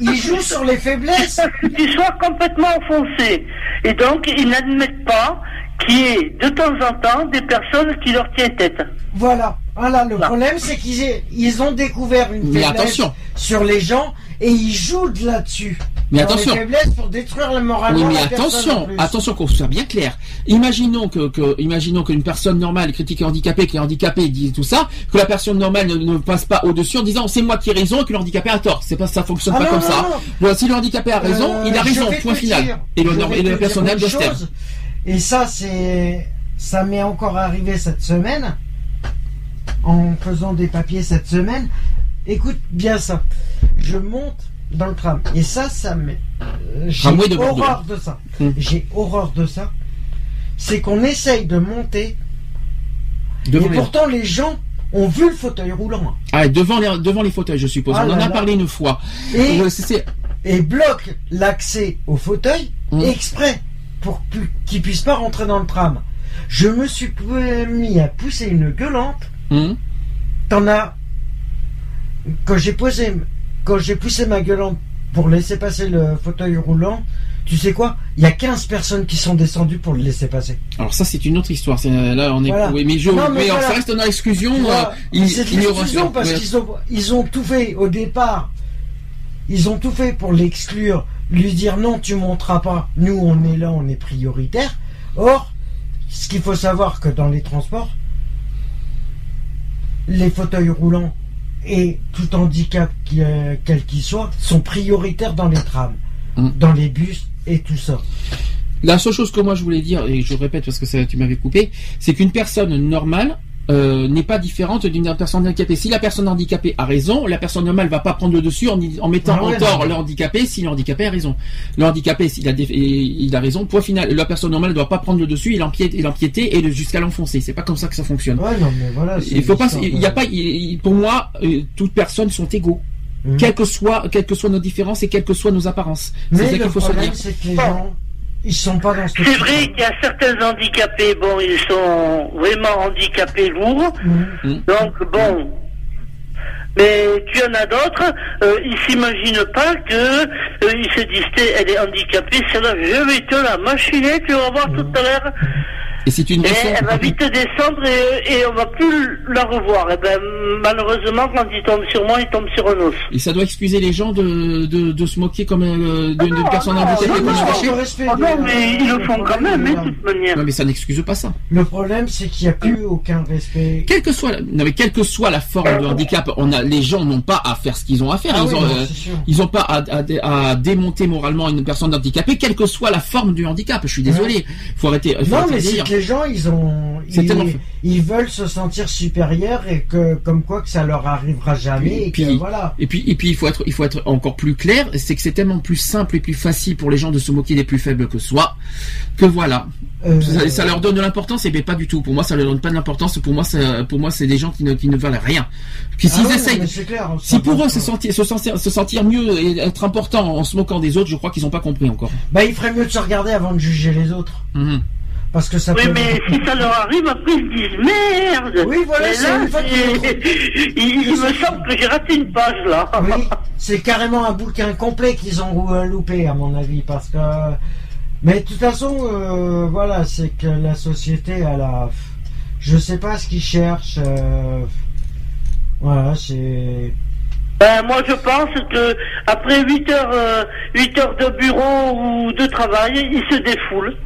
ils jouent sur les faiblesses. Que tu sois complètement enfoncé. Et donc, ils n'admettent pas qu'il y ait de temps en temps des personnes qui leur tiennent tête. Voilà. Voilà, le problème, c'est qu'ils ils ont découvert une faiblesse sur les gens et ils jouent là-dessus. Mais attention. pour détruire le moral. Oui, mais attention, attention qu'on soit bien clair. Imaginons que, que imaginons qu'une personne normale critique handicapé, qui est handicapé, dit tout ça, que la personne normale ne, passe pas au-dessus en disant c'est moi qui ai raison et que le handicapé a tort. C'est pas ça fonctionne ah pas comme ça. si le handicapé a raison, euh, il a raison. Point final. Et le, et le personnel de Et ça, c'est, ça m'est encore arrivé cette semaine en faisant des papiers cette semaine. Écoute bien ça. Je monte dans le tram. Et ça, ça me. Euh, j'ai horreur de ça. Hum. J'ai horreur de ça. C'est qu'on essaye de monter. et pourtant, les gens ont vu le fauteuil roulant. Ah, devant les, devant les fauteuils, je suppose. Ah On en a parlé une fois. Et, et bloque l'accès au fauteuil hum. exprès pour qu'ils puissent pas rentrer dans le tram. Je me suis mis à pousser une gueulante. Hum. T'en as. Quand j'ai posé quand j'ai poussé ma gueulante pour laisser passer le fauteuil roulant, tu sais quoi? Il y a 15 personnes qui sont descendues pour le laisser passer. Alors ça c'est une autre histoire. Là on est mais je mais, ça reste une exclusion euh, c'est une exclusion parce qu'ils ont ils ont tout fait au départ. Ils ont tout fait pour l'exclure, lui dire non, tu monteras pas. Nous on est là, on est prioritaire. Or, ce qu'il faut savoir que dans les transports les fauteuils roulants et tout handicap euh, quel qu'il soit sont prioritaires dans les trams, mm. dans les bus et tout ça. La seule chose que moi je voulais dire, et je répète parce que ça, tu m'avais coupé, c'est qu'une personne normale euh, n'est pas différente d'une personne handicapée. Si la personne handicapée a raison, la personne normale va pas prendre le dessus en, mettant ah en tort le handicapé si le handicapé a raison. Le handicapé, s'il a, il a raison, point final. La personne normale ne doit pas prendre le dessus et l'empiéter et jusqu'à l'enfoncer. C'est pas comme ça que ça fonctionne. il faut pas, il y a pas, pour moi, euh, toutes personnes sont égaux. Mmh. Quelles que soient, quelles que soient nos différences et quelles que soient nos apparences. C'est ça qu'il faut se dire. C'est que les gens ils sont pas dans C'est vrai qu'il y a certains handicapés, bon, ils sont vraiment handicapés lourds. Mm. Donc, bon. Mais tu en as d'autres, euh, ils s'imaginent pas que euh, ils se disent, elle est handicapée, celle-là, je vais te la machiner, tu vas voir tout à l'heure. Et c'est une Elle va vite descendre et, et on va plus la revoir. Et ben, malheureusement, quand il tombe sur moi, il tombe sur un os. Et ça doit excuser les gens de, de, de se moquer comme euh, d'une ah personne handicapée comme ah non, mais ils le font quand même, hein, de toute manière. Non, mais ça n'excuse pas ça. Le problème, c'est qu'il n'y a plus aucun respect. Quelle que soit, non, mais quelle que soit la forme de handicap, on a, les gens n'ont pas à faire ce qu'ils ont à faire. Ah ils, ont, euh, pas à, à, démonter moralement une personne handicapée, quelle que soit la forme du handicap. Je suis désolé. Faut arrêter. Faut non, mais c'est les gens, ils ont, ils, veulent se sentir supérieurs et que, comme quoi, que ça leur arrivera jamais. Et, puis, voilà. Et puis, et puis, il faut être, il faut être encore plus clair. C'est que c'est tellement plus simple et plus facile pour les gens de se moquer des plus faibles que soi, que voilà. Euh, ça, leur donne de l'importance et bien pas du tout. Pour moi, ça leur donne pas de l'importance. Pour moi, pour moi, c'est des gens qui ne, qui ne valent rien. Puis s'ils ah essayent, si pour eux se sentir, se sentir, se sentir mieux et être important en se moquant des autres, je crois qu'ils n'ont pas compris encore. Bah, il ferait mieux de se regarder avant de juger les autres. Mhm. Parce que ça oui, mais si ça leur arrive, après ils se disent merde. Oui, voilà, c'est une fois il, me semble que j'ai raté une page là. Oui, c'est carrément un bouquin complet qu'ils ont euh, loupé, à mon avis, parce que. Mais de toute façon, euh, voilà, c'est que la société, elle a. Je sais pas ce qu'ils cherchent. Euh, voilà, c'est. Ben, moi, je pense que après 8 heures, 8 heures de bureau ou de travail, ils se défoulent.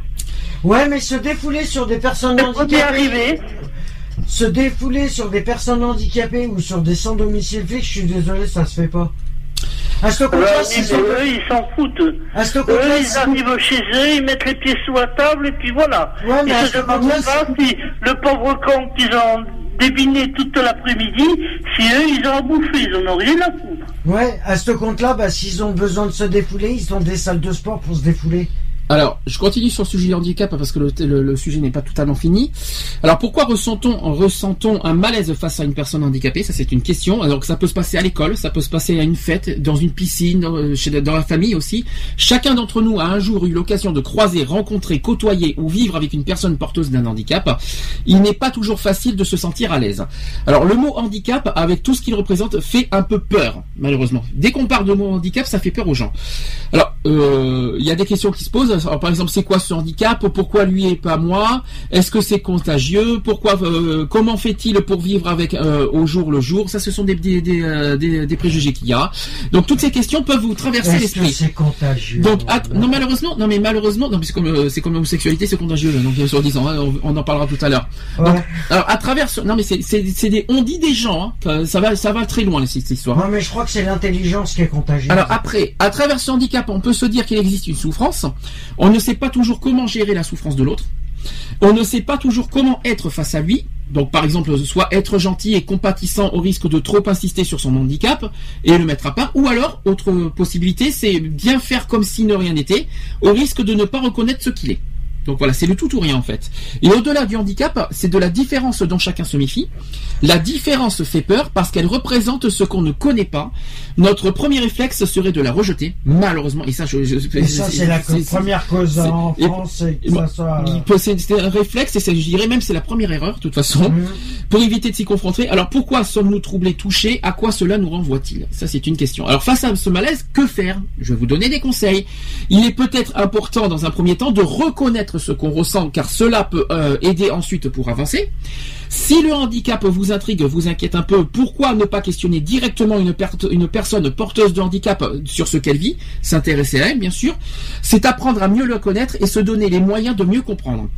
Ouais, mais se défouler sur des personnes handicapées. Se défouler sur des personnes handicapées ou sur des sans domicile fixe, je suis désolé, ça se fait pas. À ce compte eux, ils s'en foutent. eux, ils arrivent chez eux, ils mettent les pieds sous la table et puis voilà. Ouais, mais ils se demandent pas si le pauvre con qu'ils ont débiné toute l'après-midi, si eux, ils ont à bouffer, ils en ont rien à foutre. Ouais, à ce compte-là, bah, s'ils ont besoin de se défouler, ils ont des salles de sport pour se défouler. Alors, je continue sur le sujet du handicap parce que le, sujet n'est pas totalement fini. Alors, pourquoi ressentons, ressentons un malaise face à une personne handicapée? Ça, c'est une question. Alors, ça peut se passer à l'école, ça peut se passer à une fête, dans une piscine, dans, chez, dans la famille aussi. Chacun d'entre nous a un jour eu l'occasion de croiser, rencontrer, côtoyer ou vivre avec une personne porteuse d'un handicap. Il n'est pas toujours facile de se sentir à l'aise. Alors, le mot handicap, avec tout ce qu'il représente, fait un peu peur, malheureusement. Dès qu'on parle de mot handicap, ça fait peur aux gens. Alors, euh, il y a des questions qui se posent par exemple, c'est quoi ce handicap? Pourquoi lui et pas moi? Est-ce que c'est contagieux? Pourquoi euh, Comment fait-il pour vivre avec euh, au jour le jour? Ça, ce sont des des, des, euh, préjugés qu'il y a. Donc toutes ces questions peuvent vous traverser l'esprit. C'est contagieux? Donc non malheureusement, non mais malheureusement, non, c'est comme c'est comme l'homosexualité, c'est contagieux. Donc sur disant, hein, on, en parlera tout à l'heure. alors à travers, non mais c'est des, on dit des gens, hein, ça va ça va très loin cette histoire. Non mais je crois que c'est l'intelligence qui est contagieuse. Alors après, à travers ce handicap, on peut se dire qu'il existe une souffrance. On ne sait pas toujours comment gérer la souffrance de l'autre. On ne sait pas toujours comment être face à lui. Donc par exemple, soit être gentil et compatissant au risque de trop insister sur son handicap et le mettre à part. Ou alors, autre possibilité, c'est bien faire comme si ne rien n'était, au risque de ne pas reconnaître ce qu'il est. Donc voilà, c'est le tout ou rien en fait. Et au-delà du handicap, c'est de la différence dont chacun se méfie. La différence fait peur parce qu'elle représente ce qu'on ne connaît pas. Notre premier réflexe serait de la rejeter, malheureusement. Et ça, je, ça c'est la première cause en France. C'est un réflexe et je dirais même c'est la première erreur de toute façon mhm. pour éviter de s'y confronter. Alors pourquoi sommes-nous troublés, touchés? À quoi cela nous renvoie-t-il? Ça c'est une question. Alors face à ce malaise, que faire? Je vais vous donner des conseils. Il est peut-être important dans un premier temps de reconnaître ce qu'on ressent, car cela peut euh, aider ensuite pour avancer. Si le handicap vous intrigue, vous inquiète un peu, pourquoi ne pas questionner directement une, personne porteuse de handicap sur ce qu'elle vit, s'intéresser à elle bien sûr, c'est apprendre à mieux le connaître et se donner les moyens de mieux comprendre.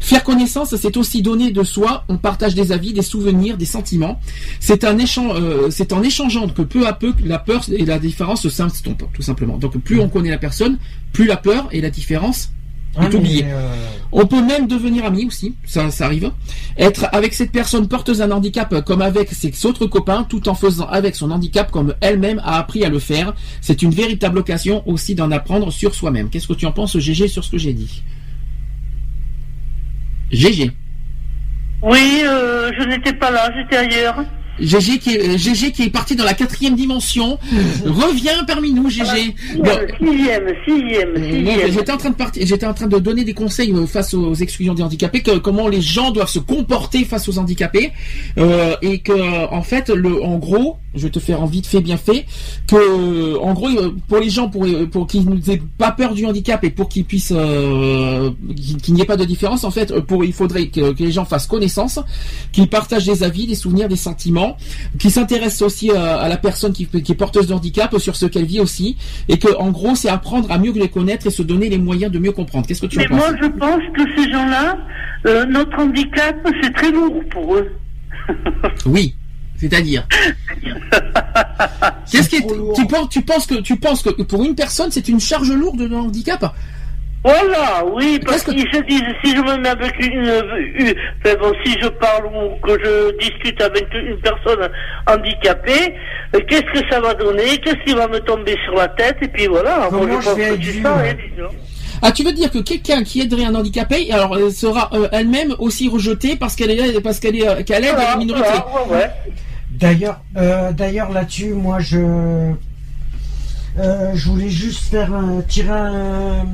Faire connaissance, c'est aussi donner de soi, on partage des avis, des souvenirs, des sentiments. C'est euh, en échangeant que peu à peu la peur et la différence s'estompent, tout simplement. Donc plus on connaît la personne, plus la peur et la différence ah, euh, On peut même devenir ami aussi, ça, ça arrive. Être avec cette personne porteuse d'un handicap comme avec ses autres copains, tout en faisant avec son handicap comme elle-même a appris à le faire. C'est une véritable occasion aussi d'en apprendre sur soi-même. Qu'est-ce que tu en penses, GG, sur ce que j'ai dit? GG. Oui, euh, je n'étais pas là, j'étais ailleurs. GG qui est GG qui est parti dans la quatrième dimension revient parmi nous GG. sixième, sixième, sixième. J'étais en train de partir, j'étais en train de donner des conseils euh, face aux exclusions des handicapés, que, comment les gens doivent se comporter face aux handicapés euh, et que en fait le en gros je vais te faire en vite fait bien fait que en gros euh, pour les gens pour pour qu'ils n'aient pas peur du handicap et pour qu'ils puissent euh, qu'il n'y ait pas de différence en fait pour il faudrait que, que les gens fassent connaissance qu'ils partagent des avis des souvenirs des sentiments qui s'intéresse aussi euh, à, la personne qui, est porteuse de handicap, sur ce qu'elle vit aussi, et que en gros c'est apprendre à mieux les connaître et se donner les moyens de mieux comprendre. Qu'est-ce que tu Mais penses? Moi je pense que ces gens-là, euh, notre handicap c'est très lourd pour eux. oui. C'est-à-dire? Qu'est-ce qui tu penses tu penses que tu penses que pour une personne c'est une charge lourde de handicap? Voilà, oui, parce qu'ils se disent, si je me mets avec une, une bon, si je parle ou que je discute avec une personne handicapée, euh, qu'est-ce que ça va donner, qu'est-ce qui va me tomber sur la tête, et puis voilà. Comment je, vais être hein, ah, tu veux dire que quelqu'un qui aiderait un handicapé, alors elle sera euh, elle-même aussi rejetée parce qu'elle est parce qu'elle est qu'elle aide la minorité? ouais. D'ailleurs, euh, d'ailleurs là-dessus, moi je je voulais juste faire tirer un,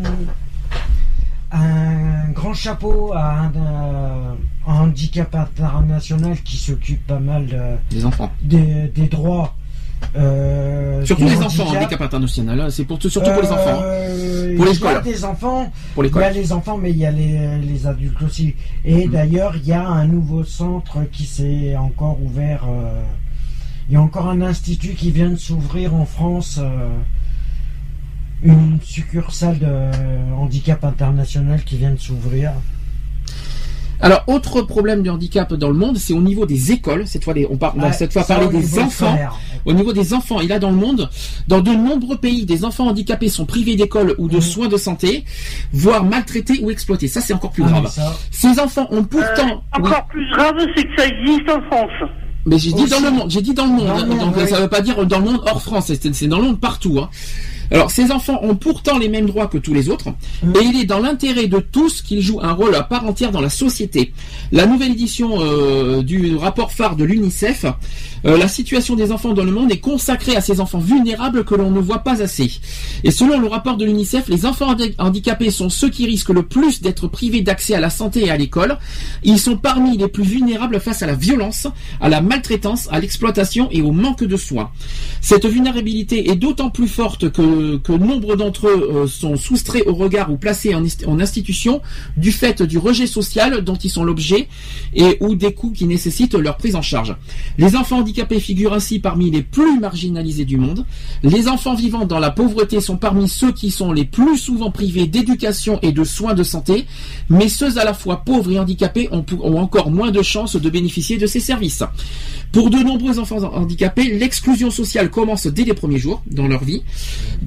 un grand chapeau à un, handicap international qui s'occupe pas mal des enfants, des, droits. Euh, surtout les enfants, handicap international, hein, c'est pour surtout pour les enfants, hein. euh, pour les Il y a des enfants, pour il y a les enfants, mais il y a les, adultes aussi. Et mhm. d'ailleurs, il y a un nouveau centre qui s'est encore ouvert. Euh, il y a encore un institut qui vient de s'ouvrir en France une succursale de handicap international qui vient de s'ouvrir. Alors, autre problème du handicap dans le monde, c'est au niveau des écoles. Cette fois, on parle, cette fois parler des enfants. Au niveau des enfants, il a dans le monde, dans de nombreux pays, des enfants handicapés sont privés d'école ou de mmh. soins de santé, voire maltraités ou exploités. Ça, c'est encore plus ah, grave. Ces enfants ont pourtant. Euh, encore plus grave, c'est que ça existe en France. Mais j'ai dit dans le monde, j'ai dit dans le monde. donc ça veut pas dire dans le monde hors France, c'est dans le monde partout. Hein. Alors, ces enfants ont pourtant les mêmes droits que tous les autres, mmh. et il est dans l'intérêt de tous qu'ils jouent un rôle à part entière dans la société. La nouvelle édition euh, du rapport phare de l'UNICEF, euh, la situation des enfants dans le monde est consacrée à ces enfants vulnérables que l'on ne voit pas assez. Et selon le rapport de l'UNICEF, les enfants handicapés sont ceux qui risquent le plus d'être privés d'accès à la santé et à l'école. Ils sont parmi les plus vulnérables face à la violence, à la maltraitance, à l'exploitation et au manque de soins. Cette vulnérabilité est d'autant plus forte que nombre d'entre eux euh, sont soustraits au regard ou placés en, institution du fait du rejet social dont ils sont l'objet et ou des coûts qui nécessitent leur prise en charge. Les enfants figurent ainsi parmi les plus marginalisés du monde. Les enfants vivant dans la pauvreté sont parmi ceux qui sont les plus souvent privés d'éducation et de soins de santé, mais ceux à la fois pauvres et handicapés ont, encore moins de chances de bénéficier de ces services. Pour de nombreux enfants handicapés, l'exclusion sociale commence dès les premiers jours dans leur vie.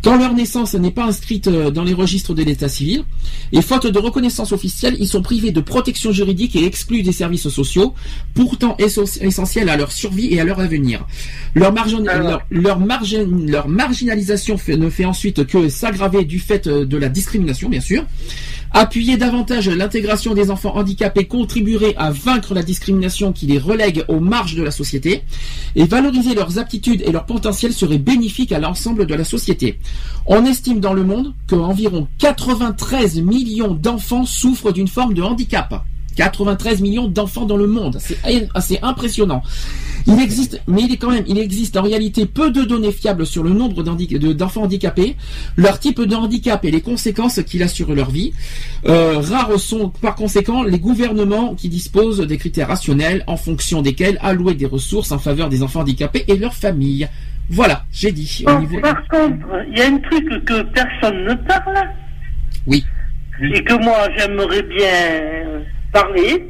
Quand leur naissance n'est pas inscrite euh, dans les registres de l'état civil, et faute de reconnaissance officielle, ils sont privés de protection juridique et exclus des services sociaux, pourtant essentiels à leur survie et à leur avenir. Leur, leur, marginalisation ne fait ensuite que s'aggraver du fait euh, de la discrimination, bien sûr. Appuyer davantage l'intégration des enfants handicapés contribuerait à vaincre la discrimination qui les relègue aux marges de la société et valoriser leurs aptitudes et leur potentiel serait bénéfique à l'ensemble de la société. On estime dans le monde qu'environ 93 millions d'enfants souffrent d'une forme de handicap. 93 millions d'enfants dans le monde. C'est assez impressionnant. Il existe, mais il est quand même, il existe en réalité peu de données fiables sur le nombre d'enfants handicapés, leur type de handicap et les conséquences qu'il a sur leur vie. Euh, rares sont par conséquent les gouvernements qui disposent des critères rationnels en fonction desquels allouer des ressources en faveur des enfants handicapés et leurs familles. Voilà, j'ai dit. Par contre, il y a un truc que personne ne parle. Oui. Et que moi j'aimerais bien parler.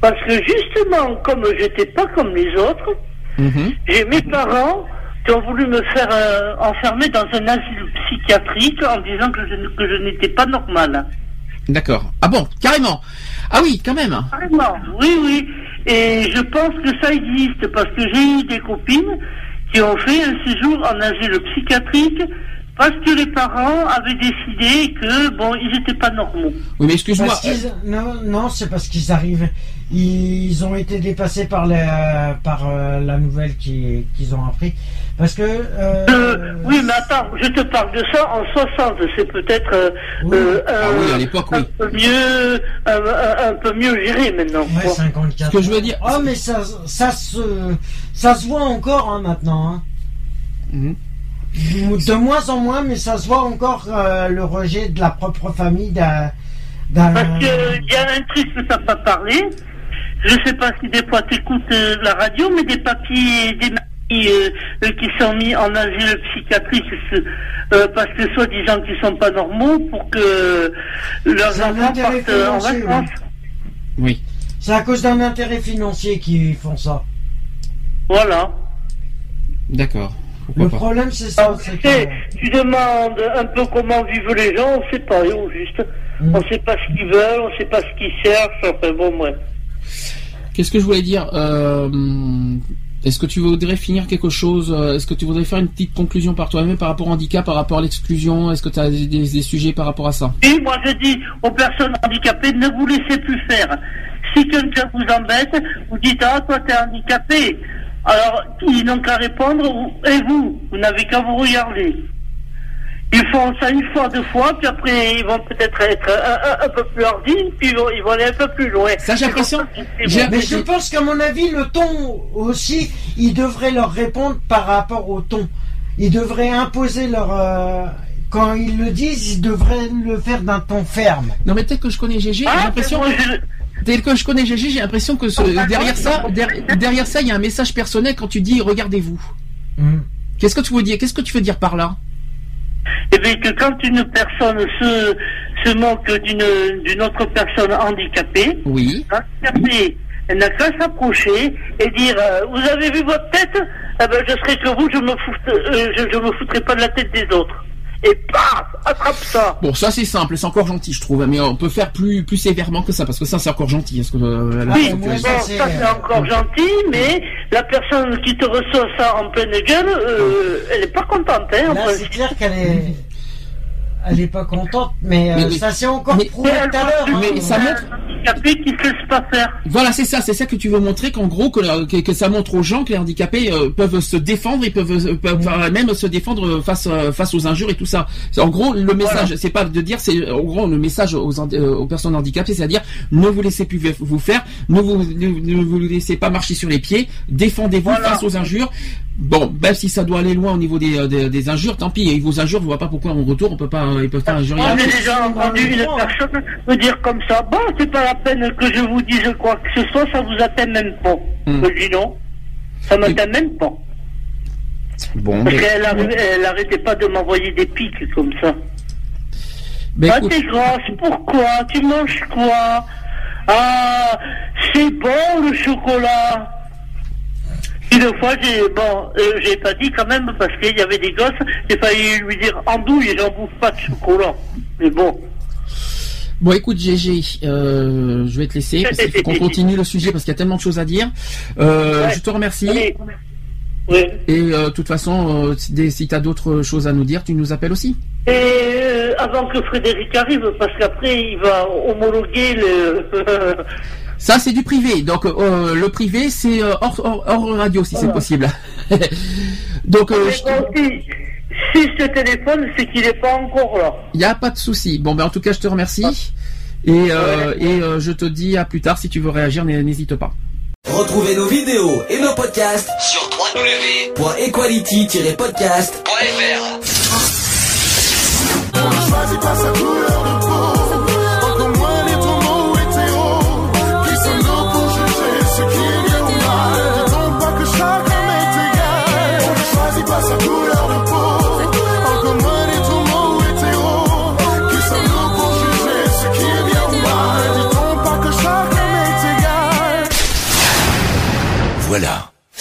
Parce que justement, comme j'étais pas comme les autres, mhm. j'ai mes parents qui ont voulu me faire euh, enfermer dans un asile psychiatrique en disant que je, que je n'étais pas normal. D'accord. Ah bon, carrément. Ah oui, quand même. Carrément, oui, oui. Et je pense que ça existe parce que j'ai eu des copines qui ont fait un séjour en asile psychiatrique parce que les parents avaient décidé que, bon, ils n'étaient pas normaux. Oui, mais excuse-moi. Non, non c'est parce qu'ils arrivent. Ils ont été dépassés par la, par euh, la nouvelle qu'ils ont appris. Parce que. Euh, euh, oui, mais attends, je te parle de ça en 60. C'est peut-être oui. ah, à l'époque, un, peu mieux, un, peu mieux géré maintenant. Ouais, 54. Ce que je veux dire. Oh, mais ça, ça, se, ça se voit encore hein, maintenant. Hein. Mhm. De moins en moins, mais ça se voit encore euh, le rejet de la propre famille d'un. Parce qu'il y a un truc que tu n'as pas parlé. Je ne sais pas si des fois tu écoutes euh, la radio, mais des papiers, des maris euh, qui sont mis en asile psychiatrique parce que soi-disant qu'ils sont pas normaux pour que leurs enfants partent en vacances. Oui. C'est à cause d'un intérêt financier qu'ils font ça. Voilà. D'accord. Le problème, c'est ça. Que... Tu demandes un peu comment vivent les gens, on sait pas, au juste. Mm. On sait pas ce qu'ils veulent, on sait pas ce qu'ils cherchent, enfin bon, moi. Qu'est-ce que je voulais dire euh, Est-ce que tu voudrais finir quelque chose euh, Est-ce que tu voudrais faire une petite conclusion par toi-même par rapport au handicap, par rapport à l'exclusion Est-ce que tu as des, sujets par rapport à ça? Oui, moi je dis aux personnes handicapées, ne vous laissez plus faire. Si quelqu'un vous embête, vous dites Ah, toi t'es handicapé. Alors, ils n'ont qu'à répondre, et vous Vous n'avez qu'à vous regarder. Ils font ça une fois, deux fois, puis après ils vont peut-être être un, peu plus hardis, puis ils vont, aller un peu plus loin. Ça, j'ai l'impression. Mais je pense qu'à mon avis, le ton aussi, ils devraient leur répondre par rapport au ton. Ils devraient imposer leur. Euh, quand ils le disent, ils devraient le faire d'un ton ferme. Non, mais peut-être que je connais GG, j'ai ah, l'impression. Tel que je connais GG, j'ai l'impression que derrière ça, derrière ça, il y a un message personnel quand tu dis regardez-vous. Hmm. Qu'est-ce que tu veux dire? Qu'est-ce que tu veux dire par là? Eh bien, que quand une personne se, se moque d'une, d'une autre personne handicapée, oui. elle n'a qu'à s'approcher et dire euh, Vous avez vu votre tête? Eh ben, Je serai que vous, je me, euh, je, je me foutrai pas de la tête des autres et paf, attrape ça. Bon, ça c'est simple, c'est encore gentil, je trouve, mais on peut faire plus plus sévèrement que ça parce que ça c'est encore gentil. Est-ce que euh, oui, ça c'est encore gentil, mais la personne qui te reçoit ça en pleine gueule, euh, elle est pas contente. Hein, Là, c'est clair qu'elle est elle est pas contente, mais, euh, ça c'est encore prouvé tout à l'heure. Mais ça montre. Qui pas faire. Voilà, c'est ça, c'est ça que tu veux montrer qu'en gros que, que, ça montre aux gens que les handicapés euh, peuvent se défendre, ils peuvent, peuvent même se défendre face euh, face aux injures et tout ça. En gros, le message, c'est pas de dire, c'est en gros le message aux, aux personnes handicapées, c'est-à-dire ne vous laissez plus vous faire, ne vous ne, vous laissez pas marcher sur les pieds, défendez-vous face aux injures. Bon, même si ça doit aller loin au niveau des, des, injures, tant pis. Ils vous injurent, vous voyez pas pourquoi en retour on peut pas, ils peuvent. J'ai déjà entendu une personne me dire comme ça. Bon, c'est pas la peine que je vous dise quoi que ce soit, ça vous atteint même pas. Hmm. Je dis non, ça m'atteint même pas. Bon, Parce qu'elle elle arrêtait pas de m'envoyer des pics comme ça. ah, t'es grosse, pourquoi? Tu manges quoi? Ah, c'est bon le chocolat une fois, j'ai bon, euh, j'ai pas dit quand même parce qu'il y avait des gosses, j'ai failli lui dire andouille et j'en bouffe pas de chocolat. Mais bon. Bon, écoute, GG, euh, je vais te laisser parce qu'il faut qu'on continue le sujet parce qu'il y a tellement de choses à dire. Euh, Je te remercie. Oui. Et euh, de toute façon, euh, si tu as d'autres choses à nous dire, tu nous appelles aussi. Et avant que Frédéric arrive, parce qu'après il va homologuer le. Ça, c'est du privé. Donc, euh, le privé, c'est euh, hors, radio, si c'est possible. Donc, euh, si, ce téléphone, c'est qu'il n'est pas encore là. Il n'y a pas de souci. Bon, ben, en tout cas, je te remercie. Et, et je te dis à plus tard. Si tu veux réagir, n'hésite pas. Retrouvez nos vidéos et nos podcasts sur www.equality-podcast.fr.